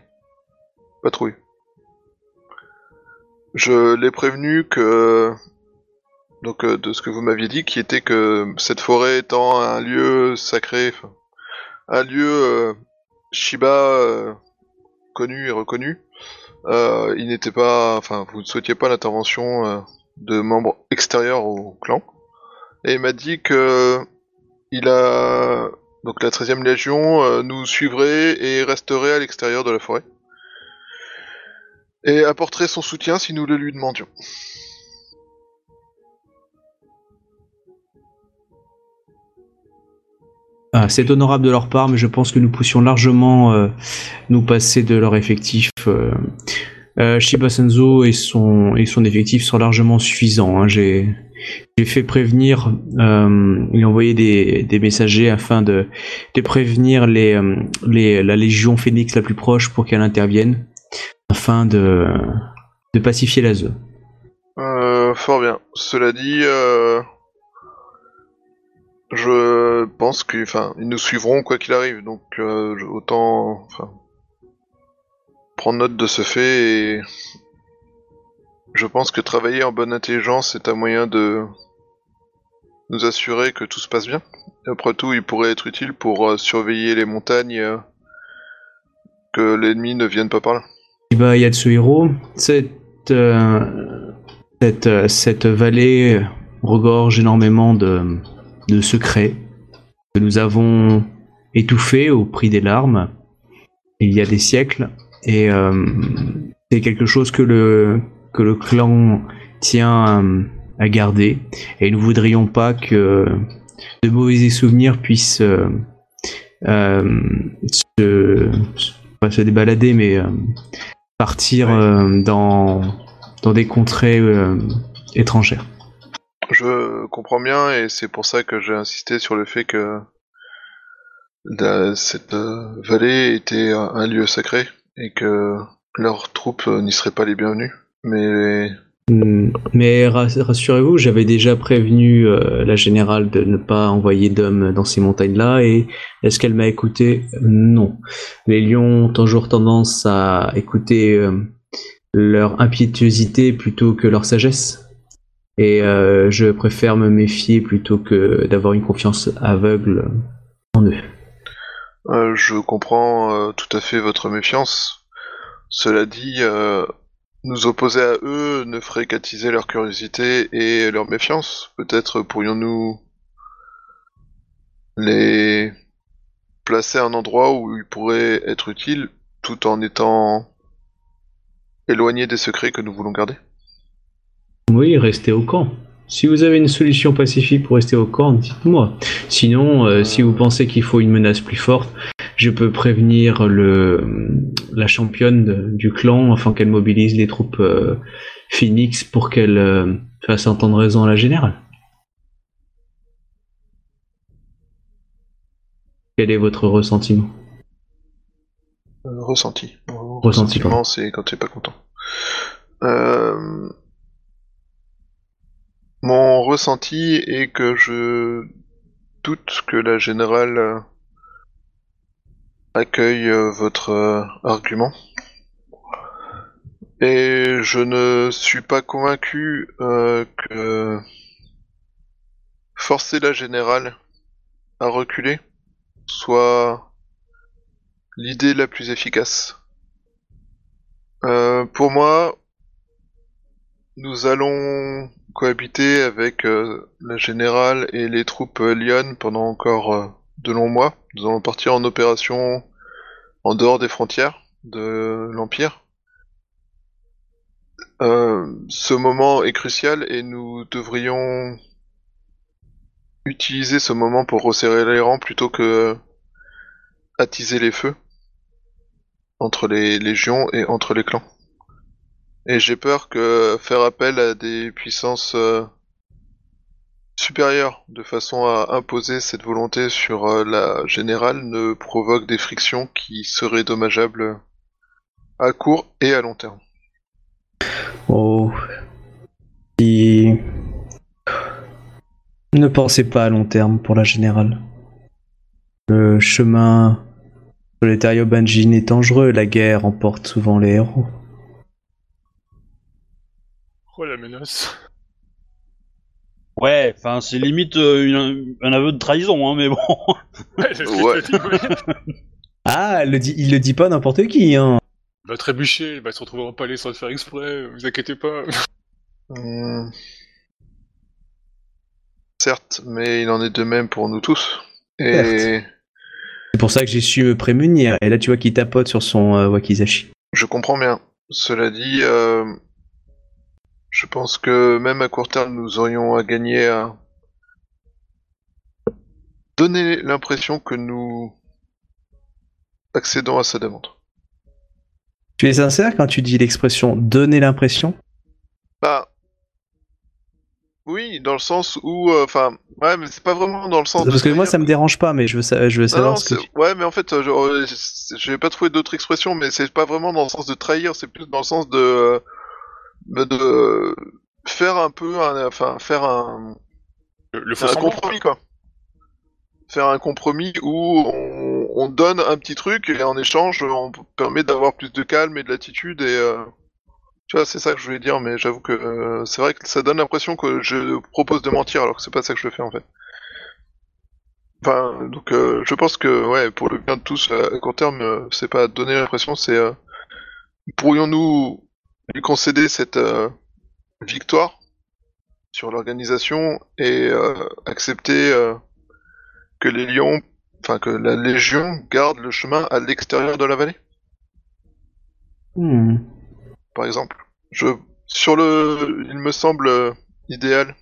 S4: patrouilles. Je l'ai prévenu que donc de ce que vous m'aviez dit, qui était que cette forêt étant un lieu sacré, un lieu Shiba connu et reconnu, il n'était pas, enfin, vous ne souhaitiez pas l'intervention de membres extérieurs au clan. Et il m'a dit que il a donc la 13e Légion euh, nous suivrait et resterait à l'extérieur de la forêt. Et apporterait son soutien si nous le lui demandions.
S2: Ah, c'est honorable de leur part, mais je pense que nous poussions largement euh, nous passer de leur effectif. Euh, euh, Shiba Senzo et son, et son effectif sont largement suffisants. hein. J'ai j'ai fait prévenir euh, et envoyer des, des messagers afin de, de prévenir les, euh, les, la Légion Phoenix la plus proche pour qu'elle intervienne afin de, de pacifier la zone.
S4: Euh, fort bien. Cela dit, euh, je pense que, enfin, ils nous suivront quoi qu'il arrive, donc autant, prendre note de ce fait et je pense que travailler en bonne intelligence est un moyen de nous assurer que tout se passe bien. Et après tout, il pourrait être utile pour euh, surveiller les montagnes, euh, que l'ennemi ne vienne pas par là.
S2: Shiba Yatsuhiro, cette, euh, cette, cette vallée regorge énormément de, de secrets que nous avons étouffés au prix des larmes il y a des siècles. Et euh, c'est quelque chose que le, que le clan tient euh, à garder. Et nous voudrions pas que de mauvais souvenirs puissent euh, euh, se, pas se débalader, mais euh, partir dans, dans des contrées étrangères.
S4: Je comprends bien et c'est pour ça que j'ai insisté sur le fait que cette vallée était un lieu sacré et que leurs troupes euh, n'y seraient pas les bienvenues. Mais
S2: Hmm, Mais rass- rassurez-vous, j'avais déjà prévenu euh, la générale de ne pas envoyer d'hommes dans ces montagnes-là, et est-ce qu'elle m'a écouté? Non. Les lions ont toujours tendance à écouter euh, leur impétuosité plutôt que leur sagesse. Et je préfère me méfier plutôt que d'avoir une confiance aveugle en eux.
S4: Euh, je comprends euh, tout à fait votre méfiance. Cela dit, euh, nous opposer à eux ne ferait qu'attiser leur curiosité et leur méfiance. Peut-être pourrions-nous les placer à un endroit où ils pourraient être utiles tout en étant éloignés des secrets que nous voulons garder.
S2: Oui, restez au camp. Si vous avez une solution pacifique pour rester au camp, dites-moi. Sinon, euh, si vous pensez qu'il faut une menace plus forte, je peux prévenir le, la championne de- du clan afin qu'elle mobilise les troupes euh, Phoenix pour qu'elle euh, fasse entendre raison à la générale. Quel est votre ressentiment?
S4: Euh, ressenti.
S2: Ressenti,
S4: Ressentiment, c'est quand tu es pas content. Euh, Mon ressenti est que je doute que la générale euh, accueille euh, votre euh, argument. Et je ne suis pas convaincu que forcer la générale à reculer soit l'idée la plus efficace. Pour moi, nous allons cohabiter avec euh, la générale et les troupes euh, Lyon pendant encore euh, de longs mois. Nous allons partir en opération en dehors des frontières de l'Empire. Ce moment est crucial et nous devrions utiliser ce moment pour resserrer les rangs plutôt que attiser les feux entre les légions et entre les clans. Et j'ai peur que faire appel à des puissances euh, supérieures de façon à imposer cette volonté sur euh, la générale ne provoque des frictions qui seraient dommageables à court et à long terme.
S6: Oh. Si- Ne pensez pas à long terme pour la générale. Le chemin solitario Banjin est dangereux, la guerre emporte souvent les héros.
S5: Oh la menace.
S3: Ouais, enfin, c'est limite euh, une- un aveu de trahison, hein, mais bon.
S5: Ouais, c'est ce que
S4: Ouais.
S5: je te dis, ouais.
S6: Ah, elle le dit, il le dit pas n'importe qui, hein.
S5: Il va trébucher, il va se retrouver en palais sans le faire exprès, vous inquiétez pas.
S4: Hmm. Certes, mais il en est de même pour nous tous. Et
S6: C'est pour ça que j'ai su me prémunir. Et là, tu vois qu'il tapote sur son euh, wakizashi.
S4: je comprends bien. Cela dit, euh, je pense que même à court terme, nous aurions à gagner à donner l'impression que nous accédons à sa demande.
S6: Tu es sincère quand tu dis l'expression donner l'impression
S4: Bah, oui, dans le sens où, euh, enfin, ouais, mais c'est pas vraiment dans le sens.
S6: Parce que moi, ça me dérange pas, mais je veux, sa- je veux savoir
S4: non,
S6: ce que tu...
S4: ouais, mais en fait, euh, je- euh, je vais pas trouver d'autres expressions, mais c'est pas vraiment dans le sens de trahir, c'est plus dans le sens de euh, de, faire un peu, un, enfin, faire un,
S5: Le, le faux
S4: un
S5: semblant.
S4: compromis quoi. Faire un compromis où on, on donne un petit truc et en échange, on permet d'avoir plus de calme et de latitude et euh, tu vois, c'est ça que je voulais dire, mais j'avoue que euh, c'est vrai que ça donne l'impression que je propose de mentir alors que c'est pas ça que je fais en fait. Enfin, donc euh, je pense que ouais, pour le bien de tous, à court terme, euh, c'est pas donner l'impression, c'est euh, pourrions-nous lui concéder cette euh, victoire sur l'organisation et euh, accepter euh, que les lions, enfin que la légion garde le chemin à l'extérieur de la vallée,
S6: Hmm.
S4: par exemple. Je sur le, il me semble idéal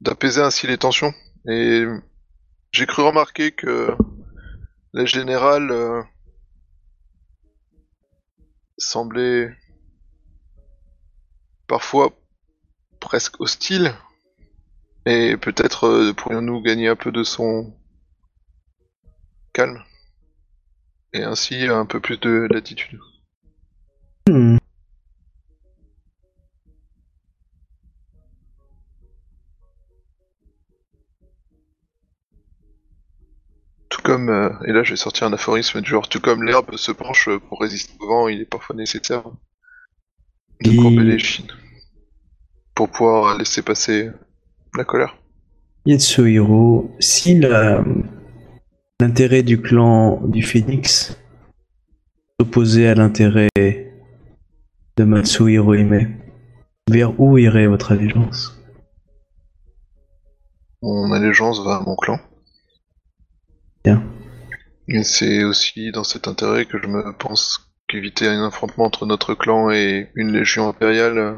S4: d'apaiser ainsi les tensions et j'ai cru remarquer que la générale semblait parfois presque hostile et peut-être euh, pourrions-nous gagner un peu de son calme et ainsi un peu plus de latitude.
S6: Hmm.
S4: Comme, euh, et là je vais sortir un aphorisme du genre, tout comme l'herbe se penche pour résister au vent, il est parfois nécessaire de
S6: Et-
S4: courber les chines pour pouvoir laisser passer la colère.
S6: Yetsuhiro, si l'intérêt du clan du Phénix s'opposait à l'intérêt
S2: Matsuhiro Hime. Vers où irait votre allégeance?
S4: Mon allégeance va à mon clan.
S2: Bien.
S4: Et c'est aussi dans cet intérêt que je me pense qu'éviter un affrontement entre notre clan et une légion impériale euh,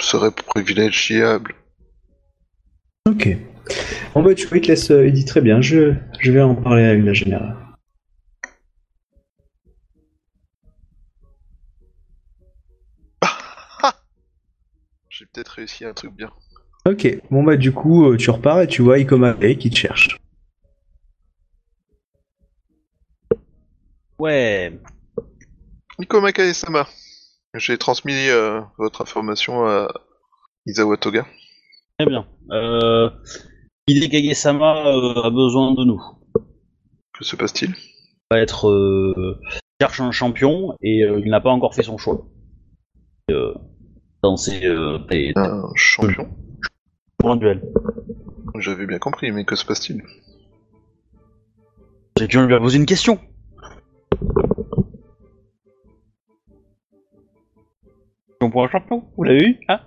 S4: serait privilégiable.
S2: Ok. Bon bah tu il te laisse, euh, dit très bien, je, je vais en parler avec la générale.
S4: J'ai peut-être réussi un truc bien.
S2: Ok, bon bah du coup euh, tu repars et tu vois Ikoma qui te cherche.
S3: Ouais.
S4: Ikoma Kae-sama, j'ai transmis euh, votre information à Izawa Toga.
S3: Très bien. Euh, Hidekage-sama euh, a besoin de nous.
S4: Que se passe-t-il?
S3: Il va être euh, cherche un champion et euh, il n'a pas encore fait son choix. Euh, dans ses euh, des-
S4: Un champion?
S3: Pour un duel.
S4: J'avais bien compris, mais que se passe-t-il?
S3: J'ai dû lui poser une question. On pour un champion, vous l'avez eu hein?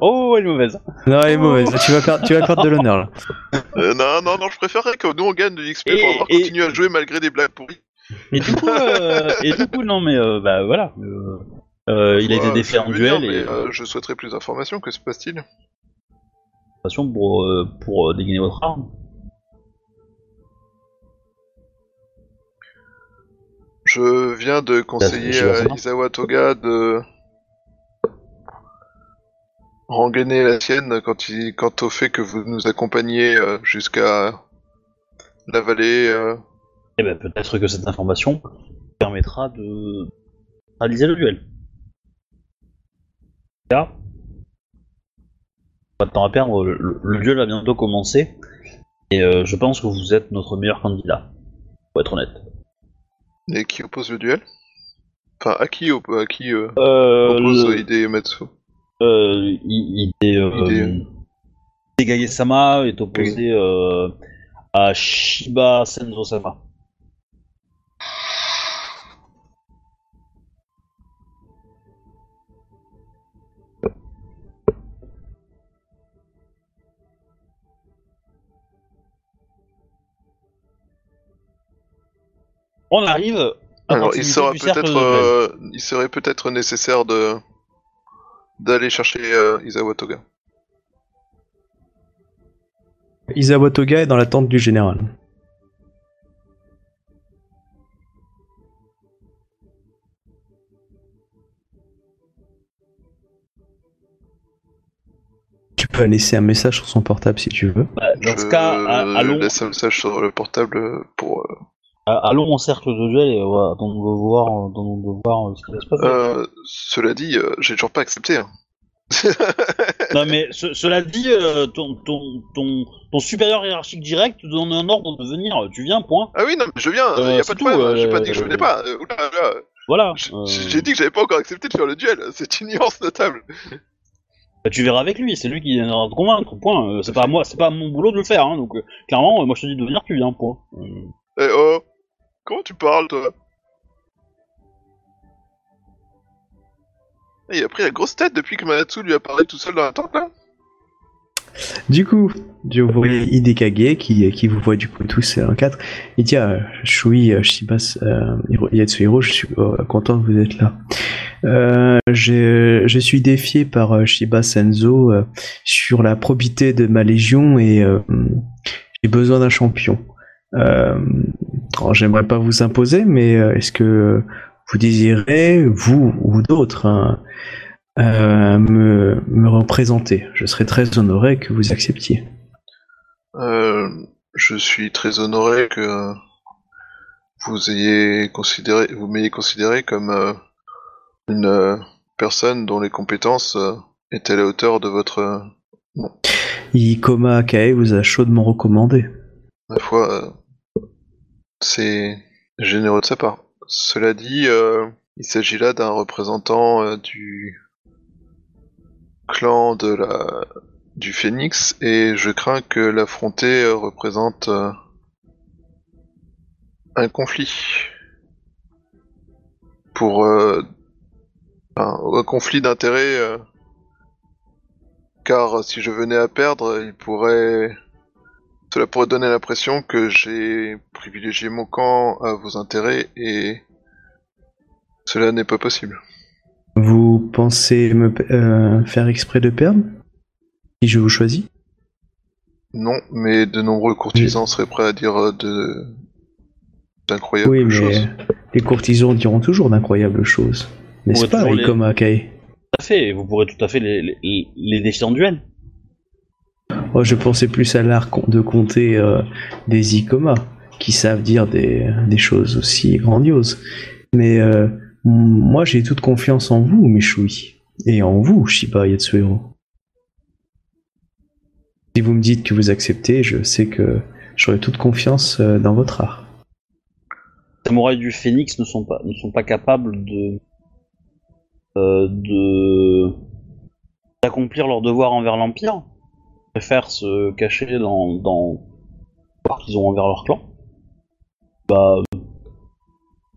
S3: Oh, elle est mauvaise.
S2: Non, elle est mauvaise, tu vas perdre, tu vas perdre de l'honneur là.
S4: Euh, Non, non, non, je préférerais que nous on gagne de l'XP pour avoir
S3: et-
S4: continué à jouer malgré des blagues pourries.
S3: Et du coup, euh, et du coup, non mais euh, bah voilà. euh, il a été défait en
S4: dire,
S3: duel et
S4: mais, euh, je souhaiterais plus d'informations, que se passe-t-il?
S3: Pour euh, pour euh, dégainer votre arme.
S4: Je viens de conseiller
S3: vois
S4: à. Isawa Toga de rengainer la sienne quand il, quant au fait que vous nous accompagniez euh, jusqu'à la vallée. euh,
S3: Et ben peut-être que cette information permettra de réaliser le duel. Là, pas de temps à perdre, le, duel va bientôt commencer et euh, je pense que vous êtes notre meilleur candidat, pour être honnête.
S4: et qui oppose le duel? Enfin, à qui, op- à qui euh,
S3: Euh,
S4: oppose
S3: le-
S4: Hide Matsu?
S3: Euh, il, il est, opposé à Shiba Senzo-sama. On arrive. à
S4: Alors, il sera
S3: duel.
S4: euh, il serait peut-être nécessaire de d'aller chercher euh, Isawa Toga.
S2: Isawa Toga est dans l'attente du général. Tu peux laisser un message sur son portable si tu veux.
S3: Bah, dans
S4: Je
S3: ce cas, allons,
S4: laisse un message sur le portable pour. euh,
S3: allons en cercle de duel et voilà, attendons de voir, attendons de voir euh, ce qui va se passer.
S4: euh, cela dit, euh, j'ai toujours pas accepté. hein.
S3: Non mais ce- cela dit, euh, ton, ton, ton, ton supérieur hiérarchique direct te donne un ordre de venir, tu viens, point.
S4: Ah oui, non, mais je viens,
S3: Euh,
S4: y a
S3: c'est
S4: pas de
S3: tout,
S4: problème, j'ai
S3: euh,
S4: pas dit que je venais pas. euh, oula, oula.
S3: Voilà.
S4: J-
S3: euh,
S4: J'ai dit que j'avais pas encore accepté de faire le duel, c'est une nuance notable.
S3: bah, tu verras avec lui, c'est lui qui viendra te convaincre, point. Euh, c'est pas à moi, c'est pas à mon boulot de le faire, hein, donc euh, clairement, euh, moi je te dis de venir, tu viens, point. Euh,
S4: Eh oh, comment tu parles, toi? Il a pris la grosse tête depuis que Manatsu lui a parlé tout seul dans la tente, là
S2: Du coup, vous voyez Hidekage qui, qui vous voit du coup tous en quatre. Il dit ah, Shui, euh, Shibas, euh, Hiro- Yatsuhiro, je suis euh, content que vous êtes là. Euh, je, je suis défié par euh, Shiba Senzo euh, sur la probité de ma légion et euh, j'ai besoin d'un champion. Euh, alors, J'aimerais pas vous imposer, mais euh, est-ce que vous désirez, vous ou d'autres, hein, euh, me, me représenter? Je serais très honoré que vous acceptiez.
S4: Euh, je suis très honoré que vous ayez considéré, vous m'ayez considéré comme euh, une personne dont les compétences étaient à la hauteur de votre,
S2: Ikoma Akae vous a chaudement recommandé.
S4: Ma foi, euh, c'est généreux de sa part. Cela dit, euh, il s'agit là d'un représentant euh, du clan de la du Phénix et je crains que l'affronter représente un conflit. Pour enfin, un conflit d'intérêts. car si je venais à perdre, il pourrait. Cela pourrait donner l'impression que j'ai privilégié mon camp à vos intérêts et cela n'est pas possible.
S6: Vous pensez me euh, faire exprès de perdre Si je vous choisis?
S4: Non, mais de nombreux courtisans seraient prêts à dire de d'incroyables
S6: Oui, mais
S4: choses.
S6: les courtisans diront toujours d'incroyables choses. N'est-ce pas,
S3: les-
S6: Akae
S3: Tout à fait, vous pourrez tout à fait les, les, les défier en duel.
S6: Oh, je pensais plus à l'art de compter euh, des Ikoma, qui savent dire des, choses aussi grandioses. Mais euh, moi, j'ai toute confiance en vous, Mishui. Et en vous, Shiba Yatsuhiro. Si vous me dites que vous acceptez, je sais que j'aurai toute confiance euh, dans votre art.
S3: Les samouraïs du Phénix ne sont pas, capables de, de d'accomplir leur devoir envers l'Empire. Préfèrent se cacher dans, dans le pouvoir qu'ils ont envers leur clan. Bah,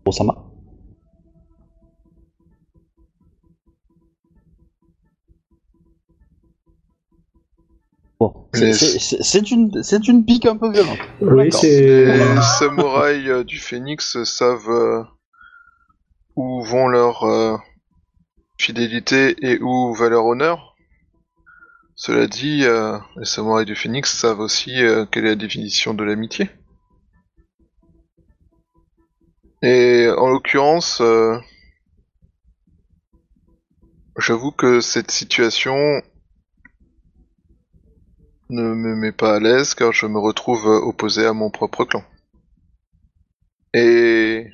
S3: Osama. Bon, c'est- une, c'est une pique un peu violente.
S6: Oui.
S4: Les samouraïs euh, du Phénix savent euh, où vont leur euh, fidélité et où va leur honneur. Cela dit, euh, les samouraïs du Phénix savent aussi euh, quelle est la définition de l'amitié. Et en l'occurrence, euh, j'avoue que cette situation ne me met pas à l'aise car je me retrouve opposé à mon propre clan. Et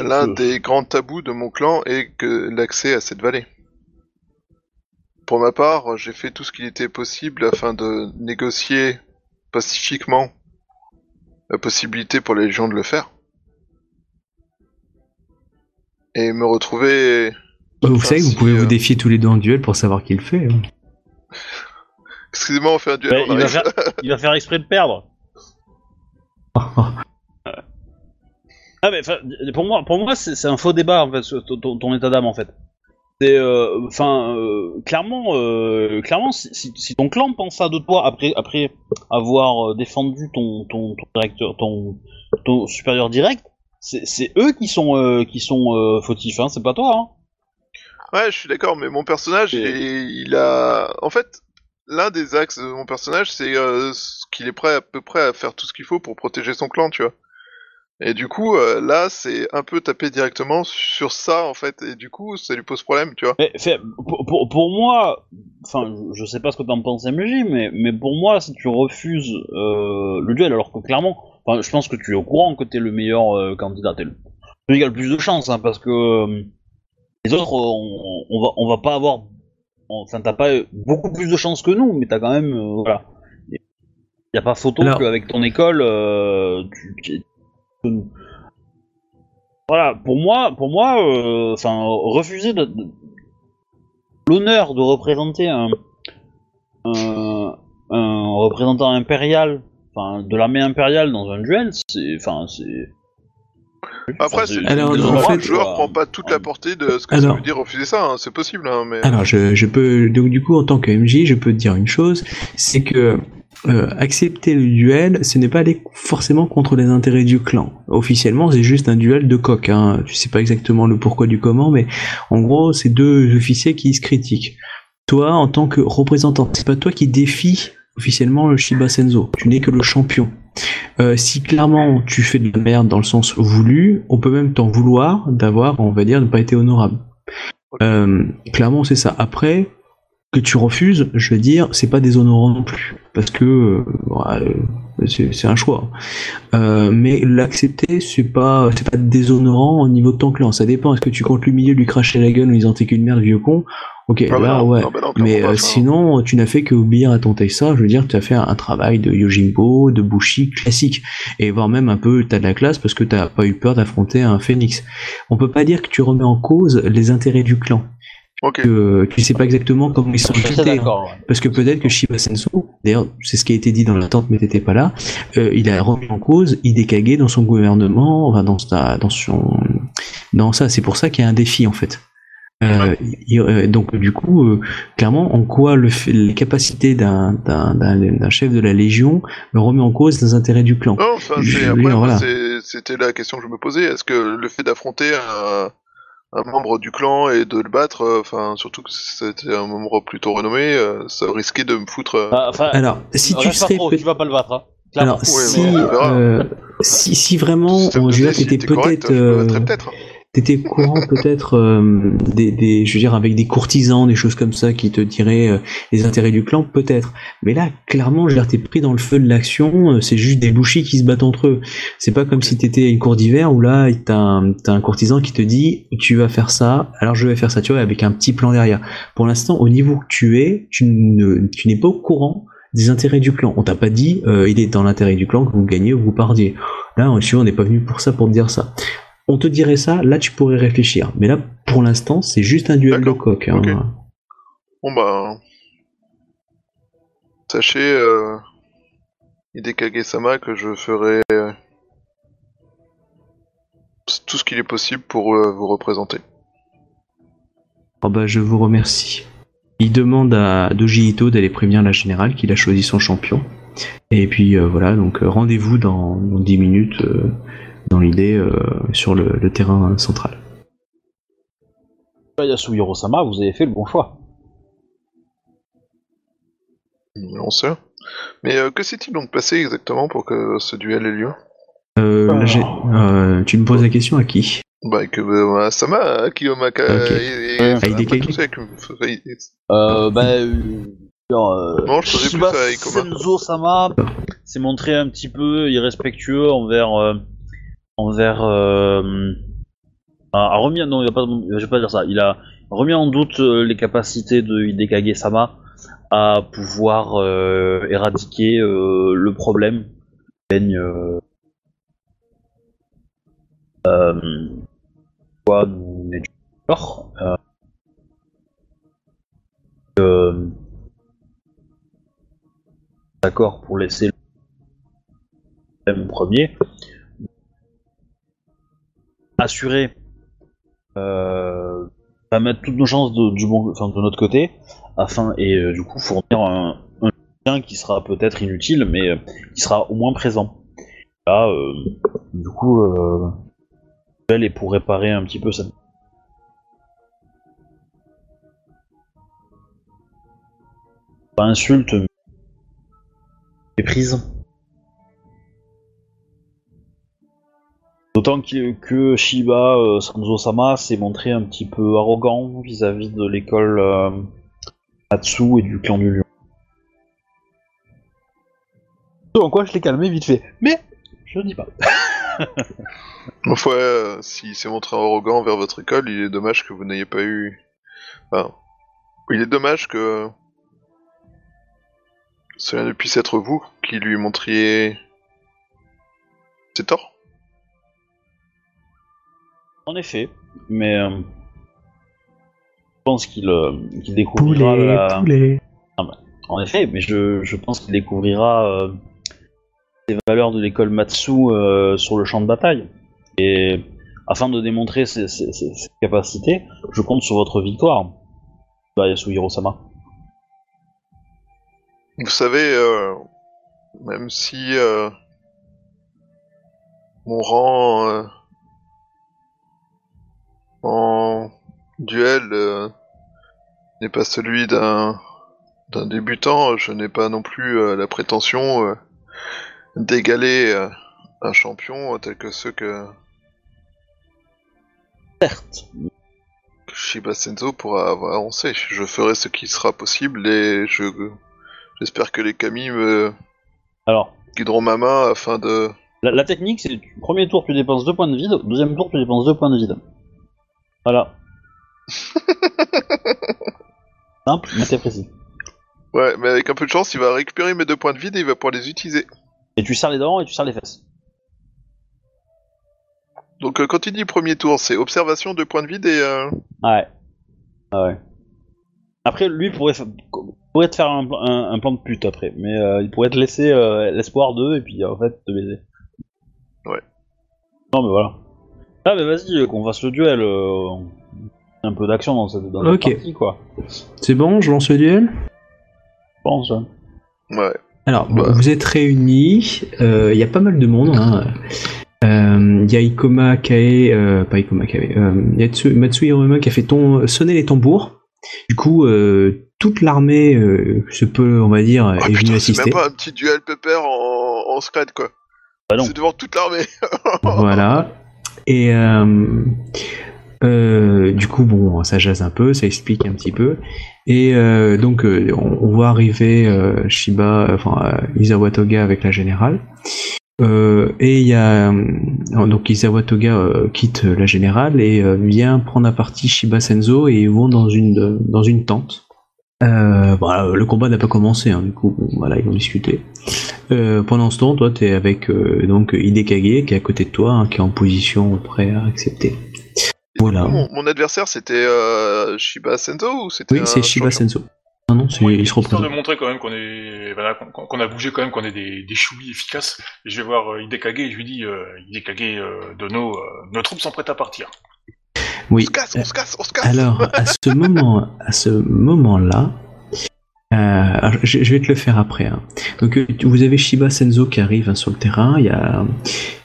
S4: l'un des grands tabous de mon clan est que l'accès à cette vallée. Pour ma part, j'ai fait tout ce qu'il était possible afin de négocier pacifiquement la possibilité pour les légions de le faire. Et me retrouver...
S2: Vous
S4: Enfin,
S2: savez que vous
S4: si,
S2: pouvez
S4: euh,
S2: vous défier tous les deux en duel pour savoir qui le fait. hein.
S4: Excusez-moi, on fait un duel.
S3: Ouais,
S4: on
S3: il, va
S4: arrive.
S3: faire, il va faire exprès de perdre. Ah mais enfin, pour moi, pour moi, c'est c'est un faux débat en fait, ton, ton- ton état d'âme en fait. C'est, euh, enfin, euh, clairement, euh, clairement, si, si- si ton clan pense ça de toi après, après avoir euh, défendu ton, ton, ton directeur, ton, ton supérieur direct, c'est eux qui sont, euh, qui sont euh, fautifs, hein, c'est pas toi. Hein.
S4: Ouais, je suis d'accord, mais mon personnage,
S3: Et-
S4: il, a... En fait, l'un des axes de mon personnage, c'est euh, ce qu'il est prêt à peu près à faire tout ce qu'il faut pour protéger son clan, tu vois. Et du coup, euh, là, c'est un peu taper directement sur ça, en fait, et du coup, ça lui pose problème, tu vois.
S3: Mais fait, pour, pour, pour moi, enfin, je, sais pas ce que t'en penses, MJ, mais, mais pour moi, si tu refuses euh, le duel, alors que clairement, enfin, je pense que tu es au courant que t'es le meilleur euh, candidat, t'es le, celui qui a le plus de chance, hein, parce que euh, les autres, on, on va, on va pas avoir, enfin, t'as pas beaucoup plus de chance que nous, mais t'as quand même, euh, voilà. Y a pas photo
S2: Alors-
S3: qu'avec ton école, euh, voilà, pour moi, pour moi, euh, enfin, refuser de, de- l'honneur de représenter un, un, un représentant impérial, enfin, de l'armée impériale dans un duel, c'est, enfin, c'est.
S4: Après, c'est
S2: Alors,
S3: c'est
S2: en fait-
S4: le joueur
S3: quoi.
S4: prend pas toute la portée de ce que
S2: Alors-
S4: ça veut dire refuser ça, hein, c'est possible, hein, mais...
S2: Alors, je, je peux, donc du coup, en tant que MJ, je peux te dire une chose, c'est que euh, accepter le duel, ce n'est pas aller forcément contre les intérêts du clan. Officiellement, c'est juste un duel de coq. Hein. Tu sais pas exactement le pourquoi du comment, mais en gros, c'est deux officiers qui se critiquent. Toi, en tant que représentant, c'est pas toi qui défie officiellement le Shiba Senzo. Tu n'es que le champion. Euh, si clairement tu fais de la merde dans le sens voulu, on peut même t'en vouloir d'avoir, on va dire, ne pas été honorable. Euh, clairement, c'est ça. Après, que tu refuses, je veux dire, c'est pas déshonorant non plus, parce que euh, c'est un choix. Euh, mais l'accepter, c'est pas, c'est pas déshonorant au niveau de ton clan. Ça dépend. Est-ce que tu comptes le milieu lui cracher la gueule en disant t'es qu'une merde vieux con? Ok,
S4: Ah
S2: là
S4: non,
S2: ouais.
S4: non, bah non, clairement
S2: Mais euh, sinon, tu n'as fait que obéir à ton Taisa. Je veux dire, tu as fait un, un travail de Yojimbo, de Bushi classique, et voire même un peu t'as de la classe parce que t'as pas eu peur d'affronter un phénix. On peut pas dire que tu remets en cause les intérêts du clan.
S4: Ok.
S2: Que tu sais pas exactement comment ils sont
S3: ouais.
S2: Parce que peut-être que Shiba Sensu, d'ailleurs, c'est ce qui a été dit dans l'attente, mais t'étais pas là, euh, il a remis en cause Hidekage dans son gouvernement, enfin dans, sa, dans son, dans ça. C'est pour ça qu'il y a un défi en fait. Euh, il- euh, donc du coup, euh, clairement, en quoi le fait- les capacités d'un d'un- d'un d'un chef de la Légion remet en cause les intérêts du clan
S4: Non, enfin,
S2: voilà.
S4: c'était la question que je me posais. Est-ce que le fait d'affronter un, un membre du clan et de le battre, euh, enfin, surtout que c'était un membre plutôt renommé, euh, ça risquait de me foutre. euh,
S3: Ah, Enfin,
S2: Alors, si tu serais
S3: trop,
S2: peut-
S3: tu vas pas le battre. Hein. Clairement.
S2: alors
S4: Ouais,
S2: si,
S4: mais
S2: euh, si si vraiment,
S4: t'es correct,
S2: peut-être
S4: je
S2: T'étais courant peut-être euh, des, des, je veux dire, avec des courtisans, des choses comme ça qui te diraient euh, les intérêts du clan, peut-être. Mais là, clairement, je veux t'es pris dans le feu de l'action, euh, c'est juste des bouchis qui se battent entre eux. C'est pas comme si t'étais à une cour d'hiver où là, t'as un, un courtisan qui te dit, tu vas faire ça, alors je vais faire ça, tu vois, avec un petit plan derrière. Pour l'instant, au niveau que tu es, tu ne, n'es pas au courant des intérêts du clan. On t'a pas dit, euh, il est dans l'intérêt du clan que vous gagnez ou vous pardiez. Là, on n'est pas venu pour ça, pour te dire ça on te dirait ça, là tu pourrais réfléchir. Mais là, pour l'instant, c'est juste un duel de coq. hein.
S4: Ok. Bon bah. Sachez, euh, Hidekage-sama, que je ferai euh, tout ce qu'il est possible pour euh, vous représenter.
S2: Oh bah, je vous remercie. Il demande à Doji Ito d'aller prévenir la générale qu'il a choisi son champion. Et puis euh, voilà, donc rendez-vous dans, dans 10 minutes, dans l'idée, euh, sur le, le terrain central.
S3: Yasuhiro-sama, vous avez fait le bon choix.
S4: On sait. Mais euh, que s'est-il donc passé exactement pour que ce duel ait lieu?
S2: Euh, gé- euh, tu me poses la question à qui?
S4: Bah que euh, Sama, Kiyomaka
S2: Ok.
S4: et, et, enfin,
S2: Ah,
S4: pas tous avec-
S3: Euh, bah, euh, euh,
S4: Non, je plus Ikoma.
S3: Senzo-sama s'est montré un petit peu irrespectueux envers, euh, envers, euh, a, a remis, non, il pas, je vais pas dire ça. Il a remis en doute euh, les capacités de Hidekage-sama à pouvoir euh, éradiquer le problème qui euh, quoi, nous d'accord pour laisser le problème premier, assurer, euh, va mettre toutes nos chances de, du bon, de notre côté, afin et euh, du coup fournir un, soutien qui sera peut-être inutile, mais euh, qui sera au moins présent. Là, euh, du coup, elle est pour réparer un petit peu cette pas insulte, mais méprise. D'autant que, que Shiba euh, Sanzo-sama s'est montré un petit peu arrogant vis-à-vis de l'école euh, Matsu et du clan du lion. En quoi je l'ai calmé vite fait. Mais je ne dis pas.
S4: Enfin, euh, s'il s'est montré arrogant vers votre école, il est dommage que vous n'ayez pas eu. Enfin, il est dommage que cela ne puisse être vous qui lui montriez ses torts.
S3: En effet, mais euh, je pense qu'il euh, qu'il découvrira
S6: Poulet,
S3: la...
S6: poulet.
S3: En effet, mais je, je pense qu'il découvrira euh, les valeurs de l'école Matsu euh, sur le champ de bataille. Et afin de démontrer ses, ses- ses- ses capacités, je compte sur votre victoire, bah, Yasuhiro-sama.
S4: Vous savez, euh, même si euh, mon rang euh, en duel euh, n'est pas celui d'un d'un débutant, je n'ai pas non plus euh, la prétention euh, d'égaler un champion tel que ceux que
S3: Certes,
S4: que Shiba Senzo pourra avoir avancé. Je ferai ce qui sera possible et je j'espère que les Kami me
S3: alors,
S4: guideront ma main afin de
S3: la, la technique, c'est premier tour tu dépenses 2 points de vide, deuxième tour tu dépenses 2 points de vide. Voilà. Simple, mais c'est précis.
S4: Ouais, mais avec un peu de chance, il va récupérer mes deux points de vide et il va pouvoir les utiliser.
S3: Et tu serres les dents et tu serres les fesses.
S4: Donc euh, quand il dit premier tour, c'est observation, deux points de vide et... Euh...
S3: Ouais. Ah ouais. Après, lui pourrait, fa- pourrait te faire un- un plan de pute après, mais euh, il pourrait te laisser euh, l'espoir d'eux et puis en fait te baiser.
S4: Ouais.
S3: Non mais voilà. Ah mais vas-y, qu'on fasse le duel. euh, un peu d'action dans cette, dans cette
S2: Ok.
S3: partie, quoi.
S2: C'est bon, je lance le duel
S3: Je pense. hein.
S4: Ouais.
S2: Alors,
S4: Bah.
S2: vous êtes réunis, euh, il y a pas mal de monde. hein. Euh, Il y a Ikoma Kae, euh, pas Ikoma Kae, euh, Yatsu, Matsui Hiroma qui a fait ton, sonner les tambours. Du coup, euh, toute l'armée euh, se peut, on va dire,
S4: Ah,
S2: est venue
S4: putain, c'est
S2: assister.
S4: même pas un petit duel pépère en, en scred, quoi.
S3: Bah non.
S4: C'est devant toute l'armée.
S2: Voilà. Et euh, euh, du coup, bon, ça jase un peu, ça explique un petit peu. Et euh, donc, euh, on, voit arriver euh, Shiba, enfin euh, Izawa Toga avec la générale. Et il y a donc Izawa Toga quitte la générale et vient prendre à partie Shiba Senzo et ils vont dans une dans une tente. Euh, voilà, le combat n'a pas commencé, hein, du coup, bon, voilà, ils vont discuter. Euh, pendant ce temps, toi, t'es avec euh, donc Hidekage qui est à côté de toi, hein, qui est en position prêt à accepter. Voilà.
S4: Mon, mon adversaire, c'était euh, Shiba Senzo ou c'était
S2: Oui, c'est Shiba Senso. Non, non, c'est-
S5: Oui,
S2: il se représente.
S5: de montrer quand même qu'on est, voilà, qu'on qu'on a bougé quand même, qu'on est des, des chouis efficaces. Et je vais voir euh, Hidekage et je lui dis, euh, Hidekage, euh, Dono, euh, nos troupes sont prêtes à partir.
S2: Oui.
S4: On se casse, on se casse, on se casse.
S2: Alors, à ce moment, à ce moment-là, euh, je, je vais te le faire après. hein. Donc, euh, vous avez Shiba Senzo qui arrive hein, sur le terrain. Il y a,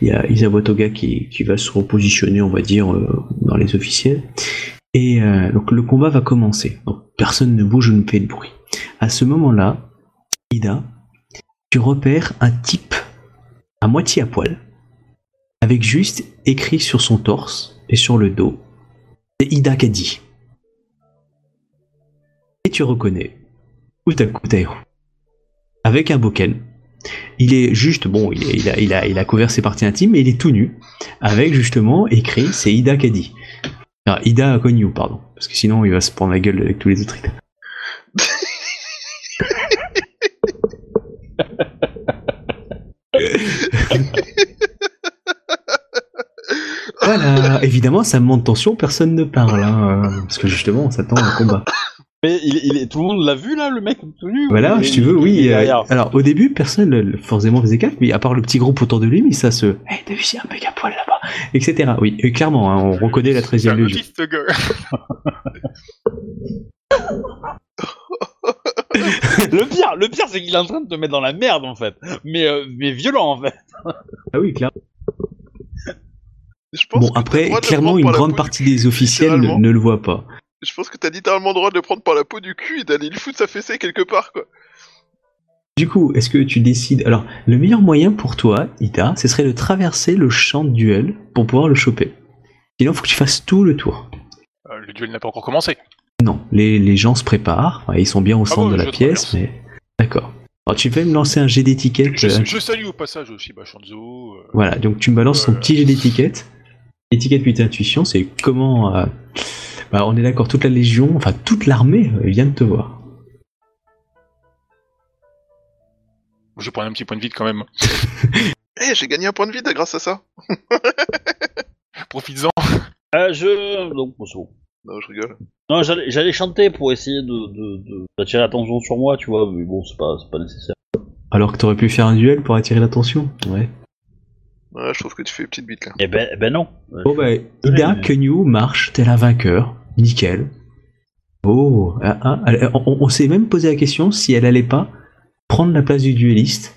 S2: il y a Isawa Toga qui, qui va se repositionner, on va dire, euh, dans les officiels. Et euh, donc, le combat va commencer. Donc, personne ne bouge ou ne fait de bruit. À ce moment-là, Ida, tu repères un type à moitié à poil, avec juste écrit sur son torse et sur le dos c'est Ida Kadi. Et tu reconnais Utaku Tairo. Avec un boken. Il est juste, bon, il, a, couvert ses parties intimes, mais il est tout nu. Avec justement écrit, c'est Ida Kadi. Alors, Ida Konyu, pardon. Parce que sinon, il va se prendre la gueule avec tous les autres. Voilà, évidemment, ça monte tension, personne ne parle, hein, parce que justement, on s'attend à un combat.
S3: Mais il, il est, tout le monde l'a vu là, le mec tout nu
S2: Voilà,
S3: Il-
S2: si tu veux, oui. euh, alors, au début, personne forcément faisait gaffe, mais à part le petit groupe autour de lui, mais ça se. Hey, t'as vu, c'est un mec à poil là-bas, etc. Oui, et clairement, hein, on reconnaît la
S5: C'est
S2: 13
S5: un
S2: e légion.
S3: Le pire, le pire, c'est qu'il est en train de te mettre dans la merde en fait, mais euh, mais violent en fait.
S2: Ah oui, clairement.
S4: Je pense
S2: Bon,
S4: le
S2: après,
S4: le
S2: clairement, une grande partie
S4: cul,
S2: des officiels ne, le voient pas.
S4: Je pense que t'as littéralement le droit de le prendre par la peau du cul et d'aller lui foutre sa fessée quelque part, quoi.
S2: Du coup, est-ce que tu décides. Alors, le meilleur moyen pour toi, Ida, ce serait de traverser le champ de duel pour pouvoir le choper. Sinon, faut que tu fasses tout le tour.
S5: Euh, le duel n'a pas encore commencé.
S2: Non, les, les gens se préparent, enfin, ils sont bien au centre
S5: bon,
S2: de la pièce, mais. D'accord. Alors, tu vas me lancer un jet d'étiquette.
S5: Je,
S2: euh,
S5: je salue au passage Shiba Shanzo. euh,
S2: Voilà, donc tu me balances ton
S5: Euh.
S2: petit jet d'étiquette. Étiquette 8 intuition, c'est comment. euh, bah, on est d'accord, toute la légion, enfin toute l'armée euh, vient de te voir.
S5: Je prendre un petit point de vide quand même.
S4: Eh, j'ai gagné un point de vie grâce à ça.
S5: Profites-en.
S3: Euh, je donc bon, c'est bon.
S4: Non, je rigole.
S3: Non, j'allais chanter pour essayer de de- de- d'attirer l'attention sur moi, tu vois, mais bon, c'est pas c'est pas nécessaire.
S2: Alors que t'aurais pu faire un duel pour attirer l'attention. Ouais.
S4: Ouais, je trouve que tu fais une petite bite là.
S3: Eh ben ben non.
S2: Bon bah, Ida Kenyu marche tel un vainqueur. Nickel. Oh, ah, ah, on, on s'est même posé la question si elle allait pas prendre la place du dueliste.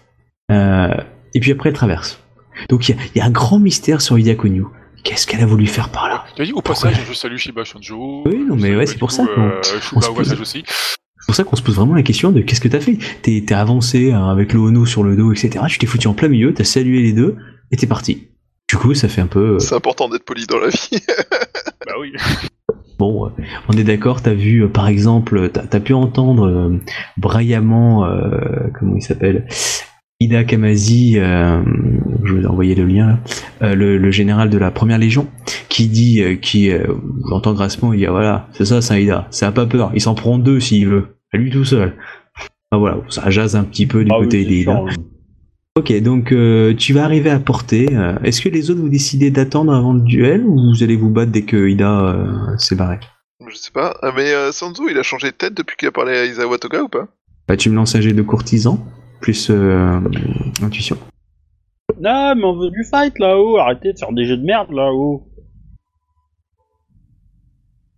S2: euh, et puis après elle traverse. Donc il y, a- il y a un grand mystère sur Ida Kenyu. Qu'est-ce qu'elle a voulu faire par là?
S5: Tu as dit au passage, je salue Shiba Shanzo.
S2: Oui, non, mais ouais, c'est pour
S5: coup,
S2: ça qu'on-
S5: euh,
S2: pose-
S5: aussi.
S2: C'est pour ça qu'on se pose vraiment la question de qu'est-ce que t'as fait? T'es t'es avancé hein, avec le Ono sur le dos, etc. Tu t'es foutu en plein milieu, t'as salué les deux, et t'es parti. Du coup, ça fait un peu... euh,
S4: C'est important d'être poli dans la vie.
S5: Bah oui.
S2: Bon, euh, on est d'accord, t'as vu, euh, par exemple, t'as as pu entendre euh, braillamment, euh, comment il s'appelle Ida Kamazi, euh, je vous ai envoyé le lien, là, euh, le, le général de la première légion, qui dit, euh, qui, euh, j'entends grassement, il dit, ah, voilà, c'est ça, c'est un Ida, ça a pas peur, il s'en prend deux s'il veut, à lui tout seul. Ah voilà, ça jase un petit peu du
S3: Ah
S2: côté des Ida.
S3: sûr.
S2: Ok, donc euh, tu vas arriver à porter. euh, Est-ce que les autres vous décidez d'attendre avant le duel ou vous allez vous battre dès que Ida euh, s'est barré
S4: Je sais pas. Ah, mais euh, Sanzu, il a changé de tête depuis qu'il a parlé à Isawa Toga ou pas?
S2: Bah, tu me lances un jet de courtisan, plus euh, intuition.
S3: Non, mais on veut du fight là-haut, arrêtez de faire des jeux de merde là-haut.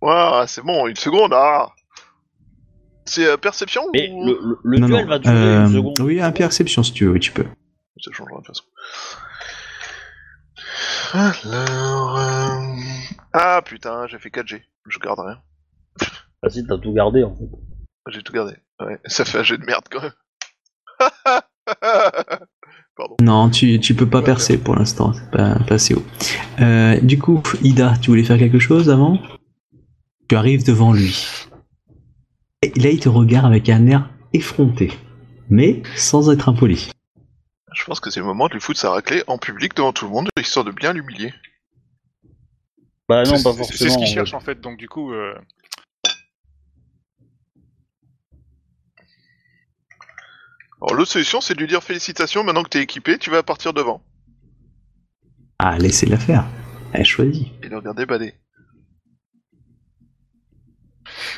S4: Ouah, c'est bon, une seconde, ah C'est euh, perception
S3: Mais
S4: ou...
S3: le, le, le
S2: Non,
S3: duel
S2: non.
S3: va durer
S2: Euh,
S3: une seconde.
S2: Oui, un perception si tu veux, oui, tu peux.
S4: Ça changera de toute façon. Alors... euh, Ah putain, j'ai fait 4G. Je garde rien.
S3: Bah, si t'as tout gardé en fait.
S4: J'ai tout gardé. Ouais, ça fait un jeu de merde quand même. Pardon.
S2: Non, tu, tu peux pas percer pour l'instant, c'est pas, pas assez haut. Euh, du coup, Ida, tu voulais faire quelque chose avant? Tu arrives devant lui. Et là, il te regarde avec un air effronté, mais sans être impoli.
S4: Je pense que c'est le moment de lui foutre sa raclée en public devant tout le monde, histoire de bien l'humilier.
S3: Bah non,
S5: C'est-
S3: pas forcément.
S5: C'est ce qu'il cherche en fait, donc du coup. euh,
S4: Alors l'autre solution, c'est de lui dire félicitations, maintenant que t'es équipé, tu vas partir devant.
S2: Ah, laissez-la faire. Elle choisit.
S4: Et le regarder bader.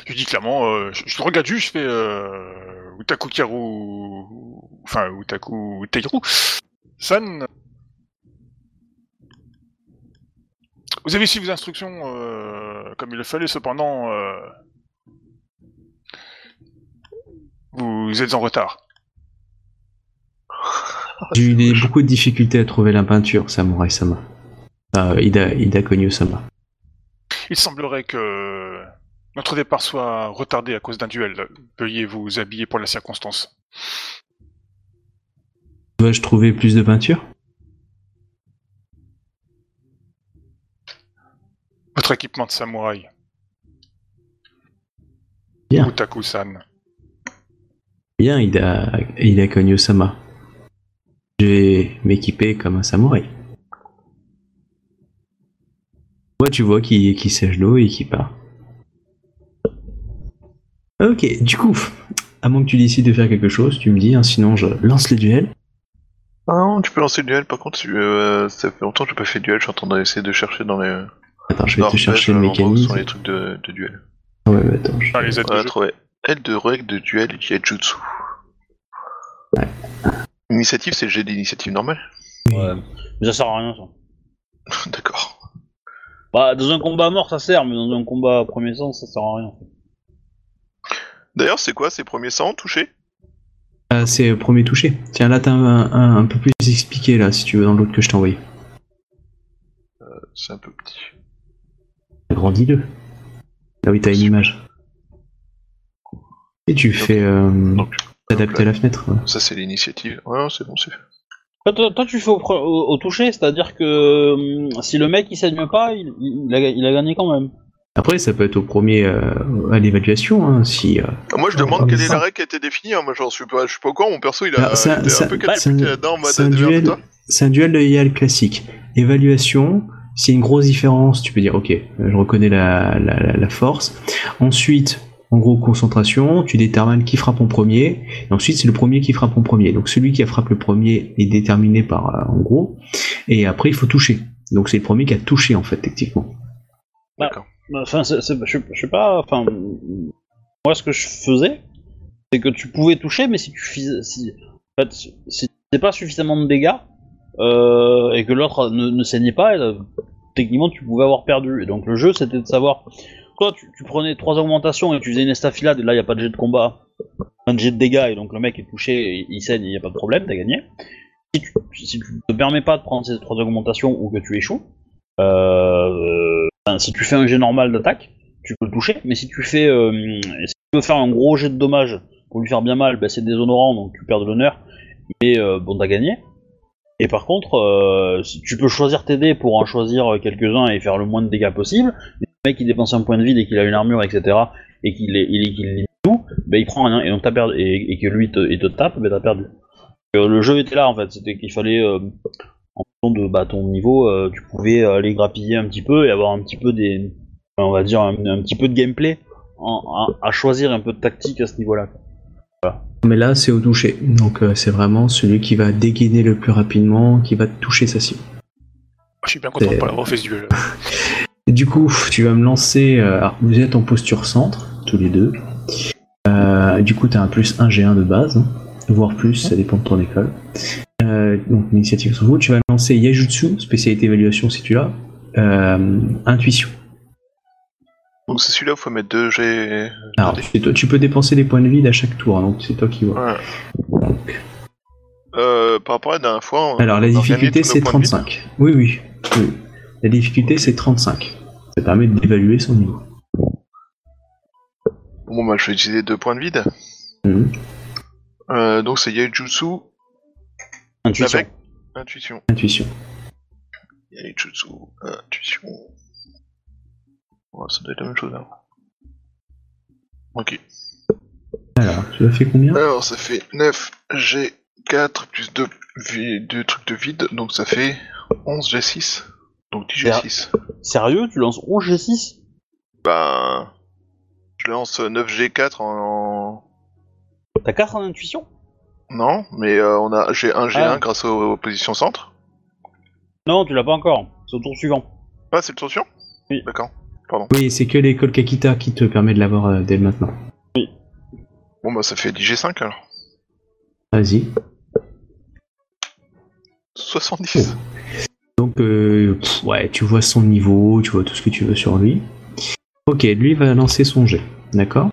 S5: Je lui dis clairement, euh, je, je te regarde juste, je fais euh, Utaku Karu, enfin Utaku Teiru, San. Vous avez suivi vos instructions euh, comme il le fallait, cependant, euh, vous êtes en retard.
S2: J'ai eu des- beaucoup de difficultés à trouver la peinture, Samurai Sama. Euh, Ida, Ida Konyo Sama.
S5: Il semblerait que notre départ soit retardé à cause d'un duel. Veuillez vous habiller pour la circonstance.
S2: Dois-je trouver plus de peinture?
S5: Votre équipement de samouraï.
S2: Bien.
S5: Utaku-san.
S2: Bien, Ida, Ida Konyo Sama. Je vais m'équiper comme un samouraï. Moi, tu vois qui, qui sèche l'eau et qui part. Ok, du coup, à moins que tu décides de faire quelque chose, tu me dis, hein, sinon je lance le duel.
S4: Ah non, tu peux lancer le duel, par contre, tu- euh, ça fait longtemps que j'ai pas fait de duel, je suis en train d'essayer de chercher dans les...
S2: Attends, je vais
S4: dans
S2: te chercher le
S4: où
S2: mécanisme.
S4: sont les trucs de, de duel.
S2: Ouais, ouais, attends. je-
S5: Dans les aides
S4: trouvé. Aide de règle de duel et Jutsu. Initiative, c'est le jet d'initiative normale
S3: Ouais. Mais ça sert à rien ça.
S4: D'accord.
S3: Bah dans un combat à mort ça sert, mais dans un combat à premier sens ça sert à rien.
S4: D'ailleurs, c'est quoi ces premiers 100 touchés?
S2: Ah, c'est premier touché. Tiens, là, t'as un, un, un peu plus expliqué, là, si tu veux, dans l'autre que je t'ai envoyé.
S4: C'est un peu petit.
S2: Agrandis-le. Là oui, t'as une image. Et tu fais euh,
S4: Donc,
S2: t'adapter la fenêtre. ouais.
S4: ça c'est l'initiative. Ouais, c'est bon, c'est fait.
S3: Toi, toi, toi, tu fais au, pre- au- au toucher, c'est-à-dire que hum, si le mec il saigne pas, il, il- il a, il a gagné quand même.
S2: Après, ça peut être au premier euh, à l'évaluation, hein, si. euh,
S4: Ah, moi, je demande quelle est la règle qui a été définie. hein. Moi, j'en suis pas, je suis pas au courant. Mon perso, il a,
S2: Alors, c'est un-
S4: il peu
S2: c'est
S4: catapulté là-dedans en mode
S2: c'est un duel. un duel de IAL classique. Évaluation, s'il y a une grosse différence, tu peux dire ok, je reconnais la, la, la- la force. Ensuite, en gros, concentration, tu détermines qui frappe en premier. Et ensuite, c'est le premier qui frappe en premier. Donc celui qui a frappé le premier est déterminé par, euh, en gros. Et après, il faut toucher. Donc c'est le premier qui a touché, en fait, techniquement.
S3: Enfin, je, je sais pas. Enfin, moi, ce que je faisais, c'est que tu pouvais toucher, mais si tu fais, si, en fait, si t'es pas suffisamment de dégâts euh, et que l'autre ne, saignait pas, euh, techniquement, tu pouvais avoir perdu. Et donc, le jeu, c'était de savoir. Toi, tu, prenais trois augmentations et tu faisais une estafilade. Et là, il y a pas de jet de combat, un jet de dégâts, et donc le mec est touché, il saigne, il y a pas de problème, t'as gagné. Si tu, si tu te permets pas de prendre ces trois augmentations ou que tu échoues, euh, Si tu fais un jet normal d'attaque, tu peux le toucher, mais si tu fais, euh, veux faire un gros jet de dommage pour lui faire bien mal, bah, c'est déshonorant, donc tu perds de l'honneur, mais euh, bon, t'as gagné. Et par contre, euh, tu peux choisir tes dés pour en choisir quelques-uns et faire le moins de dégâts possible. Mais le mec qui dépense un point de vide et qu'il a une armure, etc., et qu'il est, il tout, bah, il prend rien, et donc perdu, et, que lui te, te tape, bah, t'as perdu. Le jeu était là en fait, c'était qu'il fallait, en fonction de bah, ton niveau, euh, tu pouvais aller grappiller un petit peu et avoir un petit peu des, on va dire un, un petit peu de gameplay en- à, à choisir un peu de tactique à ce niveau-là.
S2: Mais là, c'est au toucher. Donc euh, c'est vraiment celui qui va dégainer le plus rapidement, qui va toucher sa cible.
S5: Je suis bien content de pas l'avoir fait ce duel.
S2: Et du coup, tu vas me lancer. euh, alors, vous êtes en posture centre, tous les deux. Euh, du coup, tu as un plus 1 G1 de base, hein, voire plus, ça dépend de ton école. Euh, donc, l'initiative sur vous. Tu vas lancer Yajutsu, spécialité évaluation si tu l'as. Euh, intuition.
S4: Donc c'est celui-là où faut mettre 2 G.
S2: Alors, toi- tu peux dépenser des points de vide à chaque tour, hein, donc c'est toi qui vois.
S4: Ouais. Euh, par rapport à la dernière fois. on-
S2: Alors, la difficulté, c'est
S4: points de vide.
S2: 35. Oui, oui, oui. La difficulté, c'est 35. Ça permet d'évaluer son niveau.
S4: Bon, bah, je vais utiliser 2 points de vide.
S2: Mhm.
S4: Euh, donc c'est Yaijutsu
S3: Intuition.
S4: avec intuition.
S2: Intuition.
S4: Yaijutsu, intuition. Ouais, ça doit être la même chose là. Ok.
S2: Alors, tu as fait combien?
S4: Alors ça fait 9 G4 plus 2, deux trucs de vide, donc ça fait 11 G6. Donc 10 G6.
S3: Sérieux, tu lances 11 G6
S4: Ben. Je lance 9 G4 en.
S3: T'as 4 en intuition?
S4: Non, mais euh, on a j'ai 1 G1
S3: Ah.
S4: grâce aux, aux positions centre.
S3: Non, tu l'as pas encore. C'est au tour suivant.
S4: Ah, c'est le tension
S3: Oui.
S4: D'accord.
S2: Oui, c'est que l'école Kakita qui te permet de l'avoir euh, dès maintenant.
S4: Bon bah ça fait 10 G5 alors.
S2: Vas-y.
S4: 70.
S2: Donc, euh, pff, ouais, tu vois son niveau, tu vois tout ce que tu veux sur lui. Ok, lui va lancer son jet, d'accord?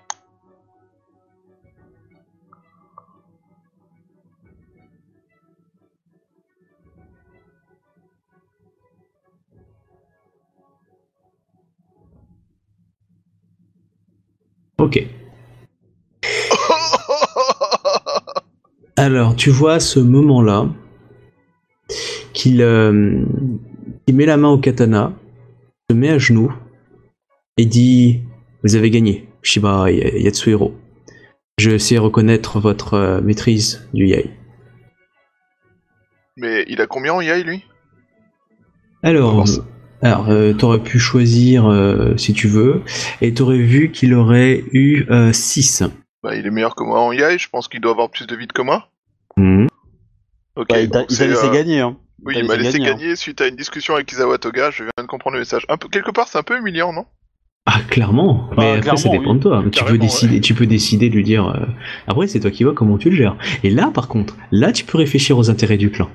S2: Ok. Alors, tu vois à ce moment-là qu'il euh, il met la main au katana, se met à genoux et dit Vous avez gagné, Shiba Yatsuhiro. Je sais reconnaître votre euh, maîtrise du yai.
S4: Mais il a combien en yai lui?
S2: Alors, alors euh, t'aurais pu choisir euh, si tu veux, et t'aurais vu qu'il aurait eu 6.
S4: Bah il est meilleur que moi en yai, je pense qu'il doit avoir plus de vide que moi. Ok,
S3: Bah, il t'a laissé
S4: euh,
S3: gagner, hein.
S4: Oui, il m'a
S3: laissé gagner, hein.
S4: suite à une discussion avec Isawa Toga, je viens de comprendre le message. Un peu, quelque part c'est un peu humiliant, non?
S2: Ah, clairement.
S3: Bah,
S2: Mais après, ça dépend
S3: oui.
S2: de toi. Tu peux décider, tu peux décider de lui dire. euh, Après, c'est toi qui vois comment tu le gères. Et là, par contre, là, tu peux réfléchir aux intérêts du clan.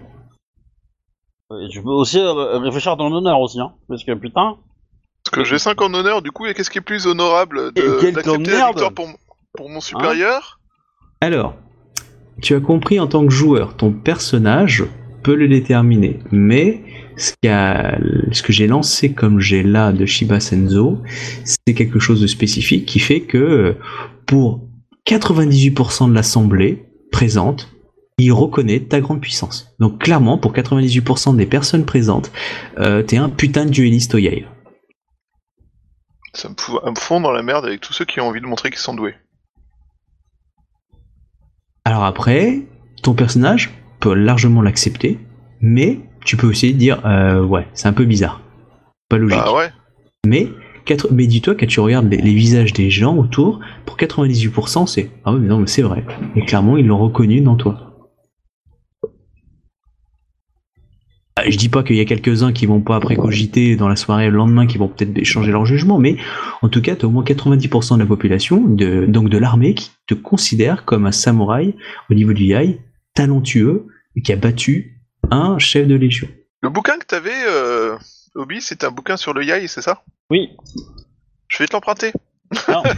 S3: Et tu peux aussi euh, réfléchir à ton honneur aussi, hein. Parce que putain.
S4: Parce que j'ai 5 en honneur, du coup, et qu'est-ce qui est plus honorable
S3: Et
S4: de-
S3: quel
S4: d'accepter la victoire pour, pour mon supérieur?
S2: Alors, tu as compris en tant que joueur, ton personnage peut le déterminer. Mais ce, ce que j'ai lancé comme j'ai là de Shiba Senzo, c'est quelque chose de spécifique qui fait que pour 98% de l'assemblée présente, il reconnaît ta grande puissance. Donc clairement, pour 98% des personnes présentes, euh, t'es un putain de dueliste au.
S4: Ça me fout me fond dans la merde avec tous ceux qui ont envie de montrer qu'ils sont doués.
S2: Alors après, ton personnage peut largement l'accepter, mais tu peux aussi dire euh, ouais, c'est un peu bizarre, pas logique.
S4: Bah ouais.
S2: Mais quatre- mais dis-toi quand tu regardes les, les visages des gens autour, pour 98% c'est ah mais non mais c'est vrai. Et clairement ils l'ont reconnu dans toi. Je dis pas qu'il y a quelques-uns qui vont pas après cogiter dans la soirée le lendemain qui vont peut-être changer leur jugement, mais en tout cas, tu as au moins 90% de la population, de, donc de l'armée, qui te considère comme un samouraï au niveau du yai, talentueux, et qui a battu un chef de légion.
S4: Le bouquin que t'avais, euh, Obi, c'est un bouquin sur le yai, c'est ça?
S3: Oui.
S4: Je vais te l'emprunter.
S3: Non.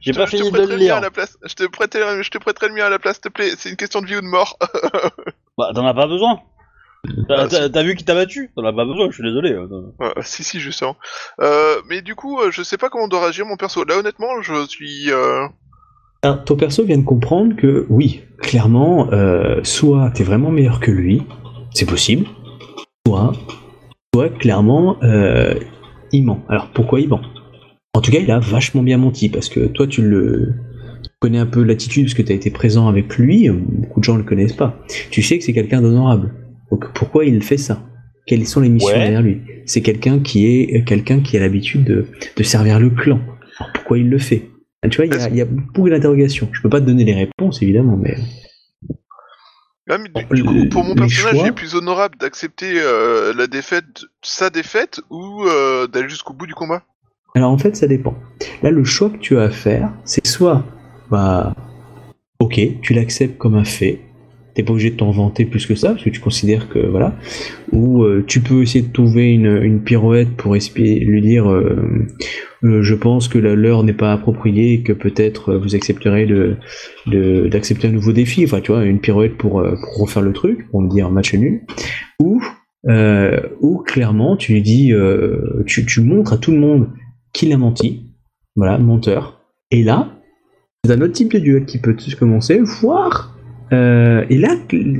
S3: J'ai
S4: Je
S3: pas
S4: te- je te
S3: de
S4: prêterai
S3: le
S4: mien à
S3: lire.
S4: la place. Je te prêterai, je te prêterai le mien à la place, s'il te plaît. C'est une question de vie ou de mort.
S3: Bah, t'en as pas besoin. T'as
S4: Ah,
S3: t'as- t'as vu qui t'a battu T'en as pas besoin, je suis désolé.
S4: Ouais, si, si, justement. Euh, mais du coup, euh, je sais pas comment doit réagir mon perso. Là, honnêtement, je suis. Euh...
S2: Ton perso vient de comprendre que, oui, clairement, euh, soit t'es vraiment meilleur que lui, c'est possible, soit, soit clairement, euh, il ment. Alors, pourquoi il ment? En tout cas, il a vachement bien menti, parce que toi, tu le tu connais un peu l'attitude, parce que tu as été présent avec lui, beaucoup de gens le connaissent pas. Tu sais que c'est quelqu'un d'honorable. Donc, pourquoi il fait ça? Quelles sont les missions
S3: Ouais.
S2: derrière lui? C'est quelqu'un qui est quelqu'un qui a l'habitude de, de servir le clan. Alors, pourquoi il le fait? Ah, Tu vois, il y a- il y, a beaucoup d'interrogations. Je peux pas te donner les réponses, évidemment, mais...
S4: Ah, mais du, coup, pour mon personnage,
S2: choix-
S4: il est plus honorable d'accepter euh, la défaite, sa défaite, ou euh, d'aller jusqu'au bout du combat?
S2: Alors en fait, ça dépend. Là, le choix que tu as à faire, c'est soit, bah, ok, tu l'acceptes comme un fait, pas obligé de t'en vanter plus que ça, parce que tu considères que voilà. Ou euh, tu peux essayer de trouver une, une pirouette pour lui dire, euh, euh, je pense que la- l'heure n'est pas appropriée que peut-être vous accepterez de de- d'accepter un nouveau défi. Enfin, tu vois, une pirouette pour, pour refaire le truc, pour me dire match nul. Ou ou clairement, tu lui dis, tu, tu montres à tout le monde qu'il a menti. Voilà, menteur. Et là, c'est un autre type de duel qui peut commencer, voire. Euh, et là,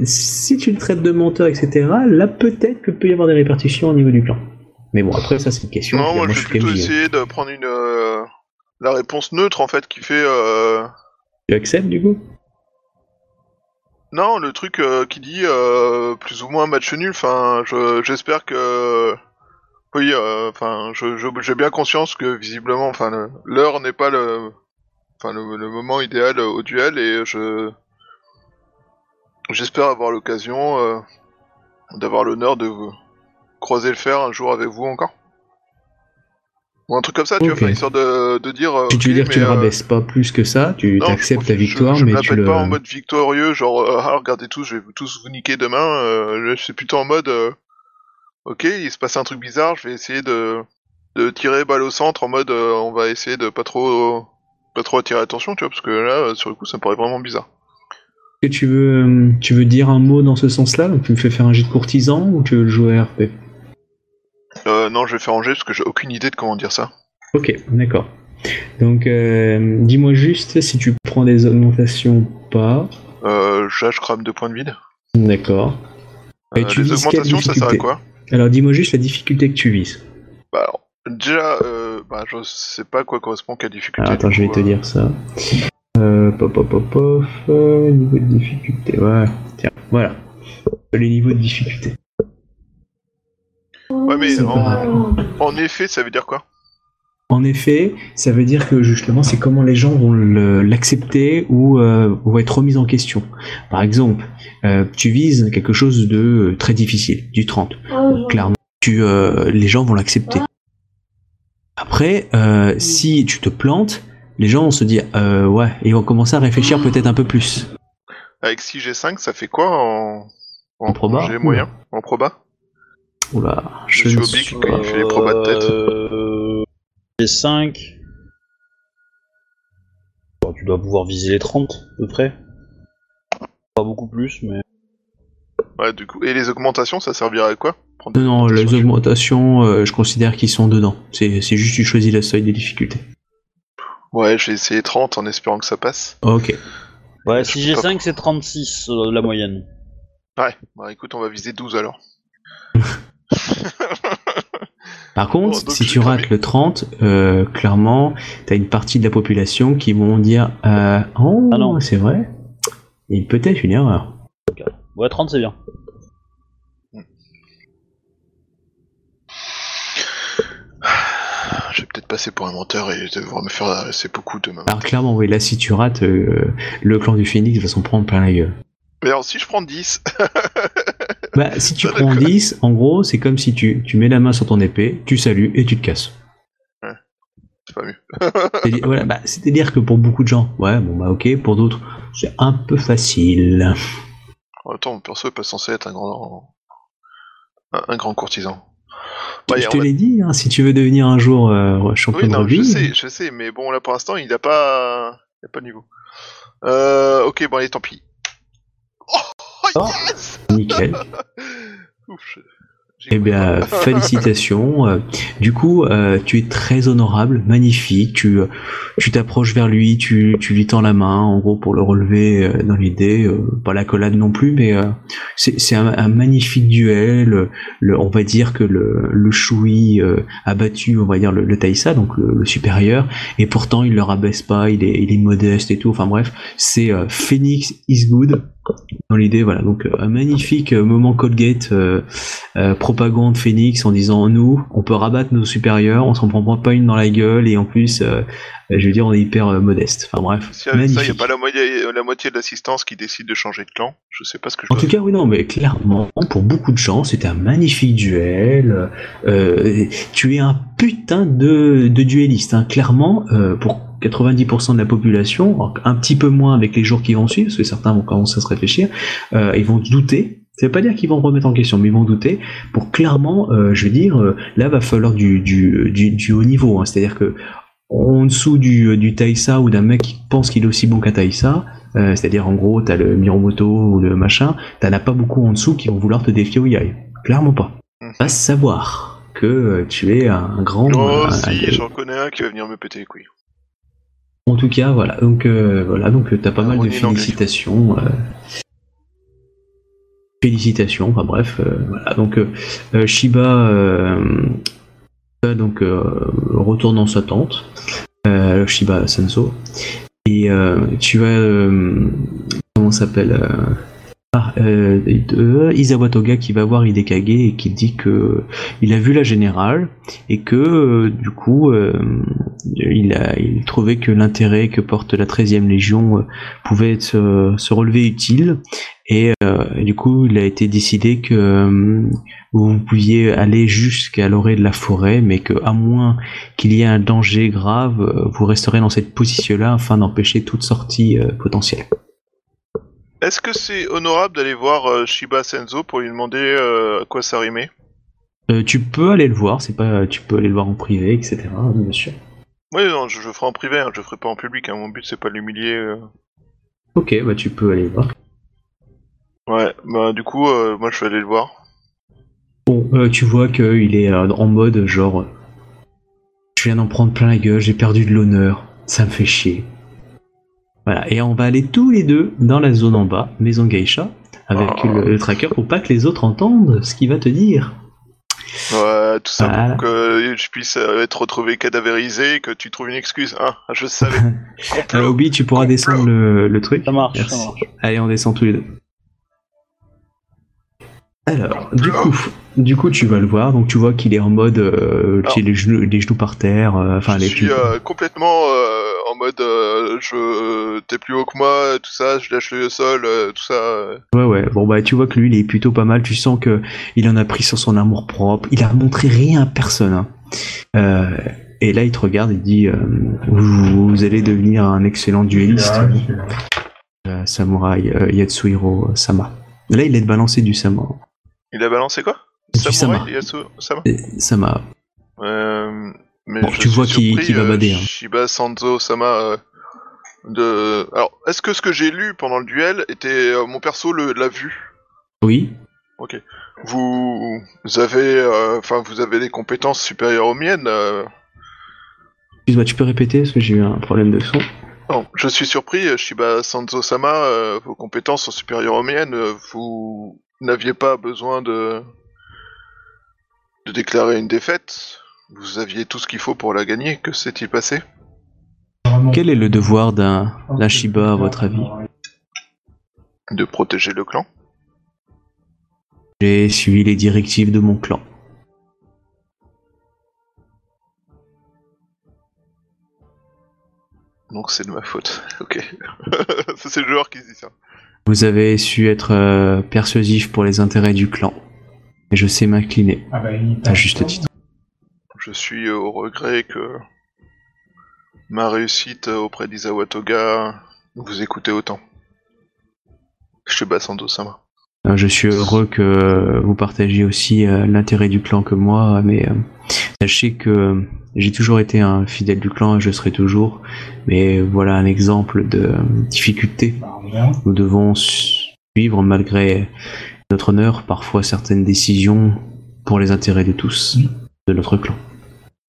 S2: si tu le traites de menteur, etc., là peut-être que peut y avoir des répercussions au niveau du plan. Mais bon, après ça c'est une question.
S4: Non, moi je vais plutôt essayer de prendre une euh, la réponse neutre en fait qui fait euh,
S2: Tu acceptes du coup?
S4: Non le truc euh, qui dit plus ou moins match nul. Enfin, je- j'espère que oui, enfin, j'ai bien conscience que visiblement, enfin, l'heure n'est pas le enfin le, le moment idéal au duel et je j'espère avoir l'occasion euh, d'avoir l'honneur de vous croiser le fer un jour avec vous encore. Ou un truc comme ça, tu vois,
S2: Ok.
S4: enfin, histoire de, de dire. euh,
S2: Tu veux dire que tu
S4: mais,
S2: le
S4: euh,
S2: rabaisses pas plus que ça, tu
S4: non,
S2: acceptes
S4: je-
S2: la
S4: je-
S2: victoire,
S4: je,
S2: mais
S4: me
S2: tu le.
S4: pas en mode victorieux, genre euh, ah regardez tous, je vais vous tous vous niquer demain. Euh, là, c'est plutôt en mode euh, ok, il se passe un truc bizarre, je vais essayer de de tirer balle au centre en mode euh, on va essayer de pas trop pas trop attirer l'attention, tu vois, parce que là sur le coup ça me paraît vraiment bizarre.
S2: Que tu veux, euh, tu veux dire un mot dans ce sens-là? Donc tu me fais faire un jet de courtisan ou tu veux le jouer à RP
S4: Euh, non, je vais faire ranger parce que j'ai aucune idée de comment dire ça.
S2: Ok, d'accord. Donc euh, dis-moi juste si tu prends des augmentations ou pas.
S4: Euh, là, je crame deux points de vide.
S2: D'accord. Et
S4: Euh,
S2: tu
S4: les augmentations, ça sert à quoi?
S2: Alors dis-moi juste la difficulté que tu vises.
S4: Bah alors, déjà, euh, bah, je sais pas à quoi correspond quelle difficulté.
S2: Attends, je vais te dire ça. Euh, pop, pop, pop, pop, euh, niveau de difficulté, ouais. Tiens, voilà. Les niveaux de difficulté.
S4: Ouais, mais
S2: C'est
S4: en, effet, ça veut dire quoi?
S2: En effet, ça veut dire que justement, c'est comment les gens vont le- l'accepter ou euh, vont être remis en question. Par exemple, euh, tu vises quelque chose de très difficile, du 30. Clairement, tu, euh, les gens vont l'accepter. Après, euh, si tu te plantes, les gens vont se dire, euh, ouais, ils vont commencer à réfléchir peut-être un peu plus.
S4: Avec 6G5, ça fait quoi en,
S2: En proba
S4: G moyen En proba
S2: Oula, je ne
S4: Oblique,
S2: suis
S4: quand il fait les probas de tête.
S3: Euh, les 5. Bon, tu dois pouvoir viser les 30 à peu près. Pas beaucoup plus, mais.
S4: Ouais, du coup. Et les augmentations, ça servirait à quoi Prendre
S2: Non, non, les
S4: augmentations
S2: euh, je considère qu'ils sont dedans. C'est c'est juste tu choisis la seuil des difficultés.
S4: Ouais, j'ai essayé 30 en espérant que ça passe.
S2: Ok.
S3: Ouais, si j'ai
S4: pas-
S3: 5, c'est 36 euh, la moyenne.
S4: Ouais, bah écoute, on va viser 12 alors.
S2: Par contre,
S4: Bon,
S2: si tu
S4: cramer.
S2: le 30, euh, clairement, t'as une partie de la population qui vont dire euh, Oh,
S3: Ah non.
S2: c'est vrai. Et peut-être une erreur.
S3: Ouais, 30 c'est bien.
S4: Je vais peut-être passer pour un menteur et devoir me faire c'est beaucoup demain.
S2: Alors clairement, oui, là, si tu rates, euh, le clan du Phoenix va s'en prendre plein la gueule.
S4: Mais alors, si je prends 10,
S2: Bah, si tu
S4: Ça,
S2: prends
S4: d'accord.
S2: 10, en gros, c'est comme si tu, tu mets la main sur ton épée, tu salues et tu te casses.
S4: c'est pas mieux.
S2: C'est-à-dire- voilà, bah, C'est-à-dire que pour beaucoup de gens, ouais, bon bah ok, pour d'autres, c'est un peu facile.
S4: Temps, mon perso est pas censé être un grand. Un, un grand courtisan.
S2: Je te l'ai dit, hein, si tu veux devenir un jour euh, champion
S4: Oui,
S2: de rugby,
S4: je sais, je sais, mais bon, là pour l'instant, il a pas. Il a pas le niveau. Euh, ok, bon, allez, tant pis. Oh,
S3: Ah.
S4: yes
S2: nickel.
S4: Ouf,
S2: Eh bien, félicitations. Euh, Du coup, euh, tu es très honorable, magnifique. Tu euh, tu t'approches vers lui, tu, tu lui tends la main, en gros, pour le relever euh, dans l'idée. euh, pas la collade non plus, mais euh, c'est c'est un, un magnifique duel. Le, on va dire que le, le euh, a battu, on va dire, le, le Taïsa, donc le, le supérieur, et pourtant il le rabaisse pas, il est, il est modeste et tout. Enfin bref, c'est euh, Phoenix is good. Dans l'idée, voilà. Donc euh, un magnifique euh, moment Colgate. euh, euh, propagande Phoenix en disant nous, on peut rabattre nos supérieurs, on s'en prend pas une dans la gueule et en plus, euh, je veux dire, on est hyper modeste. Enfin bref,
S4: Si ça, il n'y a
S2: magnifique.
S4: pas la moitié, la moitié de l'assistance qui décide de changer de clan, je sais pas ce que je
S2: En tout cas, oui, non, mais clairement, pour beaucoup de gens, c'était un magnifique duel. Tu es un putain de, de duelliste, hein. clairement. pour 90% de la population, un petit peu moins avec les jours qui vont suivre, parce que certains vont commencer à se réfléchir, euh, ils vont douter. Ça veut pas dire qu'ils vont remettre en question, mais ils vont douter. Pour clairement, euh, je veux dire, euh, là va falloir du, du, du, du haut niveau. hein. C'est-à-dire que en dessous du, du Taïsa ou d'un mec qui pense qu'il est aussi bon qu'un Taïsa, euh, c'est-à-dire en gros t'as le Miromoto ou le machin, t'en as pas beaucoup en dessous qui vont vouloir te défier au Yai. Clairement pas. Va savoir que euh, tu es un grand.
S4: Oh,
S2: un-
S4: si, j'en connais un qui va venir me péter les couilles.
S2: En tout cas, voilà. Donc euh, voilà, donc euh, t'as pas mal de félicitations. euh, Félicitations. Enfin bref, euh, voilà. Donc Shiba donc retourne dans sa tente. Shiba Senso. Et tu vas comment s'appelle ah, euh, euh, Isawa Toga qui va voir Hidekage et qui dit que il a vu la générale et que euh, du coup euh, il a il trouvait que l'intérêt que porte la 13e Légion pouvait se relever utile et euh, du coup il a été décidé que vous pouviez aller jusqu'à l'orée de la forêt mais que à moins qu'il y ait un danger grave vous resterez dans cette position là afin d'empêcher toute sortie potentielle.
S4: Est-ce que c'est honorable d'aller voir euh, Shiba Senzo pour lui demander euh, à quoi ça rimait?
S2: Euh, tu peux aller le voir, c'est pas tu peux aller le voir en privé etc. bien sûr.
S4: Oui, non, je, je ferai en privé, hein, je ferai pas en public. hein, Mon but c'est pas de l'humilier. euh.
S2: Ok bah tu peux aller le voir.
S4: Ouais, bah du coup, euh, moi je vais aller le voir.
S2: Bon, euh, tu vois qu'il est euh, en mode genre. Je viens d'en prendre plein la gueule, j'ai perdu de l'honneur, ça me fait chier. Voilà, et on va aller tous les deux dans la zone en bas, maison geisha, avec
S4: Oh.
S2: le, le tracker pour pas que les autres entendent ce qu'il va te dire.
S4: Ouais, tout ça
S2: Voilà.
S4: pour que je puisse euh, être retrouvé cadavérisé et que tu trouves une excuse. Hein, je savais.
S2: Euh,
S4: Complot.
S2: Obi, tu pourras descendre le, le truc.
S3: Ça marche,
S2: Merci.
S3: ça marche.
S2: Allez, on descend tous les deux. Alors, du coup, du coup, tu vas le voir. Donc, tu vois qu'il est en mode, euh,
S4: Alors.
S2: qu'il a les genoux, les genoux par terre. euh, Enfin,
S4: je
S2: les
S4: suis
S2: pieds-
S4: euh, complètement euh, en mode euh, je t'es plus haut que moi, tout ça, je lâche le sol, euh, tout ça. euh.
S2: Ouais, ouais. Bon, bah, tu vois que lui, il est plutôt pas mal. Tu sens que il en a pris sur son amour propre. Il a montré rien à personne. hein. Euh, et là, il te regarde et dit euh, vous, vous allez devenir un excellent duelliste, euh, samouraï euh, Yatsuhiro Sama. Là, il est de balancer du Sama.
S4: Il a balancé quoi?
S2: Du
S4: Samurai
S2: Sama.
S4: Yasu Sama?
S2: Sama.
S4: Euh, mais
S2: Bon,
S4: je
S2: tu
S4: suis
S2: vois qu'il va
S4: euh,
S2: bader, hein.
S4: Shiba Sanzo Sama. euh, de... Alors, est-ce que ce que j'ai lu pendant le duel était euh, mon perso l'a vu?
S2: Oui.
S4: Vous, vous avez, euh, enfin, vous avez des compétences supérieures aux miennes. euh.
S2: Excuse-moi, tu peux répéter parce que j'ai eu un problème de son.
S4: Non, je suis surpris, euh, Shiba Sanzo Sama. euh, vos compétences sont supérieures aux miennes. euh, Vous n'aviez pas besoin de de déclarer une défaite. Vous aviez tout ce qu'il faut pour la gagner. Que s'est-il passé?
S2: Quel est le devoir d'un Shiba à votre avis?
S4: De protéger le clan?
S2: J'ai suivi les directives de mon clan.
S4: Donc c'est de ma faute. Ok. Ça, c'est le joueur qui dit ça.
S2: Vous avez su être euh, persuasif pour les intérêts du clan. Et je sais m'incliner, à juste titre.
S4: Je suis euh, au regret que ma réussite euh, auprès d'Isawa Toga vous écoutez autant. Shiba Sando Sama.
S2: Euh, Je suis heureux que vous partagiez aussi l'intérêt du clan que moi, mais sachez que j'ai toujours été un fidèle du clan et je serai toujours. Mais voilà un exemple de difficulté. Nous devons suivre malgré notre honneur parfois certaines décisions pour les intérêts de tous, de notre clan.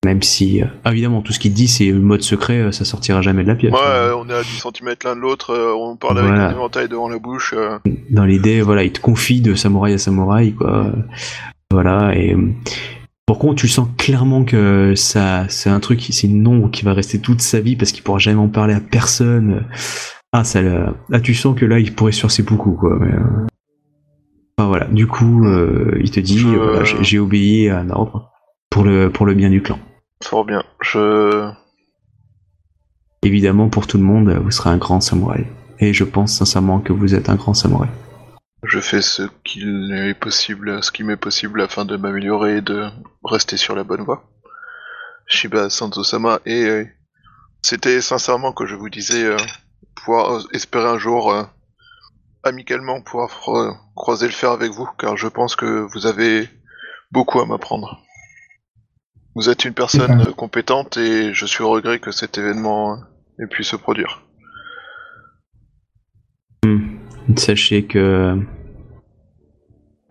S2: Même si, euh, évidemment, tout ce qu'il dit, c'est le mode secret, euh, ça sortira jamais de la pièce.
S4: Ouais, euh, on est à 10 cm l'un de l'autre, on parle
S2: Voilà.
S4: avec un éventail devant la bouche. euh.
S2: dans l'idée, voilà, il te confie de samouraï à samouraï, quoi. Voilà, et par contre, tu sens clairement que ça, c'est un truc, c'est une ombre qui va rester toute sa vie parce qu'il pourra jamais en parler à personne. Ah, ça, là, tu sens que là, il pourrait sur ses beaucoup, quoi. Mais, euh, enfin, voilà. Du coup, euh, il te dit, voilà, j'ai obéi à un ordre pour le pour le bien du clan.
S4: Fort bien. Je.
S2: Évidemment, pour tout le monde, vous serez un grand samouraï. Et je pense sincèrement que vous êtes un grand samouraï.
S4: Je fais ce qu'il est possible, ce qui m'est possible afin de m'améliorer et de rester sur la bonne voie. Shiba Sanzo Sama est euh, C'était sincèrement que je vous disais euh, pouvoir euh, espérer un jour euh, amicalement pouvoir croiser le fer avec vous, car je pense que vous avez beaucoup à m'apprendre. Vous êtes une personne euh, compétente et je suis au regret que cet événement ait pu se produire.
S2: Sachez que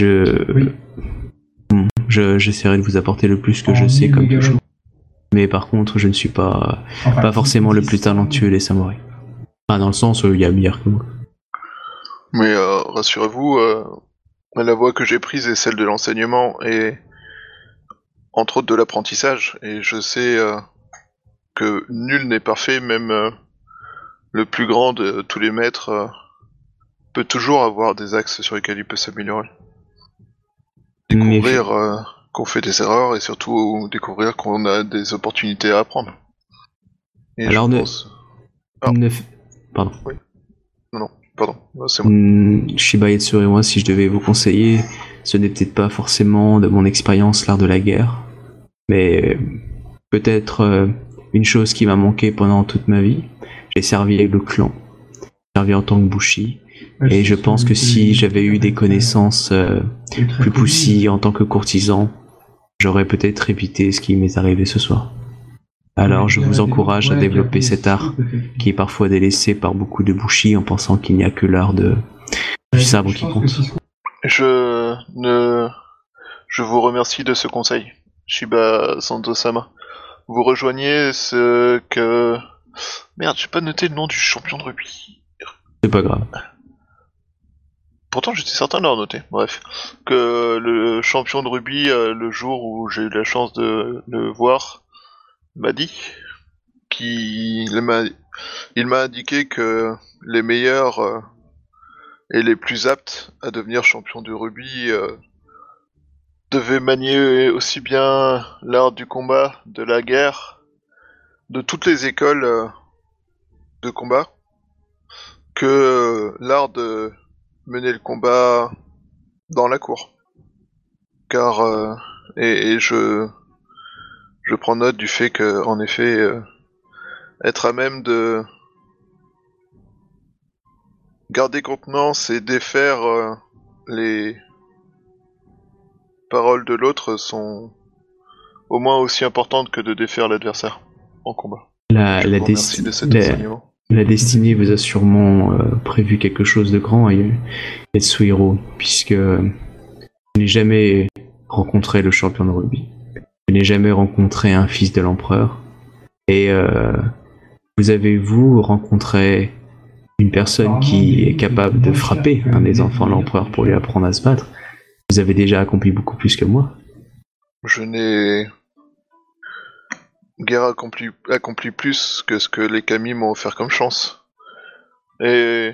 S2: je
S1: Oui.
S2: Hmm. je j'essaierai de vous apporter le plus que je sais comme toujours. Mais par contre, je ne suis pas
S1: Enfin,
S2: pas forcément le plus talentueux des samouraïs. Enfin, dans le sens où il y a meilleur que moi.
S4: Mais euh, rassurez-vous, euh, la voie que j'ai prise est celle de l'enseignement et entre autres de l'apprentissage. Et je sais euh, que nul n'est parfait, même euh, le plus grand de tous les maîtres euh, peut toujours avoir des axes sur lesquels il peut s'améliorer. Découvrir euh, qu'on fait des erreurs et surtout découvrir qu'on a des opportunités à apprendre. Et
S2: Alors
S4: je
S2: ne-
S4: pense... Ah.
S2: Ne f- Pardon.
S4: Pardon, c'est moi.
S2: Moi, si je devais vous conseiller, ce n'est peut-être pas forcément de mon expérience l'art de la guerre, mais peut-être euh, une chose qui m'a manqué pendant toute ma vie. J'ai servi avec le clan, j'ai servi en tant que bushi, et je pense que si j'avais eu des connaissances euh, plus poussées en tant que courtisan, j'aurais peut-être évité ce qui m'est arrivé ce soir. Alors je vous encourage à développer cet art qui est parfois délaissé par beaucoup de bushi en pensant qu'il n'y a que l'art de du sabre qui compte.
S4: Je ne. Je vous remercie de ce conseil, Shiba Santosama. Vous rejoignez ce que. Merde, j'ai pas noté le nom du champion de rugby.
S2: C'est pas grave.
S4: Pourtant, j'étais certain de l'avoir noté. Bref. Que le champion de rugby, euh, le jour où j'ai eu la chance de le voir, m'a dit qu'il m'a il m'a indiqué que les meilleurs euh, et les plus aptes à devenir champion de rugby euh, devaient manier aussi bien l'art du combat, de la guerre, de toutes les écoles euh, de combat, que euh, l'art de mener le combat dans la cour. Car euh, et, je je prends note du fait que en effet euh, être à même de garder contenance et défaire euh, les paroles de l'autre sont au moins aussi importantes que de défaire l'adversaire en combat.
S2: La, desti- destinée vous a sûrement euh, prévu quelque chose de grand à Yatsuhiro, puisque je n'ai jamais rencontré le champion de rugby. Je n'ai jamais rencontré un fils de l'empereur. Et euh, vous avez, vous, rencontré une personne qui est capable de frapper un des enfants de l'empereur pour lui apprendre à se battre. Vous avez déjà accompli beaucoup plus que moi.
S4: Je n'ai guère accompli, accompli plus que ce que les Kami m'ont offert comme chance. Et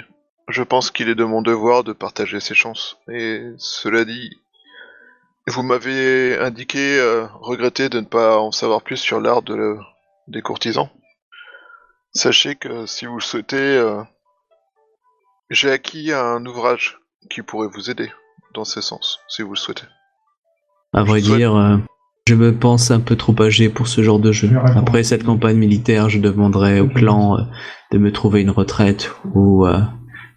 S4: je pense qu'il est de mon devoir de partager ces chances. Et cela dit, vous m'avez indiqué euh, regretter de ne pas en savoir plus sur l'art de des courtisans. Sachez que si vous le souhaitez, euh, j'ai acquis un ouvrage qui pourrait vous aider dans ce sens, si vous le souhaitez.
S2: À vrai
S4: Je souhaite-
S2: dire, euh, je me pense un peu trop âgé pour ce genre de jeu. Après cette campagne militaire, je demanderai au clan euh, de me trouver une retraite ou euh,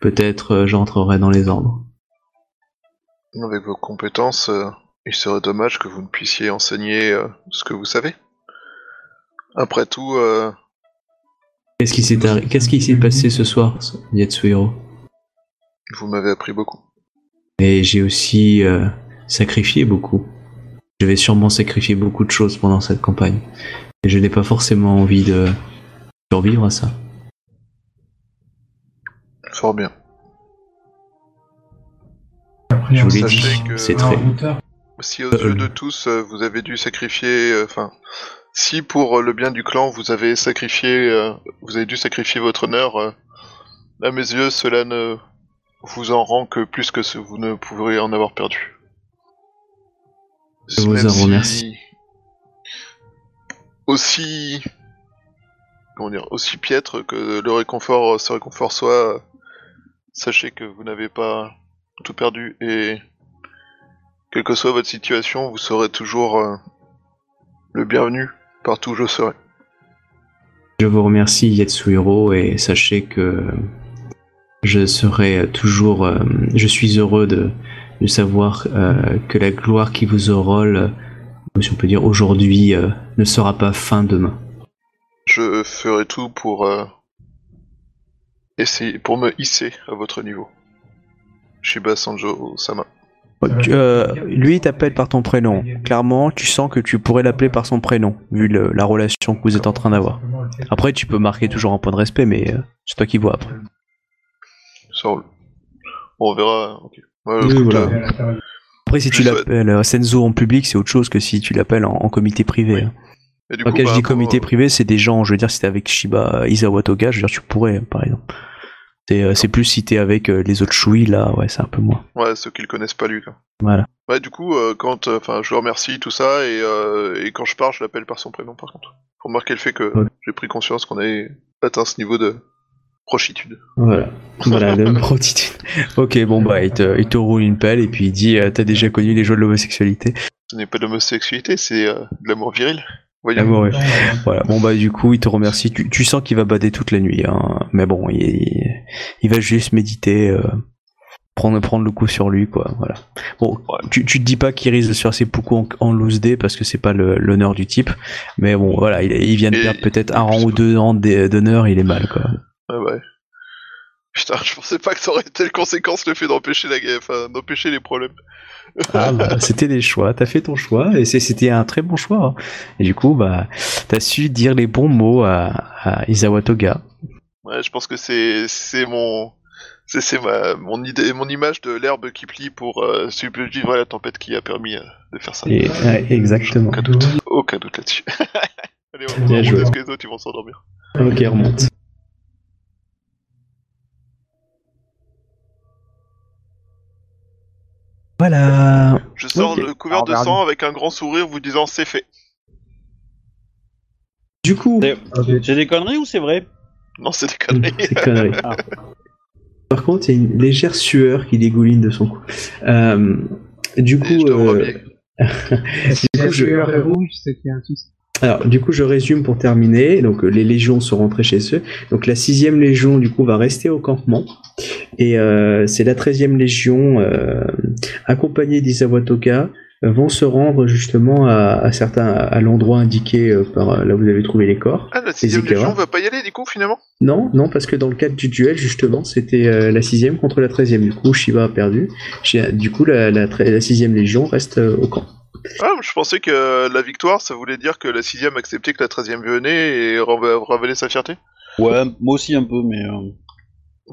S2: peut-être euh, j'entrerai dans les ordres.
S4: Avec vos compétences, euh, il serait dommage que vous ne puissiez enseigner euh, ce que vous savez. Après tout, euh,
S2: Qu'est-ce qui s'est arri- qu'est-ce qui s'est passé ce soir, Yatsuhiro
S4: vous m'avez appris beaucoup.
S2: Et j'ai aussi euh, sacrifié beaucoup. Je vais sûrement sacrifier beaucoup de choses pendant cette campagne. Et je n'ai pas forcément envie de survivre à ça.
S4: Fort bien.
S2: Je vous l'ai dit,
S4: que-
S2: c'est très...
S4: Si aux
S2: Euh,
S4: yeux de tous, euh, vous avez dû sacrifier, euh, enfin, si pour le bien du clan, vous avez sacrifié, euh, vous avez dû sacrifier votre honneur, euh, à mes yeux, cela ne vous en rend que plus que ce vous ne pourrez en avoir perdu.
S2: Je vous en
S4: si-
S2: remercie.
S4: Aussi, comment dire, aussi piètre que le réconfort, ce réconfort soit, sachez que vous n'avez pas tout perdu et quelle que soit votre situation, vous serez toujours euh, le bienvenu partout où je serai.
S7: Je vous remercie Yetsuhiro et sachez que je serai toujours, euh, je suis heureux de, de savoir euh, que la gloire qui vous enrôle, euh, si on peut dire aujourd'hui, euh, ne sera pas fin demain.
S4: Je ferai tout pour euh, essayer, pour me hisser à votre niveau. Shiba Sanjo Sama.
S2: Tu- euh, lui, il t'appelle par ton prénom. Clairement, tu sens que tu pourrais l'appeler par son prénom, vu le- la relation que vous êtes en train d'avoir. Après, tu peux marquer toujours un point de respect, mais euh, c'est toi qui vois après.
S4: Ça roule. Bon, on verra. ok. Ouais,
S7: Oui,
S4: écoute,
S7: voilà.
S4: euh,
S2: Après, si tu l'appelles euh, Senzo en public, c'est autre chose que si tu l'appelles en, en comité privé. hein.
S4: et du
S2: Quand
S4: coup,
S2: je
S4: bah,
S2: dis comité privé, c'est des gens, je veux dire, si t'es avec Shiba Izawa Toga, je veux dire, tu pourrais, par exemple. C'est euh, c'est plus si t'es avec euh, les autres Shui, là, ouais, c'est un peu moins.
S4: Ouais, ceux qui le connaissent pas lui. Quoi.
S2: Voilà.
S4: Ouais, du coup, euh, quand, euh, enfin, je le remercie tout ça et, euh, et quand je pars, je l'appelle par son prénom par contre, pour marquer le fait que
S2: Ouais.
S4: j'ai pris conscience qu'on avait atteint ce niveau de prochitude.
S2: Voilà. Voilà, gratitude. Ok, bon, bah, il te, il te roule une pelle et puis il dit euh, T'as déjà connu les joies de l'homosexualité
S4: Ce n'est pas de l'homosexualité, c'est euh, de l'amour viril. Voyons.
S2: L'amour, ouais. Voilà, bon, bah, du coup, il te remercie. Tu, tu sens qu'il va bader toute la nuit, hein. Mais bon, il, il, il va juste méditer, euh, prendre, prendre le coup sur lui, quoi. Voilà. Bon,
S4: Ouais.
S2: tu, tu te dis pas qu'il risque de se faire ses poucous en, en loose day parce que c'est pas le- l'honneur du type. Mais bon, voilà, il, il vient de
S4: Et-
S2: perdre peut-être un rang ou deux rangs d'honneur, il est mal, quoi.
S4: Ah ouais. Putain, je pensais pas que ça aurait telle conséquence le fait d'empêcher la guerre, enfin, d'empêcher les problèmes.
S2: Ah bah, c'était des choix, t'as fait ton choix et c'était un très bon choix. hein. Et du coup, bah, t'as su dire les bons mots à, à Izawa Toga.
S4: Ouais, je pense que c'est c'est mon c'est ma mon idée mon image de l'herbe qui plie pour euh, subvivre à la tempête qui a permis euh, de faire ça.
S2: Et, exactement.
S4: Aucun doute, doute là-dessus. Allez, on
S2: Bien
S4: remonter parce que les autres ils vont s'endormir?
S2: Ok, remonte. Voilà.
S4: Je sors le couvert de
S1: Alors,
S4: sang avec un grand sourire vous disant c'est fait.
S2: Du coup,
S3: C'est c'est des conneries ou c'est vrai?
S4: Non, c'est des conneries.
S2: c'est connerie.
S3: Ah.
S2: Par contre, il y a une légère sueur qui dégouline de son cou. Euh, du
S4: Et
S2: coup,
S4: vois
S2: euh,
S4: bien.
S2: du coup, je,
S1: est rouge, c'est qu'il y a un souci.
S2: Alors, du coup, je résume pour terminer. Donc, euh, les légions sont rentrées chez eux. Donc, la sixième légion, du coup, va rester au campement. Et euh, c'est la treizième légion, euh, accompagnée d'Izawa Toga, euh, vont se rendre justement à, à certains, à l'endroit indiqué par là où vous avez trouvé les corps.
S4: Ah, la sixième légion va pas y aller du coup finalement?
S2: Non, non, parce que dans le cadre du duel, justement, c'était euh, la sixième contre la treizième. Du coup, Shiva a perdu. Du coup, la, la, la sixième légion reste euh, au camp.
S4: Ah, je pensais que la victoire ça voulait dire que la sixième acceptait que la treizième venait et révélait sa fierté.
S3: Ouais, moi aussi un peu, mais. euh,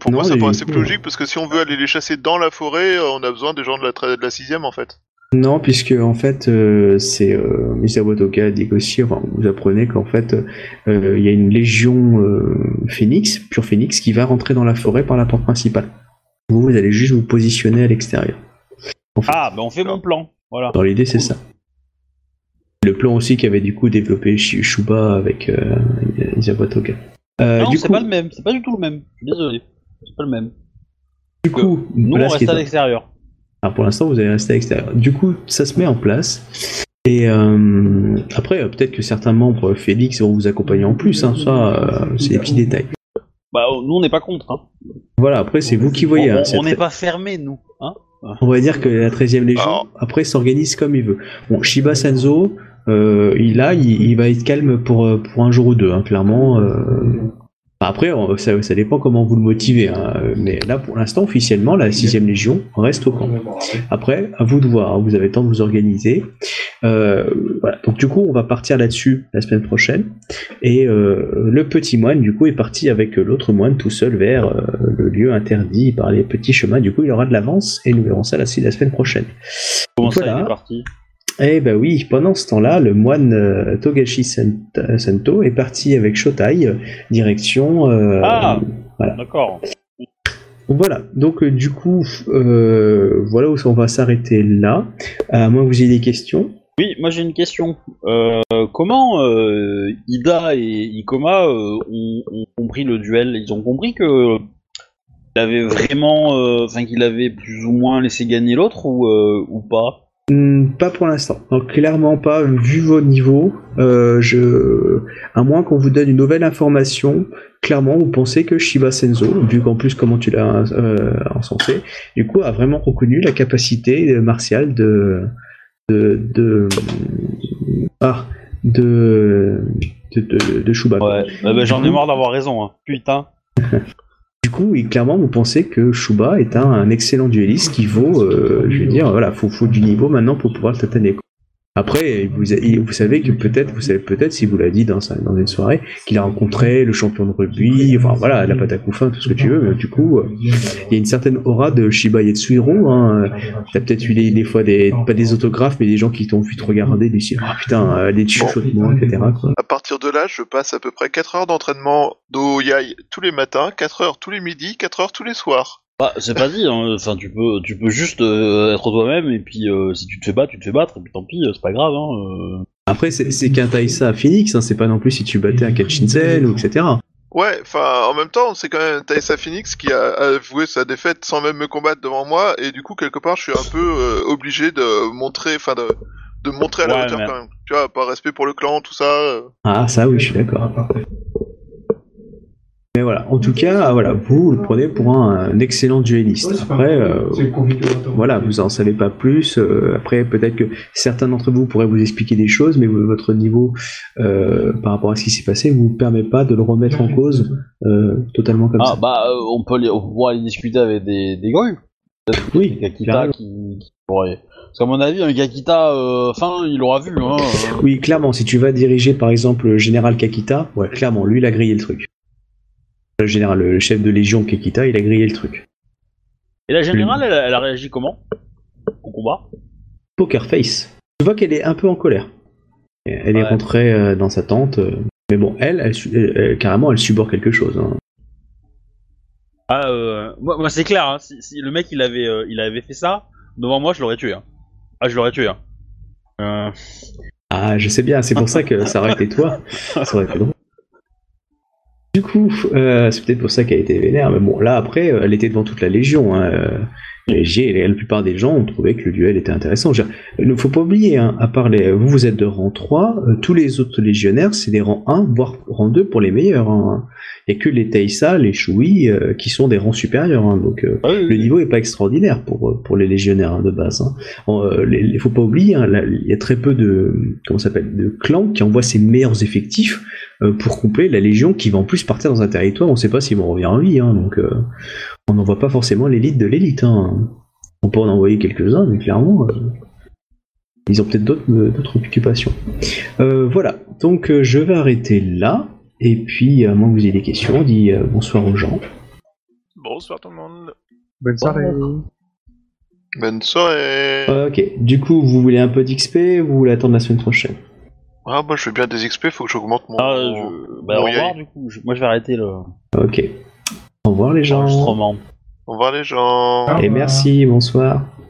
S4: Pour
S2: Non,
S4: moi ça paraissait plus logique parce que si on veut aller les chasser dans la forêt, euh, on a besoin des gens de la, de la sixième en fait.
S2: Non, puisque en fait, euh, c'est euh, Misawa Toga a négocié. Enfin, vous apprenez qu'en fait, euh, il y a une légion euh, phénix, pure phénix, qui va rentrer dans la forêt par la porte principale. Vous, vous allez juste vous positionner à l'extérieur. En fait,
S3: Ah, bah on fait mon plan. Voilà.
S2: dans l'idée, c'est ça. Le plan aussi qu'avait du coup développé Shuba avec euh, Misawa Toga. Euh,
S3: non, c'est
S2: coup,
S3: pas le même. C'est pas du tout le même. Désolé. C'est pas le même.
S2: du coup,
S3: Nous, on reste
S2: est-
S3: à l'extérieur.
S2: Alors pour l'instant, vous allez rester à l'extérieur. Du coup, ça se met en place. Et euh, après, euh, peut-être que certains membres Félix vont vous accompagner en plus. Hein, ça, c'est des petits détails.
S3: Bah, nous, on n'est pas contre. Hein.
S2: Voilà, après, c'est vous qui voyez.
S3: on
S2: hein,
S3: on- n'est
S2: très-
S3: pas fermés, nous. Hein
S2: On va dire que la 13e Légion,
S4: Alors-
S2: après, s'organise comme il veut. Bon, Shiba Sanzo, euh, il, a, il, il va être calme pour, euh, pour un jour ou deux, hein, clairement. euh. Enfin, Après, ça, ça dépend comment vous le motivez. hein, Mais là, pour l'instant, officiellement, la 6ème Légion reste au camp. Après, à vous de voir, hein, vous avez le temps de vous organiser. Euh, voilà. Donc du coup, on va partir là-dessus la semaine prochaine. Et euh, le petit moine, du coup, est parti avec l'autre moine tout seul vers euh, le lieu interdit par les petits chemins. Du coup, il aura de l'avance et nous verrons ça la, la semaine prochaine.
S3: Comment ça,
S2: Voilà.
S3: il est parti?
S2: Eh ben oui, pendant ce temps-là, le moine euh, Togashi Sent- Sento est parti avec Shotai, euh, direction... euh,
S3: Ah
S2: voilà.
S3: D'accord.
S2: Voilà, donc euh, du coup, euh, voilà où on va s'arrêter là. À moins que vous ayez des questions?
S3: Oui, moi j'ai une question. Comment Ida et Ikoma ont, ont compris le duel? Ils ont compris que il avait vraiment, enfin qu'il avait plus ou moins laissé gagner l'autre ou, ou pas?
S2: Hmm, Pas pour l'instant. Donc, clairement pas. Vu vos niveaux, euh, je... à moins qu'on vous donne une nouvelle information, clairement vous pensez que Shiba Senzo, vu qu'en plus comment tu l'as euh, encensé, du coup a vraiment reconnu la capacité martiale de de de ah de de, de, de Shuba.
S3: Ouais, bah, bah, j'en ai marre d'avoir raison, hein. putain.
S2: Du coup, oui, clairement, vous pensez que Shuba est un, excellent dueliste qui vaut, euh, je veux dire, voilà, faut, faut du niveau maintenant pour pouvoir le tataner. Après, vous, vous savez que peut-être, vous savez peut-être, si vous l'a dit dans, sa- dans une soirée, qu'il a rencontré le champion de rugby, enfin voilà, la pâte à couffin, tout ce que tu veux, mais du coup, euh, il y a une certaine aura de Shiba Yetsuhiro, hein. T'as peut-être eu des, des fois des, pas des autographes, mais des gens qui t'ont vu te regarder, des ah putain, euh, des chuchotements, etc. quoi.
S4: À partir de là, je passe à peu près 4 heures d'entraînement d'Oyai tous les matins, 4 heures tous les midis, 4 heures tous les soirs.
S3: Bah, c'est pas dit, hein. enfin, tu peux, tu peux juste euh, être toi-même, et puis euh, si tu te fais battre, tu te fais battre, et puis tant pis, euh, c'est pas grave. Hein, euh.
S2: Après, c'est qu'un Taïsa à Phoenix, hein, c'est pas non plus si tu battais un Kachinzen ou etc.
S4: Ouais, enfin, en même temps, c'est quand même Taisa Phoenix qui a avoué sa défaite sans même me combattre devant moi, et du coup, quelque part, je suis un peu euh, obligé de montrer, enfin, de, montrer à la
S3: Ouais,
S4: hauteur
S3: mais-
S4: quand même. Tu vois, par respect pour le clan, tout ça. euh.
S2: Ah, ça, oui, je suis d'accord. Mais voilà, en tout cas, voilà, vous le prenez pour un, un excellent dueliste. Après, euh, voilà, vous en savez pas plus. euh, après, peut-être que certains d'entre vous pourraient vous expliquer des choses, mais votre niveau euh, par rapport à ce qui s'est passé vous permet pas de le remettre en cause euh, totalement comme
S3: Ah,
S2: ça.
S3: bah, euh, on peut, les, on pourra aller discuter avec des, des grues.
S2: Oui,
S3: des Kakita qui, qui. Parce qu'à mon avis, un Kakita, euh, fin, il aura vu, hein. euh.
S2: Oui, clairement, si tu vas diriger par exemple le général Kakita, ouais, clairement, lui, il a grillé le truc. Le général, le chef de légion Kakita, il a grillé le truc.
S3: Et la générale, elle, a- elle a réagi comment? Au combat?
S2: Poker Face. Tu vois qu'elle est un peu en colère. Elle est rentrée euh, dans sa tente. euh, mais bon, elle, elle, su- elle- elle- carrément, elle suborde quelque chose. hein.
S3: Ah, euh, moi, moi, c'est clair, hein, si, si le mec il avait, euh, il avait fait ça, devant moi je l'aurais tué. Hein. Ah, je l'aurais tué. Euh,
S2: Ah, je sais bien, c'est pour ça que ça aurait été toi. Ça aurait été drôle. Du coup, euh, c'est peut-être pour ça qu'elle était vénère. Mais bon, là, après, euh, elle était devant toute la Légion. Hein. euh, la plupart des gens ont trouvé que le duel était intéressant. Il ne faut pas oublier, hein, à part les, vous, vous êtes de rang 3, euh, tous les autres légionnaires, c'est des rangs 1, voire rang 2 pour les meilleurs. hein. Il a que les Taïsa, les Shui, euh, qui sont des rangs supérieurs. hein. donc, euh,
S3: ah oui,
S2: le niveau est pas extraordinaire pour, pour les légionnaires hein, de base. hein. Bon, euh, Il faut pas oublier, hein, il y a très peu de comment s'appelle de clans qui envoient ses meilleurs effectifs euh, pour coupler la légion qui va en plus partir dans un territoire. On ne sait pas s'ils vont revenir en vie, hein, donc euh, on n'envoie pas forcément l'élite de l'élite. hein. On peut en envoyer quelques-uns, mais clairement. euh, ils ont peut-être d'autres euh, d'autres occupations. Euh, voilà, donc euh, je vais arrêter là. Et puis, à moins que vous ayez des questions, on dit euh, bonsoir aux gens.
S5: Bonsoir tout le monde.
S1: Bonne soirée.
S4: Bonne soirée.
S2: Ok, du coup, vous voulez un peu d'XP ou vous voulez attendre la semaine prochaine?
S4: Ah, moi, je veux bien des XP, faut que j'augmente mon.
S3: Ah, je... bah,
S4: mon
S3: au revoir du coup. Je- Moi je vais arrêter le
S2: Ok. Au revoir les gens.
S4: Au revoir les gens.
S2: Et merci, bonsoir.